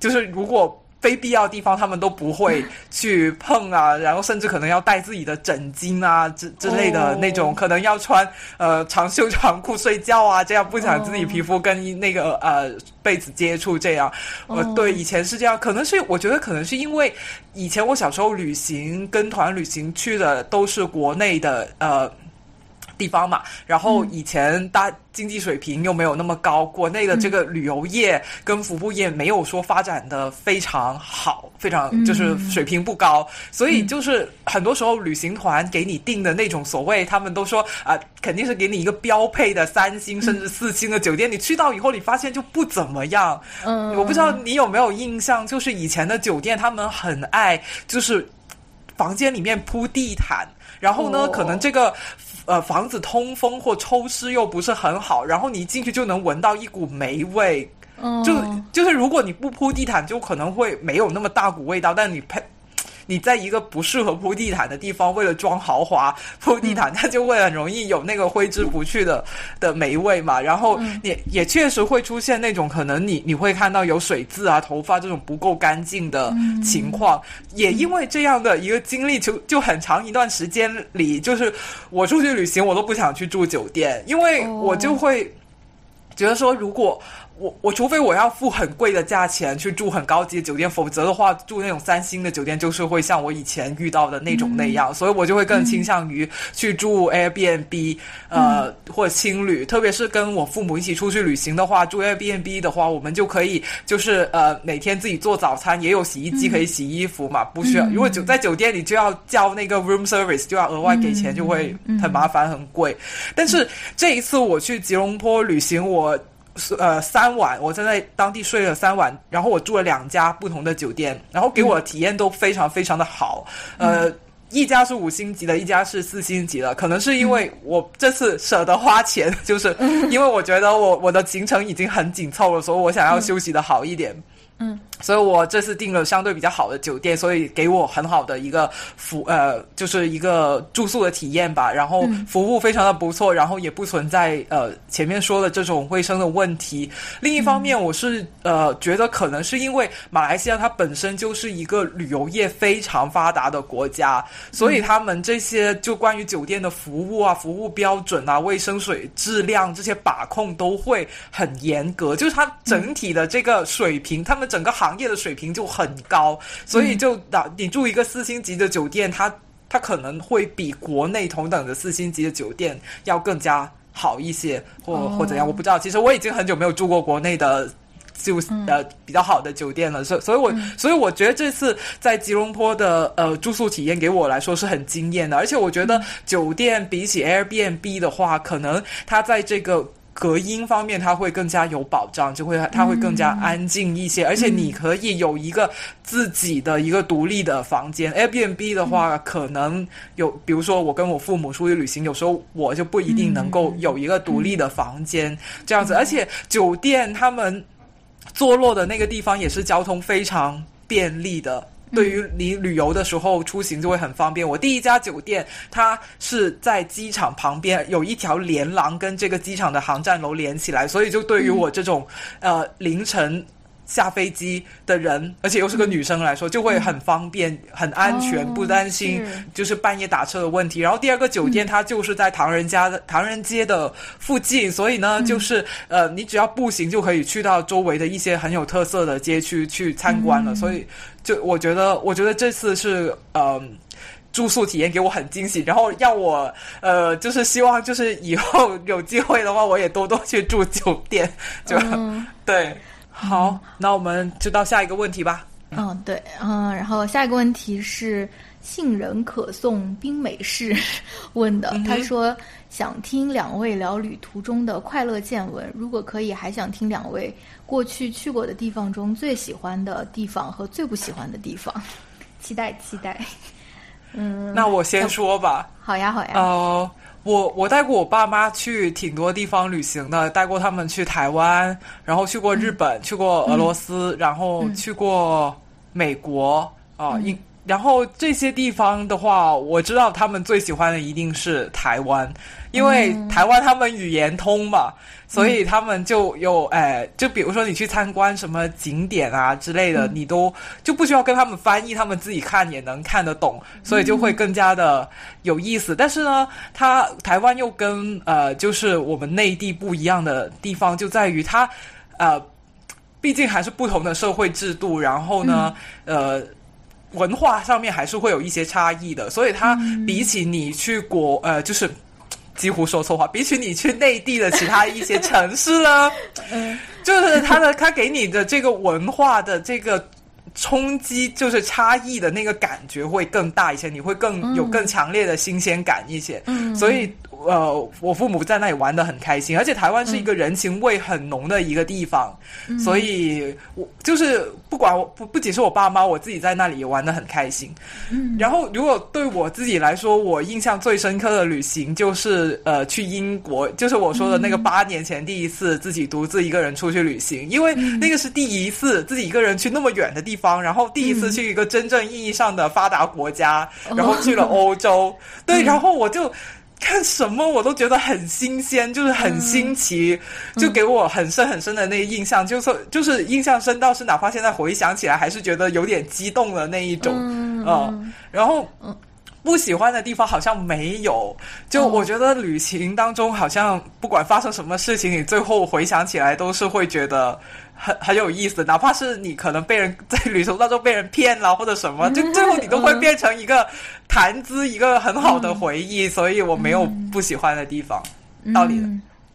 就是如果。非必要地方，他们都不会去碰啊，然后甚至可能要带自己的枕巾啊之之类的那种，可能要穿呃长袖长裤睡觉啊，这样不想自己皮肤跟那个呃被子接触，这样。呃，对，以前是这样，可能是我觉得可能是因为以前我小时候旅行跟团旅行去的都是国内的呃。地方嘛，然后以前大经济水平又没有那么高，国内的这个旅游业跟服务业没有说发展的非常好，非常就是水平不高，所以就是很多时候旅行团给你订的那种所谓，他们都说啊，肯定是给你一个标配的三星甚至四星的酒店，你去到以后你发现就不怎么样。嗯，我不知道你有没有印象，就是以前的酒店他们很爱就是房间里面铺地毯，然后呢，可能这个。呃，房子通风或抽湿又不是很好，然后你进去就能闻到一股霉味，就就是如果你不铺地毯，就可能会没有那么大股味道，但你配。你在一个不适合铺地毯的地方，为了装豪华铺地毯，它就会很容易有那个挥之不去的的霉味嘛。然后也也确实会出现那种可能你你会看到有水渍啊、头发这种不够干净的情况。也因为这样的一个经历，就就很长一段时间里，就是我出去旅行，我都不想去住酒店，因为我就会觉得说如果。我我除非我要付很贵的价钱去住很高级的酒店，否则的话住那种三星的酒店就是会像我以前遇到的那种那样，所以我就会更倾向于去住 Airbnb，呃或者青旅。特别是跟我父母一起出去旅行的话，住 Airbnb 的话，我们就可以就是呃每天自己做早餐，也有洗衣机可以洗衣服嘛，不需要。如果酒在酒店里就要交那个 room service，就要额外给钱，就会很麻烦很贵。但是这一次我去吉隆坡旅行，我。呃，三晚，我在在当地睡了三晚，然后我住了两家不同的酒店，然后给我的体验都非常非常的好。呃，一家是五星级的，一家是四星级的。可能是因为我这次舍得花钱，就是因为我觉得我我的行程已经很紧凑了，所以我想要休息的好一点。嗯，所以我这次订了相对比较好的酒店，所以给我很好的一个服呃，就是一个住宿的体验吧。然后服务非常的不错，然后也不存在呃前面说的这种卫生的问题。另一方面，我是呃觉得可能是因为马来西亚它本身就是一个旅游业非常发达的国家，所以他们这些就关于酒店的服务啊、服务标准啊、卫生水质量这些把控都会很严格，就是它整体的这个水平，他们。整个行业的水平就很高，所以就打你住一个四星级的酒店，它它可能会比国内同等的四星级的酒店要更加好一些，或或怎样，我不知道。其实我已经很久没有住过国内的就呃比较好的酒店了，所所以，我所以我觉得这次在吉隆坡的呃住宿体验给我来说是很惊艳的，而且我觉得酒店比起 Airbnb 的话，可能它在这个。隔音方面，它会更加有保障，就会它会更加安静一些，而且你可以有一个自己的一个独立的房间。Airbnb 的话，可能有，比如说我跟我父母出去旅行，有时候我就不一定能够有一个独立的房间这样子，而且酒店他们坐落的那个地方也是交通非常便利的。对于你旅游的时候出行就会很方便。我第一家酒店它是在机场旁边，有一条连廊跟这个机场的航站楼连起来，所以就对于我这种呃凌晨。下飞机的人，而且又是个女生来说，就会很方便、很安全，不担心就是半夜打车的问题。然后第二个酒店，它就是在唐人家的唐人街的附近，所以呢，就是呃，你只要步行就可以去到周围的一些很有特色的街区去参观了。所以，就我觉得，我觉得这次是呃住宿体验给我很惊喜，然后要我呃，就是希望就是以后有机会的话，我也多多去住酒店，就 对。好，那我们就到下一个问题吧。嗯，对，嗯，然后下一个问题是杏仁可颂冰美式 问的，他说想听两位聊旅途中的快乐见闻，如果可以，还想听两位过去去过的地方中最喜欢的地方和最不喜欢的地方，期待期待。嗯，那我先说吧。好呀，好呀。哦。我我带过我爸妈去挺多地方旅行的，带过他们去台湾，然后去过日本，去过俄罗斯，然后去过美国啊，一然后这些地方的话，我知道他们最喜欢的一定是台湾。因为台湾他们语言通嘛，所以他们就有哎，就比如说你去参观什么景点啊之类的，你都就不需要跟他们翻译，他们自己看也能看得懂，所以就会更加的有意思。但是呢，它台湾又跟呃，就是我们内地不一样的地方就在于它呃，毕竟还是不同的社会制度，然后呢，呃，文化上面还是会有一些差异的，所以它比起你去国呃，就是。几乎说错话，比起你去内地的其他一些城市呢，嗯，就是他的他给你的这个文化的这个冲击，就是差异的那个感觉会更大一些，你会更有更强烈的新鲜感一些，嗯，所以。呃，我父母在那里玩的很开心，而且台湾是一个人情味很浓的一个地方，所以我就是不管不不仅是我爸妈，我自己在那里也玩的很开心。然后，如果对我自己来说，我印象最深刻的旅行就是呃去英国，就是我说的那个八年前第一次自己独自一个人出去旅行，因为那个是第一次自己一个人去那么远的地方，然后第一次去一个真正意义上的发达国家，然后去了欧洲，对，然后我就。看什么我都觉得很新鲜，就是很新奇，就给我很深很深的那个印象，就是就是印象深到是哪怕现在回想起来还是觉得有点激动的那一种，嗯，然后不喜欢的地方好像没有，就我觉得旅行当中好像不管发生什么事情，你最后回想起来都是会觉得。很很有意思，哪怕是你可能被人在旅途当中被人骗了或者什么，就最后你都会变成一个谈资，一个很好的回忆。所以我没有不喜欢的地方，道理的。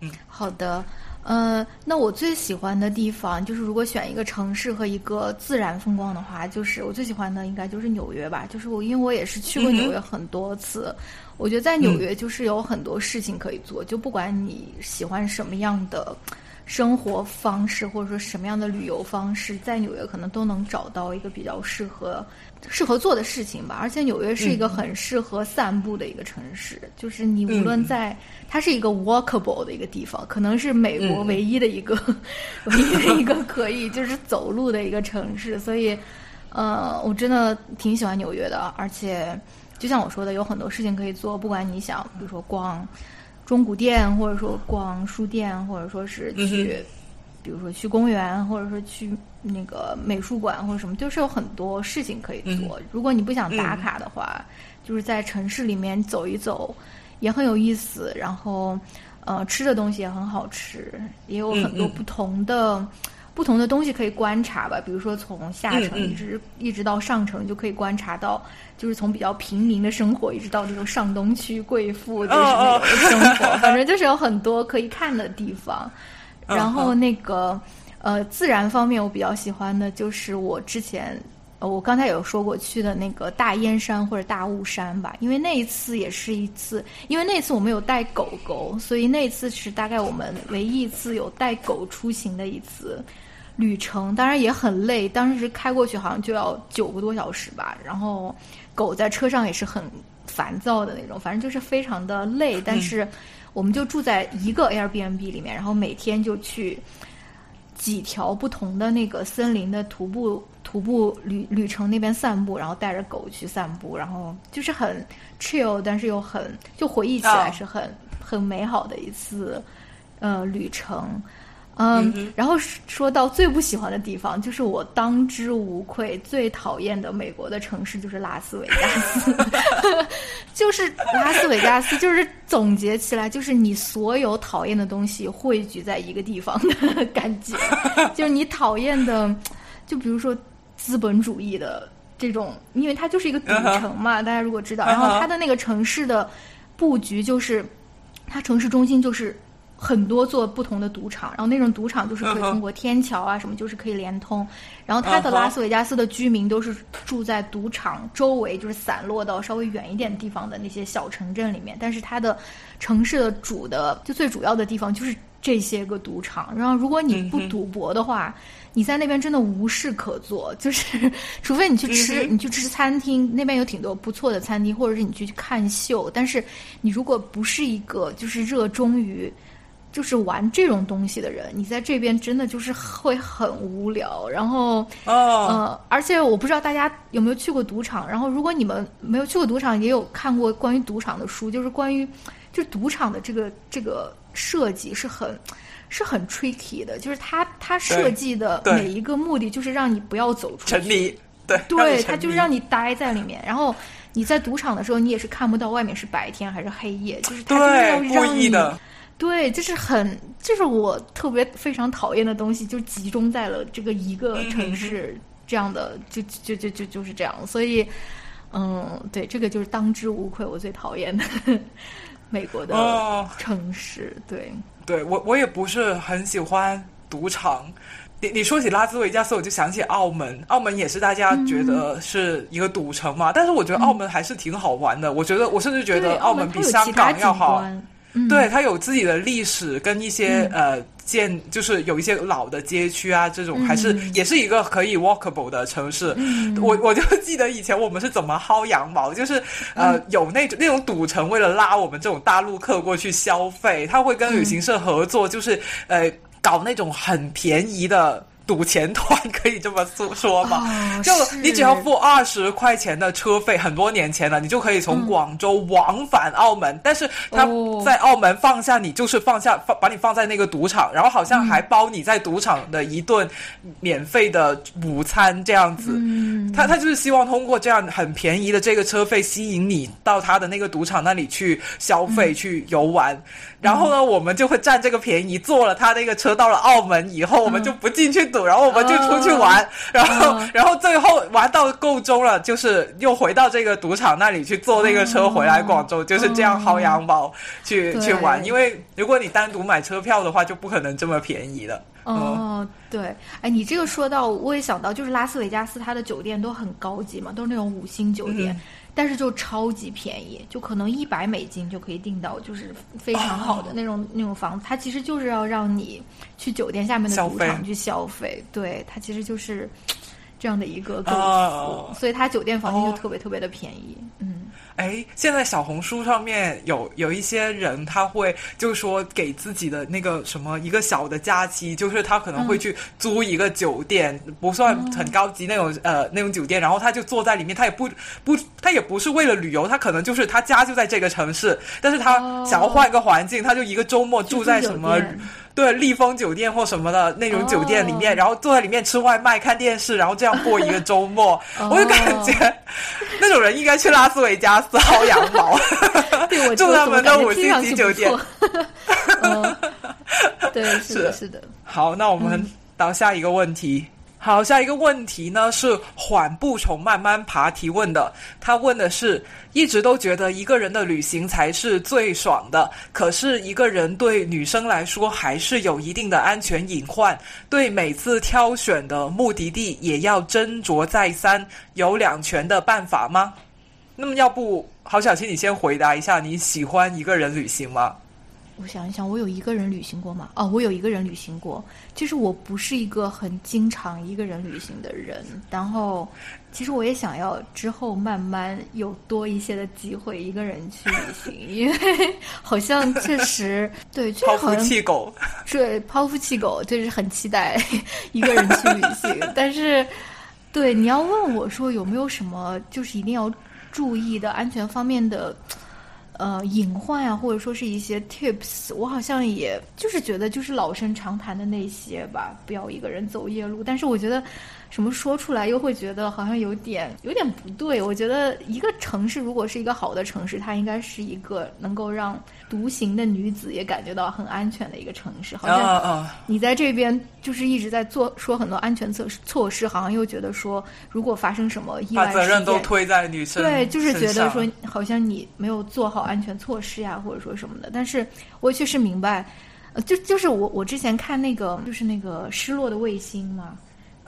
嗯，好的。呃，那我最喜欢的地方就是，如果选一个城市和一个自然风光的话，就是我最喜欢的应该就是纽约吧。就是我因为我也是去过纽约很多次，我觉得在纽约就是有很多事情可以做，就不管你喜欢什么样的。生活方式或者说什么样的旅游方式，在纽约可能都能找到一个比较适合适合做的事情吧。而且纽约是一个很适合散步的一个城市，就是你无论在它是一个 walkable 的一个地方，可能是美国唯一的一个唯一的一个可以就是走路的一个城市。所以，呃，我真的挺喜欢纽约的。而且，就像我说的，有很多事情可以做，不管你想，比如说逛。中古店，或者说逛书店，或者说是去，比如说去公园，或者说去那个美术馆或者什么，就是有很多事情可以做。如果你不想打卡的话，就是在城市里面走一走，也很有意思。然后，呃，吃的东西也很好吃，也有很多不同的。不同的东西可以观察吧，比如说从下城一直一直到上城，就可以观察到，就是从比较平民的生活，一直到这种上东区贵妇就是那种生活，反正就是有很多可以看的地方。然后那个呃，自然方面我比较喜欢的就是我之前呃，我刚才有说过去的那个大燕山或者大雾山吧，因为那一次也是一次，因为那次我们有带狗狗，所以那次是大概我们唯一一次有带狗出行的一次旅程，当然也很累，当时开过去好像就要九个多小时吧，然后狗在车上也是很烦躁的那种，反正就是非常的累，但是我们就住在一个 Airbnb 里面，然后每天就去几条不同的那个森林的徒步。徒步旅旅程那边散步，然后带着狗去散步，然后就是很 chill，但是又很就回忆起来是很很美好的一次呃旅程。嗯，然后说到最不喜欢的地方，就是我当之无愧最讨厌的美国的城市就是拉斯维加斯，就是拉斯维加斯，就是总结起来就是你所有讨厌的东西汇聚在一个地方的感觉，就是你讨厌的，就比如说。资本主义的这种，因为它就是一个赌城嘛，大家如果知道，然后它的那个城市的布局就是，它城市中心就是很多座不同的赌场，然后那种赌场就是可以通过天桥啊什么，就是可以连通。然后它的拉斯维加斯的居民都是住在赌场周围，就是散落到稍微远一点地方的那些小城镇里面。但是它的城市的主的就最主要的地方就是这些个赌场。然后如果你不赌博的话。你在那边真的无事可做，就是 除非你去吃，你去吃餐厅，那边有挺多不错的餐厅，或者是你去看秀。但是你如果不是一个就是热衷于就是玩这种东西的人，你在这边真的就是会很无聊。然后，哦呃，而且我不知道大家有没有去过赌场。然后，如果你们没有去过赌场，也有看过关于赌场的书，就是关于就赌场的这个这个设计是很。是很 tricky 的，就是他他设计的每一个目的就是让你不要走出去，沉迷，对，对他就是让你待在里面。然后你在赌场的时候，你也是看不到外面是白天还是黑夜，就是他就是要让你，对，就是很，就是我特别非常讨厌的东西，就集中在了这个一个城市这样的，就就就就就是这样。所以，嗯，对，这个就是当之无愧我最讨厌的 美国的城市，对。对我，我也不是很喜欢赌场。你你说起拉斯维加斯，我就想起澳门。澳门也是大家觉得是一个赌城嘛，但是我觉得澳门还是挺好玩的。我觉得我甚至觉得澳门比香港要好。对，它有自己的历史跟一些呃。建就是有一些老的街区啊，这种还是也是一个可以 walkable 的城市。我我就记得以前我们是怎么薅羊毛，就是呃有那种那种赌城，为了拉我们这种大陆客过去消费，他会跟旅行社合作，就是呃搞那种很便宜的。赌钱团可以这么说说吗？就你只要付二十块钱的车费，很多年前了，你就可以从广州往返澳门。但是他在澳门放下你，就是放下放把你放在那个赌场，然后好像还包你在赌场的一顿免费的午餐这样子。他他就是希望通过这样很便宜的这个车费吸引你到他的那个赌场那里去消费去游玩。然后呢，我们就会占这个便宜，坐了他那个车到了澳门以后，我们就不进去赌，然后我们就出去玩，然后然后最后玩到够钟了，就是又回到这个赌场那里去坐那个车回来广州，就是这样薅羊毛去去玩。因为如果你单独买车票的话，就不可能这么便宜了。哦，对，哎，你这个说到，我也想到，就是拉斯维加斯它的酒店都很高级嘛，都是那种五星酒店。但是就超级便宜，就可能一百美金就可以订到，就是非常好的那种那种房子。它其实就是要让你去酒店下面的赌场去消费，对，它其实就是这样的一个构思，所以它酒店房间就特别特别的便宜，嗯。哎，现在小红书上面有有一些人，他会就是说给自己的那个什么一个小的假期，就是他可能会去租一个酒店，不算很高级那种呃那种酒店，然后他就坐在里面，他也不不他也不是为了旅游，他可能就是他家就在这个城市，但是他想要换一个环境，他就一个周末住在什么。对，丽枫酒店或什么的那种酒店里面，然后坐在里面吃外卖、看电视，然后这样过一个周末，我就感觉那种人应该去拉斯维加斯薅羊毛，住他们的五星级酒店。对，是的，是。的。好，那我们到下一个问题。好，下一个问题呢是缓步虫慢慢爬提问的。他问的是，一直都觉得一个人的旅行才是最爽的，可是一个人对女生来说还是有一定的安全隐患，对每次挑选的目的地也要斟酌再三，有两全的办法吗？那么，要不郝小青你先回答一下，你喜欢一个人旅行吗？我想一想，我有一个人旅行过吗？哦，我有一个人旅行过。其实我不是一个很经常一个人旅行的人，然后其实我也想要之后慢慢有多一些的机会一个人去旅行，因为 好像确实对抛夫弃狗，对抛夫弃狗就是很期待 一个人去旅行。但是对你要问我说有没有什么就是一定要注意的安全方面的。呃，隐患啊，或者说是一些 tips，我好像也就是觉得就是老生常谈的那些吧，不要一个人走夜路。但是我觉得。什么说出来又会觉得好像有点有点不对？我觉得一个城市如果是一个好的城市，它应该是一个能够让独行的女子也感觉到很安全的一个城市。好像你在这边就是一直在做说很多安全措施措施，好像又觉得说如果发生什么意外，把责任都推在女生对，就是觉得说好像你没有做好安全措施呀，或者说什么的。但是我确实明白，呃，就就是我我之前看那个就是那个失落的卫星嘛。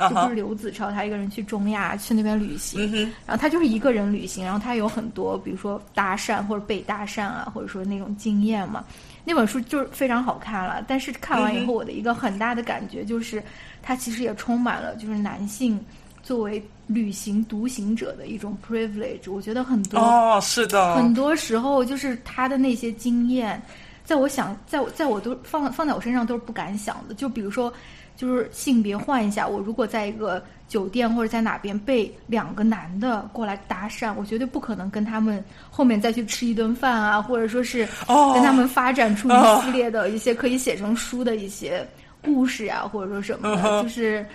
就不是刘子超，他一个人去中亚去那边旅行，然后他就是一个人旅行，然后他有很多，比如说搭讪或者被搭讪啊，或者说那种经验嘛。那本书就是非常好看了，但是看完以后，我的一个很大的感觉就是，它其实也充满了就是男性作为旅行独行者的一种 privilege。我觉得很多哦，是的，很多时候就是他的那些经验，在我想，在我在我都放放在我身上都是不敢想的。就比如说。就是性别换一下，我如果在一个酒店或者在哪边被两个男的过来搭讪，我绝对不可能跟他们后面再去吃一顿饭啊，或者说是跟他们发展出一系列的一些可以写成书的一些故事啊，或者说什么的。就是，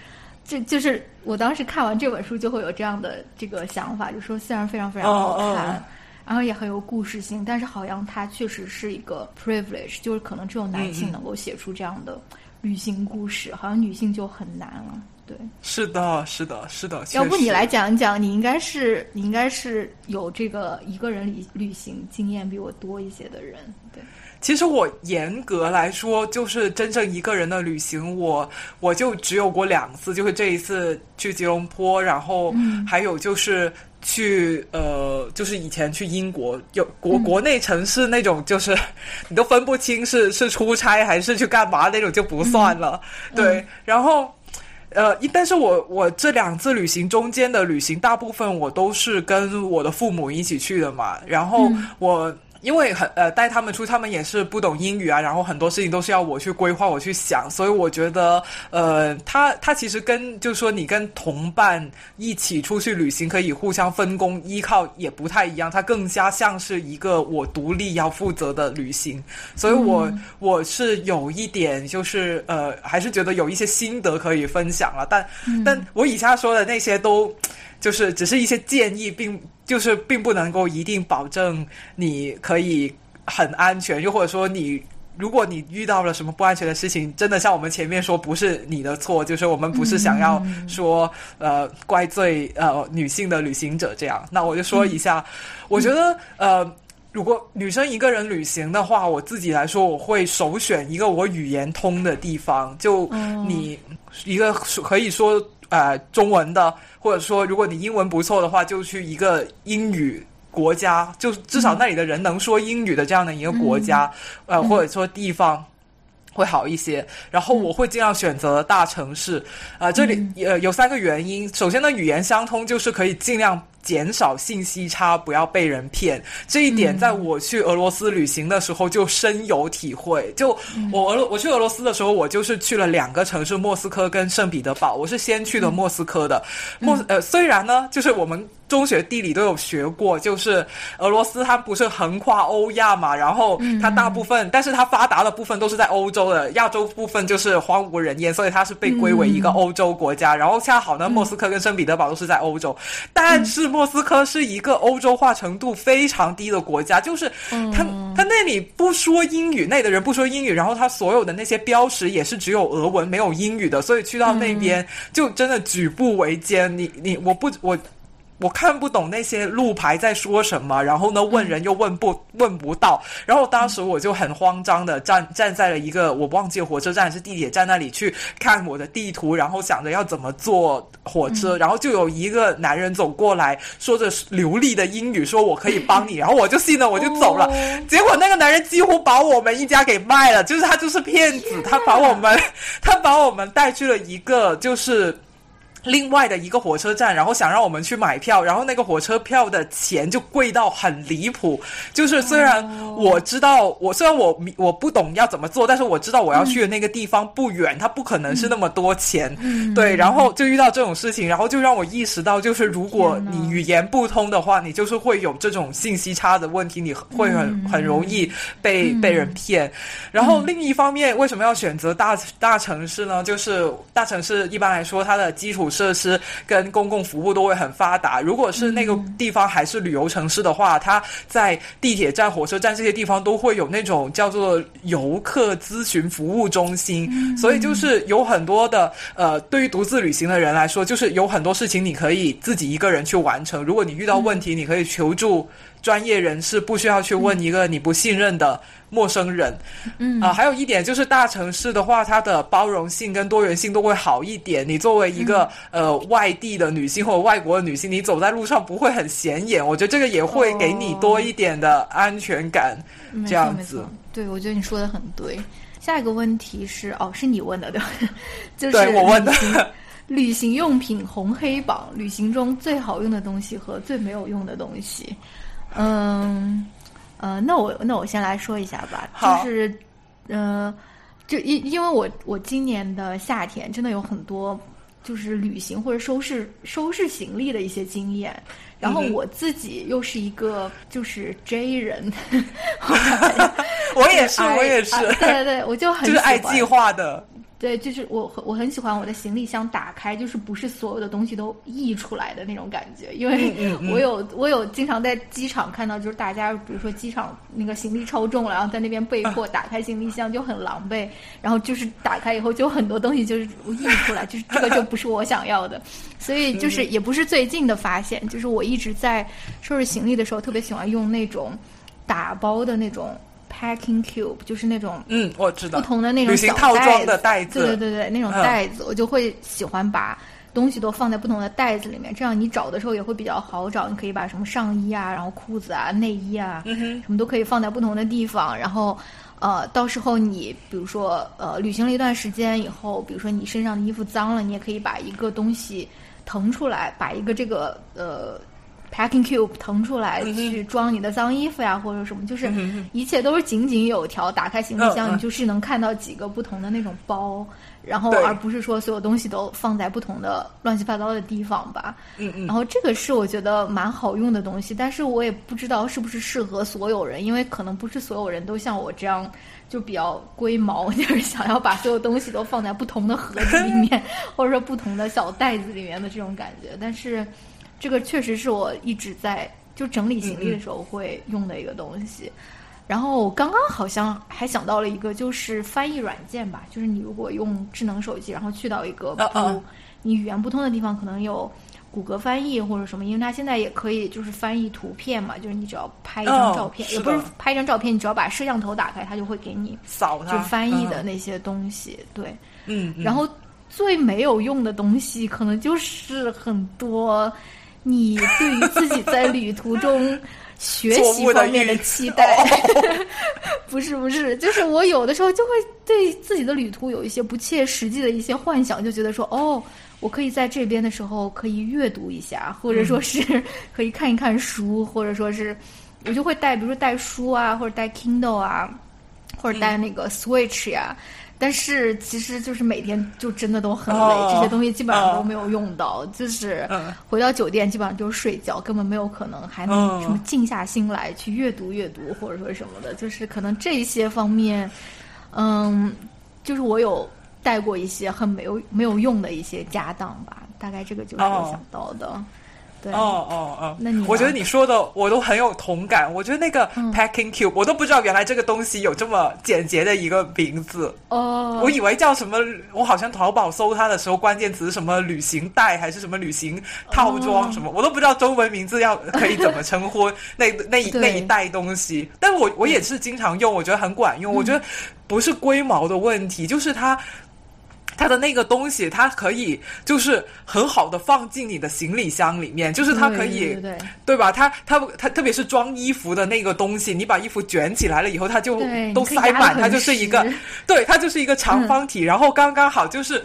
这就是我当时看完这本书就会有这样的这个想法，就说虽然非常非常好看，然后也很有故事性，但是好像它确实是一个 privilege，就是可能只有男性能够写出这样的。旅行故事好像女性就很难了，对，是的，是的，是的。要不你来讲一讲，你应该是你应该是有这个一个人旅旅行经验比我多一些的人，对。其实我严格来说，就是真正一个人的旅行，我我就只有过两次，就是这一次去吉隆坡，然后还有就是。去呃，就是以前去英国，有国国内城市那种，就是你都分不清是是出差还是去干嘛那种就不算了。对，然后呃，但是我我这两次旅行中间的旅行，大部分我都是跟我的父母一起去的嘛，然后我。因为很呃带他们出，他们也是不懂英语啊，然后很多事情都是要我去规划，我去想，所以我觉得呃，他他其实跟就是说你跟同伴一起出去旅行，可以互相分工依靠，也不太一样，它更加像是一个我独立要负责的旅行，所以我我是有一点就是呃，还是觉得有一些心得可以分享了，但但我以下说的那些都。就是只是一些建议，并就是并不能够一定保证你可以很安全，又或者说你如果你遇到了什么不安全的事情，真的像我们前面说，不是你的错，就是我们不是想要说呃怪罪呃女性的旅行者这样。那我就说一下，我觉得呃，如果女生一个人旅行的话，我自己来说，我会首选一个我语言通的地方，就你一个可以说。呃，中文的，或者说，如果你英文不错的话，就去一个英语国家，就至少那里的人能说英语的这样的一个国家，呃，或者说地方会好一些。然后我会尽量选择大城市，啊，这里呃有三个原因。首先呢，语言相通就是可以尽量。减少信息差，不要被人骗。这一点，在我去俄罗斯旅行的时候就深有体会。就我俄我去俄罗斯的时候，我就是去了两个城市，莫斯科跟圣彼得堡。我是先去的莫斯科的。莫呃，虽然呢，就是我们中学地理都有学过，就是俄罗斯它不是横跨欧亚嘛，然后它大部分，但是它发达的部分都是在欧洲的，亚洲部分就是荒无人烟，所以它是被归为一个欧洲国家。然后恰好呢，莫斯科跟圣彼得堡都是在欧洲，但是。莫斯科是一个欧洲化程度非常低的国家，就是他他那那里不说英语，那里的人不说英语，然后他所有的那些标识也是只有俄文没有英语的，所以去到那边就真的举步维艰。你你我不我。我看不懂那些路牌在说什么，然后呢，问人又问不问不到，然后当时我就很慌张的站站在了一个我忘记火车站还是地铁站那里去看我的地图，然后想着要怎么坐火车，然后就有一个男人走过来，说着流利的英语，说我可以帮你，然后我就信了，我就走了。结果那个男人几乎把我们一家给卖了，就是他就是骗子，他把我们 他把我们带去了一个就是。另外的一个火车站，然后想让我们去买票，然后那个火车票的钱就贵到很离谱。就是虽然我知道，我虽然我我不懂要怎么做，但是我知道我要去的那个地方不远，它不可能是那么多钱。对，然后就遇到这种事情，然后就让我意识到，就是如果你语言不通的话，你就是会有这种信息差的问题，你会很很容易被被人骗。然后另一方面，为什么要选择大大城市呢？就是大城市一般来说，它的基础。设施跟公共服务都会很发达。如果是那个地方还是旅游城市的话，它在地铁站、火车站这些地方都会有那种叫做游客咨询服务中心。所以就是有很多的呃，对于独自旅行的人来说，就是有很多事情你可以自己一个人去完成。如果你遇到问题，你可以求助。专业人士不需要去问一个你不信任的陌生人，嗯啊，还有一点就是大城市的话，它的包容性跟多元性都会好一点。你作为一个呃外地的女性或者外国的女性，你走在路上不会很显眼，我觉得这个也会给你多一点的安全感。这样子，对，我觉得你说的很对。下一个问题是，哦，是你问的对吧？就是我问的。旅行用品红黑榜，旅行中最好用的东西和最没有用的东西。嗯，呃，那我那我先来说一下吧，就是，呃，就因因为我我今年的夏天真的有很多就是旅行或者收拾收拾行李的一些经验，然后我自己又是一个就是 J 人，我也是我也是，对对对，我就很就是爱计划的。对，就是我我很喜欢我的行李箱打开，就是不是所有的东西都溢出来的那种感觉，因为我有我有经常在机场看到，就是大家比如说机场那个行李超重了，然后在那边被迫打开行李箱就很狼狈，然后就是打开以后就很多东西就是溢出来，就是这个就不是我想要的，所以就是也不是最近的发现，就是我一直在收拾行李的时候特别喜欢用那种打包的那种。Packing cube 就是那种，嗯，我知道不同的那种旅行套装的袋子，对对对对，那种袋子，我就会喜欢把东西都放在不同的袋子里面，这样你找的时候也会比较好找。你可以把什么上衣啊，然后裤子啊、内衣啊，什么都可以放在不同的地方。然后，呃，到时候你比如说，呃，旅行了一段时间以后，比如说你身上的衣服脏了，你也可以把一个东西腾出来，把一个这个呃。Packing cube 腾出来去装你的脏衣服呀，或者什么，就是一切都是井井有条。打开行李箱，你就是能看到几个不同的那种包，然后而不是说所有东西都放在不同的乱七八糟的地方吧。嗯嗯。然后这个是我觉得蛮好用的东西，但是我也不知道是不是适合所有人，因为可能不是所有人都像我这样就比较龟毛，就是想要把所有东西都放在不同的盒子里面，或者说不同的小袋子里面的这种感觉，但是。这个确实是我一直在就整理行李的时候会用的一个东西，然后我刚刚好像还想到了一个，就是翻译软件吧，就是你如果用智能手机，然后去到一个不你语言不通的地方，可能有谷歌翻译或者什么，因为它现在也可以就是翻译图片嘛，就是你只要拍一张照片，也不是拍一张照片，你只要把摄像头打开，它就会给你扫就翻译的那些东西，对，嗯，然后最没有用的东西，可能就是很多。你对于自己在旅途中 学习方面的期待，不是不是，就是我有的时候就会对自己的旅途有一些不切实际的一些幻想，就觉得说，哦，我可以在这边的时候可以阅读一下，或者说是 可以看一看书，或者说是，我就会带，比如说带书啊，或者带 Kindle 啊，或者带那个 Switch 呀。但是其实就是每天就真的都很累，这些东西基本上都没有用到，就是回到酒店基本上就是睡觉，根本没有可能还能什么静下心来去阅读阅读或者说什么的，就是可能这些方面，嗯，就是我有带过一些很没有没有用的一些家当吧，大概这个就是我想到的。哦哦哦，那你我觉得你说的我都很有同感。我觉得那个嗯 packing cube 我都不知道原来这个东西有这么简洁的一个名字。哦，我以为叫什么，我好像淘宝搜它的时候，关键词什么旅行袋还是什么旅行套装哦什么，我都不知道中文名字要可以怎么称呼那那一 那一袋东西。但我我也是经常用，我觉得很管用。我觉得不是龟毛的问题，就是它。它的那个东西，它可以就是很好的放进你的行李箱里面，就是它可以对吧？它它它特别是装衣服的那个东西，你把衣服卷起来了以后，它就都塞满，它就是一个，对，它就是一个长方体，然后刚刚好就是。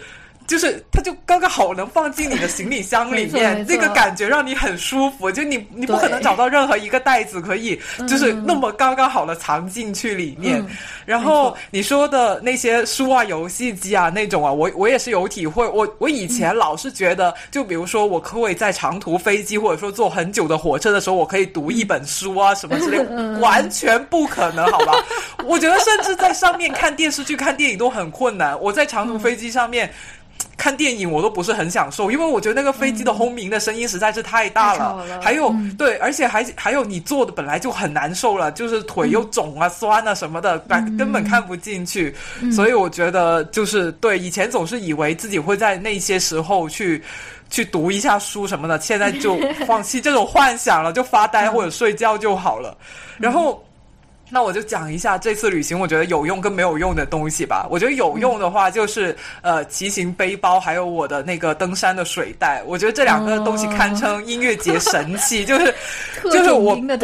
就是它就刚刚好能放进你的行李箱里面那，个感觉让你很舒服。就你你不可能找到任何一个袋子可以就是那么刚刚好的藏进去里面。然后你说的那些书啊、游戏机啊那种啊，我我也是有体会。我我以前老是觉得，就比如说我可以在长途飞机或者说坐很久的火车的时候，我可以读一本书啊什么之类，完全不可能，好吧？我觉得甚至在上面看电视剧、看电影都很困难。我在长途飞机上面。看电影我都不是很享受，因为我觉得那个飞机的轰鸣的声音实在是太大了。了还有、嗯对，而且还还有你坐的本来就很难受了，就是腿又肿啊、酸啊什么的，根根本看不进去。所以我觉得就是对，以前总是以为自己会在那些时候去。去读一下书什么的，现在就放弃这种幻想了，就发呆 或者睡觉就好了。然后，那我就讲一下这次旅行我觉得有用跟没有用的东西吧。我觉得有用的话就是、呃骑行背包，还有我的那个登山的水袋。我觉得这两个东西堪称音乐节神器，就是 就是我的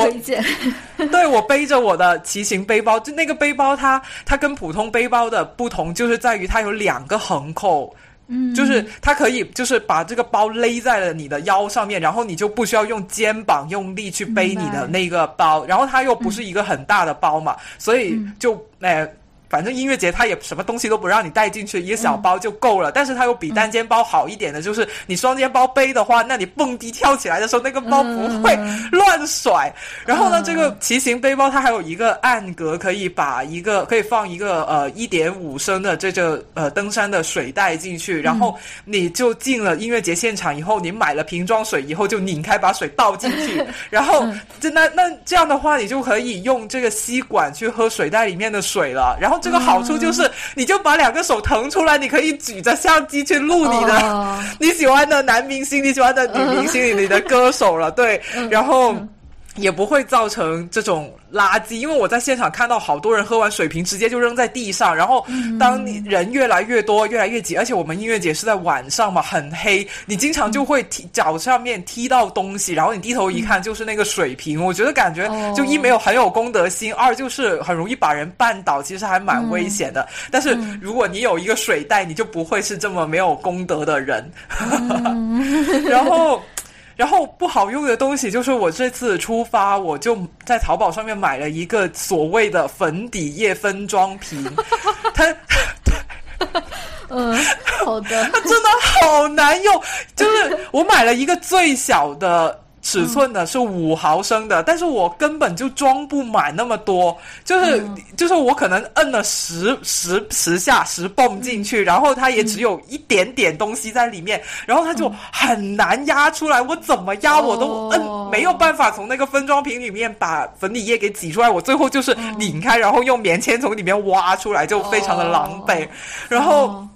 我对我背着我的骑行背包，就那个背包它它跟普通背包的不同，就是在于它有两个横扣。嗯，就是它可以，就是把这个包勒在了你的腰上面，然后你就不需要用肩膀用力去背你的那个包，然后它又不是一个很大的包嘛，所以就呃。反正音乐节它也什么东西都不让你带进去，一个小包就够了。但是它有比单肩包好一点的，就是你双肩包背的话，那你蹦迪跳起来的时候，那个包不会乱甩。然后呢，这个骑行背包它还有一个暗格，可以把一个可以放一个呃一点五升的这个呃登山的水带进去，然后你就进了音乐节现场以后，你买了瓶装水以后就拧开把水倒进去，然后就那那这样的话，你就可以用这个吸管去喝水袋里面的水了。然后这个好处就是，你就把两个手腾出来，你可以举着相机去录你的、哦。你喜欢的男明星，你喜欢的女明星，你的歌手了，对，然后。也不会造成这种垃圾，因为我在现场看到好多人喝完水瓶直接就扔在地上，然后当你人越来越多、越来越挤，而且我们音乐节是在晚上嘛，很黑，你经常就会踢脚上面踢到东西，然后你低头一看就是那个水瓶，我觉得感觉就一没有很有公德心，二就是很容易把人绊倒，其实还蛮危险的。但是如果你有一个水袋，你就不会是这么没有公德的人。然后。然后不好用的东西就是我这次出发，我就在淘宝上面买了一个所谓的粉底液分装瓶，它 嗯，好的，它真的好难用，就是我买了一个最小的。尺寸的是五毫升的，但是我根本就装不满那么多，就是、就是我可能摁了十十十下十泵进去，然后它也只有一点点东西在里面，然后它就很难压出来，我怎么压我都摁、哦没有办法从那个分装瓶里面把粉底液给挤出来，我最后就是拧开，然后用棉签从里面挖出来，就非常的狼狈，然后。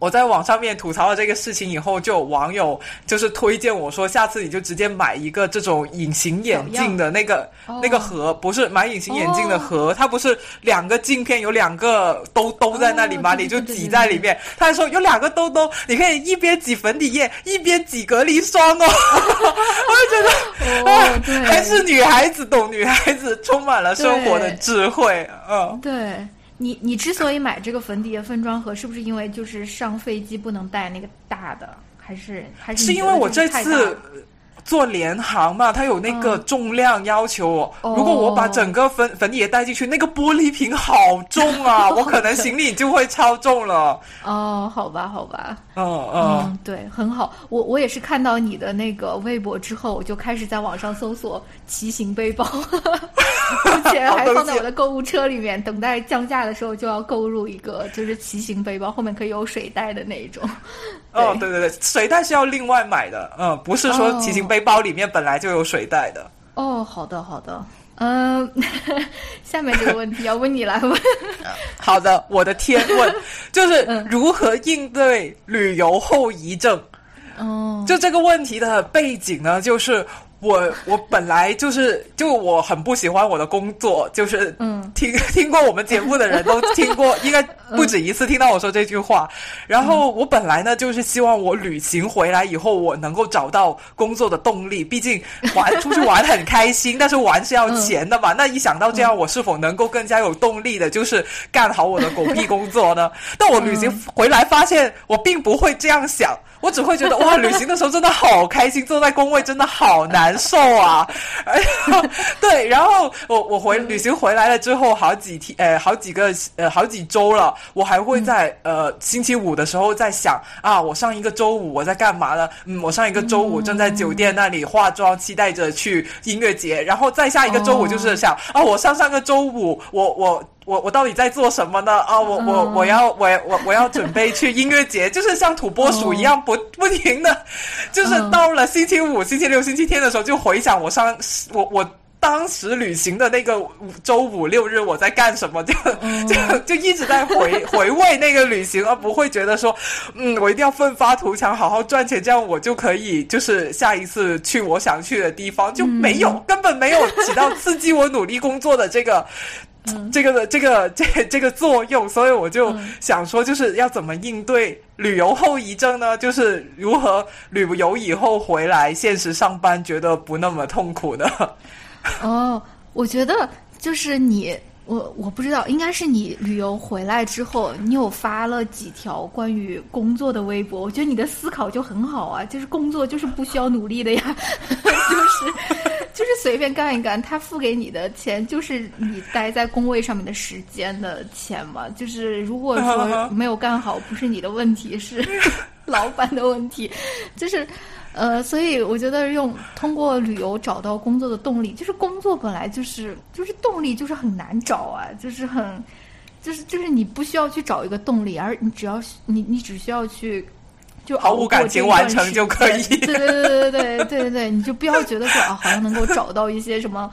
哦我在网上面吐槽了这个事情以后，就有网友就是推荐我说，下次你就直接买一个这种隐形眼镜的那个哦那个盒，不是买隐形眼镜的盒，它不是两个镜片有两个兜兜在那里吗？你就挤在里面。他还说有两个兜兜，你可以一边挤粉底液一边挤隔离霜哦。我就觉得，哦啊对还是女孩子懂女孩子，充满了生活的智慧。嗯，对你，你之所以买这个粉底液分装盒，是不是因为就是上飞机不能带那个大的，还是还是是因为我这次了做联航嘛，它有那个嗯重量要求如果我把整个粉粉底液带进去，那个玻璃瓶好重啊，我可能行李就会超重了。哦，好吧，好吧，嗯嗯，嗯，对，很好。我我也是看到你的那个微博之后，我就开始在网上搜索骑行背包，而且还放在我的购物车里面，等待降价的时候就要购入一个，就是骑行背包，后面可以有水袋的那一种。哦，对对对，水袋是要另外买的，嗯，不是说哦骑行背包里面本来就有水袋的。哦，好的，好的。嗯，下面这个问题要不你来问？好的，我的天问 就是如何应对旅游后遗症。哦，就这个问题的背景呢，就是我我本来就是就我很不喜欢我的工作，就是嗯，听 听过我们节目的人都听过，应该不止一次听到我说这句话。然后我本来呢，就是希望我旅行回来以后，我能够找到工作的动力。毕竟玩出去玩很开心，但是玩是要钱的嘛。那一想到这样，我是否能够更加有动力的，就是干好我的狗屁工作呢？但我旅行回来发现，我并不会这样想。我只会觉得 哇，旅行的时候真的好开心，坐在工位真的好难受啊！对，然后我我回旅行回来了之后，好几天呃，好几个呃，好几周了，我还会在呃星期五的时候在想啊，我上一个周五我在干嘛呢？嗯，我上一个周五正在酒店那里化妆，期待着去音乐节，然后再下一个周五就是想啊，我上上个周五我我。我我到底在做什么呢？啊，我我我要我我我要准备去音乐节，就是像土拨鼠一样不不停的，就是到了星期五、星期六、星期天的时候，就回想我上我我当时旅行的那个周五六日我在干什么，就就就一直在回 回味那个旅行，而不会觉得说，嗯，我一定要奋发图强，好好赚钱，这样我就可以就是下一次去我想去的地方，就没有根本没有起到刺激我努力工作的这个。这个的这个这这个作用，所以我就想说，就是要怎么应对旅游后遗症呢？就是如何旅游以后回来现实上班，觉得不那么痛苦呢？哦，我觉得就是你。我我不知道，应该是你旅游回来之后，你有发了几条关于工作的微博。我觉得你的思考就很好啊，就是工作就是不需要努力的呀，就是就是随便干一干，他付给你的钱就是你待在工位上面的时间的钱嘛。就是如果说 没有干好，不是你的问题，是 老板的问题，就是。呃，所以我觉得用通过旅游找到工作的动力，就是工作本来就是就是动力就是很难找啊，就是很，就是就是你不需要去找一个动力，而你只要你你只需要去就毫无感情完成就可以。对对对对对对对对，你就不要觉得说啊，好像能够找到一些什么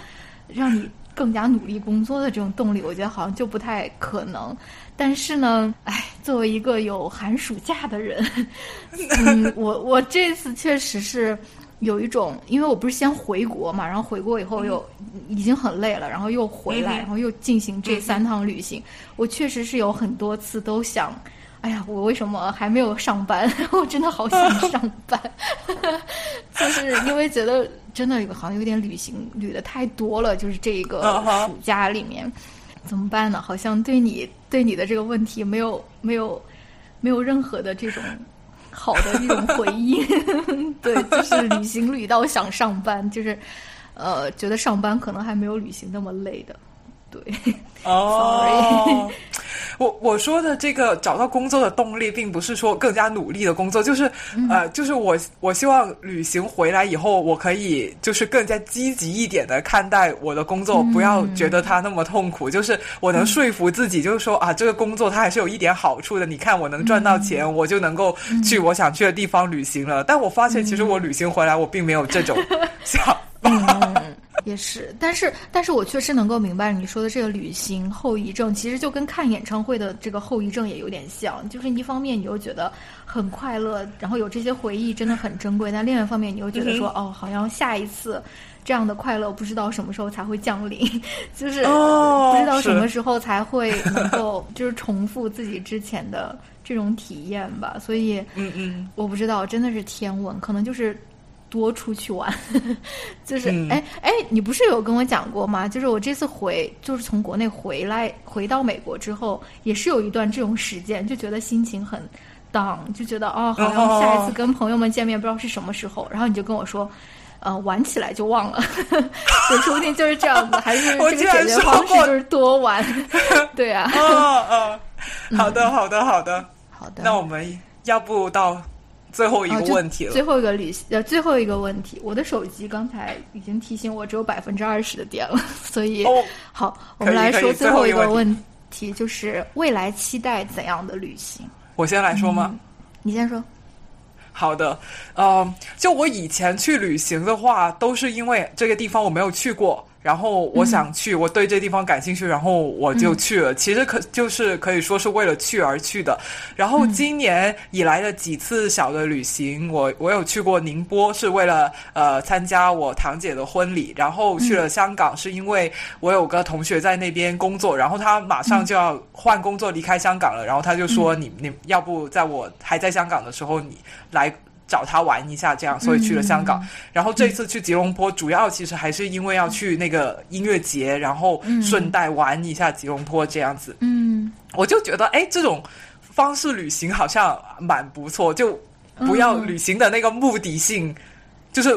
让你更加努力工作的这种动力，我觉得好像就不太可能。但是呢，哎，作为一个有寒暑假的人，嗯，我我这次确实是有一种，因为我不是先回国嘛，然后回国以后又已经很累了，然后又回来，然后又进行这三趟旅行，我确实是有很多次都想，哎呀，我为什么还没有上班？我真的好想上班，就是因为觉得真的好像有点旅行旅的太多了，就是这个暑假里面。怎么办呢？好像对你对你的这个问题没有没有没有任何的这种好的一种回应。对，就是旅行旅到想上班，就是呃，觉得上班可能还没有旅行那么累的。对，哦。我我说的这个找到工作的动力，并不是说更加努力的工作，就是呃，就是我我希望旅行回来以后，我可以就是更加积极一点的看待我的工作，不要觉得它那么痛苦。就是我能说服自己，就是说啊，这个工作它还是有一点好处的。你看，我能赚到钱，我就能够去我想去的地方旅行了。但我发现，其实我旅行回来，我并没有这种 想法。也是，但是，但是我确实能够明白你说的这个旅行后遗症，其实就跟看演唱会的这个后遗症也有点像。就是一方面你又觉得很快乐，然后有这些回忆真的很珍贵，但另外一方面你又觉得说，哦，好像下一次这样的快乐不知道什么时候才会降临，就是不知道什么时候才会能够就是重复自己之前的这种体验吧。所以，嗯嗯，我不知道，真的是天文，可能就是。多出去玩，就是哎哎，你不是有跟我讲过吗？就是我这次回，就是从国内回来，回到美国之后，也是有一段这种时间，就觉得心情很 down，，就觉得哦，好像下一次跟朋友们见面不知道是什么时候。然后你就跟我说，呃，玩起来就忘了，我说不定就是这样子，还是 这个解决方式就是多玩，对啊。嗯嗯，好的好的好的。好的，那我们要不到。最后一个问题了。最后一个旅呃，最后一个问题，我的手机刚才已经提醒我只有百分之二十的电了，所以好，我们来说最后一个问题，就是未来期待怎样的旅行？我先来说吗？你先说。好的，呃，就我以前去旅行的话，都是因为这个地方我没有去过。然后我想去，我对这地方感兴趣，然后我就去了。其实可就是可以说是为了去而去的。然后今年以来的几次小的旅行，我我有去过宁波，是为了呃参加我堂姐的婚礼。然后去了香港，是因为我有个同学在那边工作，然后他马上就要换工作离开香港了，然后他就说你你要不在我还在香港的时候你来。找他玩一下，这样，所以去了香港。然后这次去吉隆坡，主要其实还是因为要去那个音乐节，然后顺带玩一下吉隆坡这样子。嗯，我就觉得，哎，这种方式旅行好像蛮不错，就不要旅行的那个目的性，就是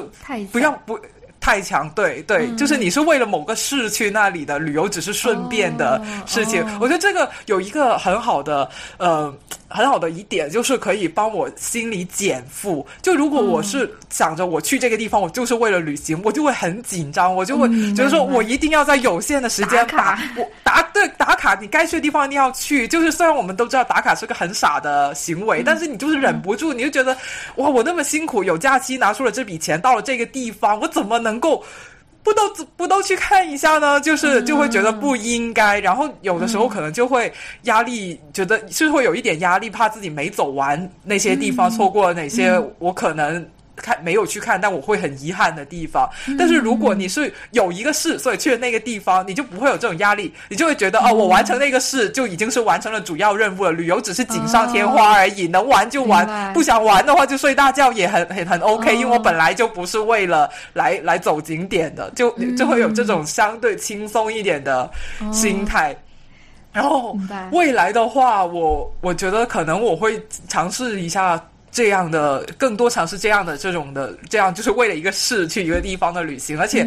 不要不。太强，对对，就是你是为了某个事去那里的旅游，只是顺便的事情。我觉得这个有一个很好的呃很好的一点，就是可以帮我心里减负。就如果我是想着我去这个地方，我就是为了旅行，我就会很紧张，我就会觉得说我一定要在有限的时间把我打对打卡，你该去的地方一定要去。就是虽然我们都知道打卡是个很傻的行为，但是你就是忍不住，你就觉得哇，我那么辛苦，有假期拿出了这笔钱，到了这个地方，我怎么能？能够不都不都去看一下呢？就是就会觉得不应该，然后有的时候可能就会压力，觉得是会有一点压力，怕自己没走完那些地方，错过了哪些，我可能。看没有去看，但我会很遗憾的地方。但是如果你是有一个事，所以去了那个地方，你就不会有这种压力，你就会觉得哦，我完成那个事就已经是完成了主要任务了。旅游只是锦上添花而已，能玩就玩，不想玩的话就睡大觉也很很很 OK。因为我本来就不是为了来来走景点的，就就会有这种相对轻松一点的心态。然后未来的话，我我觉得可能我会尝试一下。这样的更多尝试这样的这种的这样就是为了一个事去一个地方的旅行，而且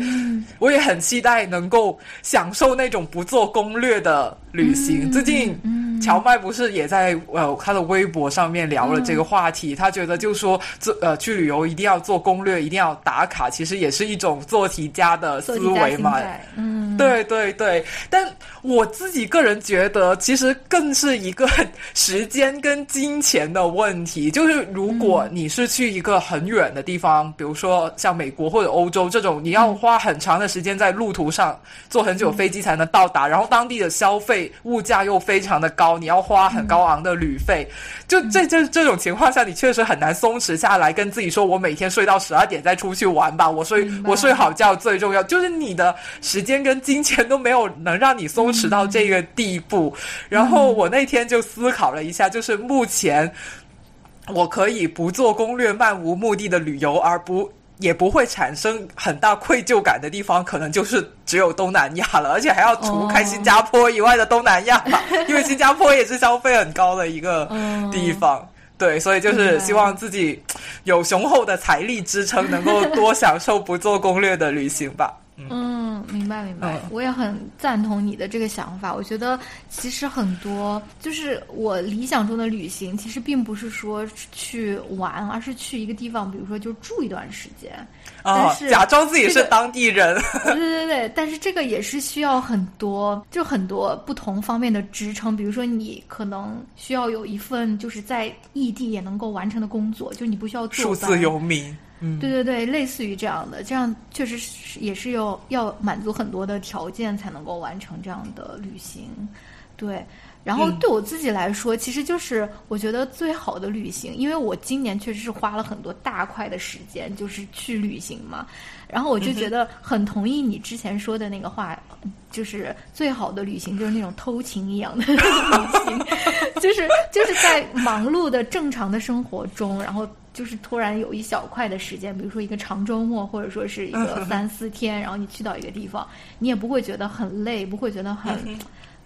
我也很期待能够享受那种不做攻略的旅行。最近乔麦不是也在呃他的微博上面聊了这个话题，他觉得就说做呃去旅游一定要做攻略，一定要打卡，其实也是一种做题家的思维嘛。嗯，对对对，但我自己个人觉得，其实更是一个 时间跟金钱的问题，就是。如果你是去一个很远的地方，比如说像美国或者欧洲这种，你要花很长的时间在路途上坐很久飞机才能到达，然后当地的消费物价又非常的高，你要花很高昂的旅费，就这这这种情况下，你确实很难松弛下来，跟自己说我每天睡到十二点再出去玩吧，我睡我睡好觉最重要，就是你的时间跟金钱都没有能让你松弛到这个地步。然后我那天就思考了一下，就是目前。我可以不做攻略、漫无目的的旅游，而不也不会产生很大愧疚感的地方，可能就是只有东南亚了，而且还要除开新加坡以外的东南亚，因为新加坡也是消费很高的一个地方。对，所以就是希望自己有雄厚的财力支撑，能够多享受不做攻略的旅行吧。嗯，明白明白，我也很赞同你的这个想法。我觉得其实很多就是我理想中的旅行，其实并不是说去玩，而是去一个地方，比如说就住一段时间，但是假装自己是当地人。对对对，但是这个也是需要很多，就很多不同方面的支撑。比如说你可能需要有一份就是在异地也能够完成的工作，就你不需要数字游民。对对对，类似于这样的，这样确实是也是要要满足很多的条件才能够完成这样的旅行，对。然后对我自己来说，其实就是我觉得最好的旅行，因为我今年确实是花了很多大块的时间，就是去旅行嘛。然后我就觉得很同意你之前说的那个话，就是最好的旅行就是那种偷情一样的旅行，就是就是在忙碌的正常的生活中，然后。就是突然有一小块的时间，比如说一个长周末，或者说是一个三四天，然后你去到一个地方，你也不会觉得很累，不会觉得很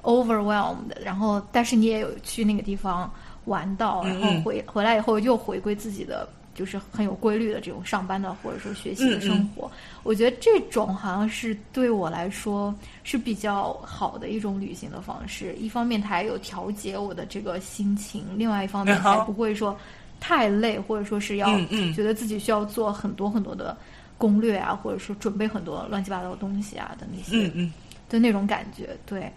overwhelmed。然后，但是你也有去那个地方玩到，然后回回来以后又回归自己的，就是很有规律的这种上班的或者说学习的生活。我觉得这种好像是对我来说是比较好的一种旅行的方式。一方面，它还有调节我的这个心情；，另外一方面，还不会说。太累，或者说是要觉得自己需要做很多很多的攻略啊，或者说准备很多乱七八糟的东西啊的那些，的那种感觉。对，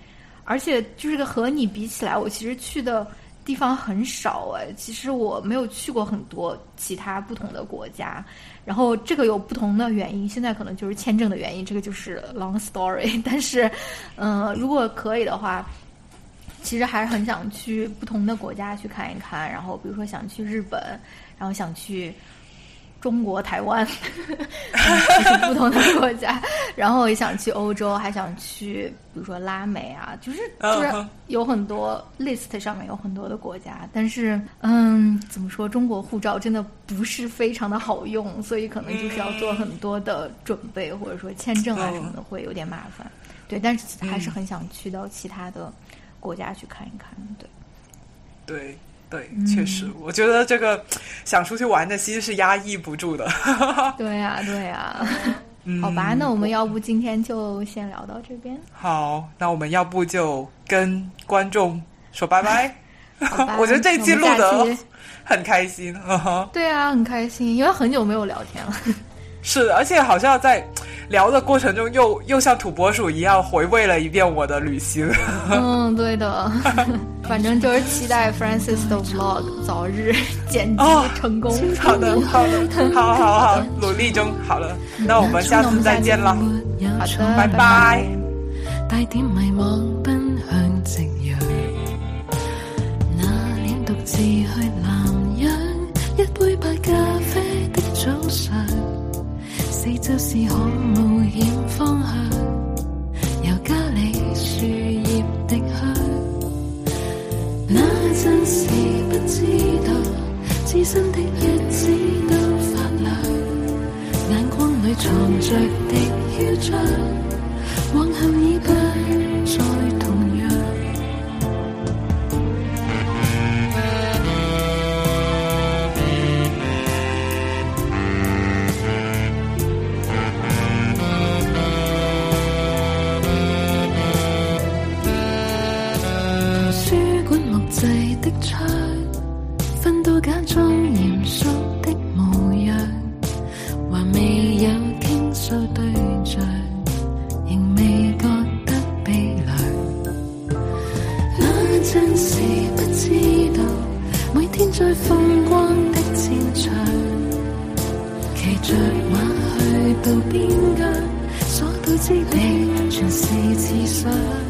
而且就是和你比起来，我其实去的地方很少哎，其实我没有去过很多其他不同的国家，然后这个有不同的原因，现在可能就是签证的原因，这个就是 long story。但是，嗯，如果可以的话，其实还是很想去不同的国家去看一看，然后比如说想去日本，然后想去。中国台湾，就是不同的国家，然后也想去欧洲，还想去，比如说拉美啊，就是就是有很多 list 上面有很多的国家，但是嗯，怎么说，中国护照真的不是非常的好用，所以可能就是要做很多的准备，或者说签证啊什么的会有点麻烦。对，但是还是很想去到其他的国家去看一看。对，对。对，确实，我觉得这个想出去玩的心是压抑不住的。对呀，对呀。好吧，那我们要不今天就先聊到这边。好，那我们要不就跟观众说拜拜。我觉得这期录的很开心。对啊，很开心，因为很久没有聊天了。是，而且好像在 聊的过程中，又又像土拨鼠一样回味了一遍我的旅行。嗯，对的，反正就是期待 Francis 的 Vlog 早日剪辑成功。好的，好的，好好好，努力中。好了，那我们下次再见了。好的，拜拜。四周是可冒险方向，由家里树叶的香。那阵时不知道，自身的日子都发亮，眼光里藏着的嚣张，往后已到边疆，所到之地全是刺伤。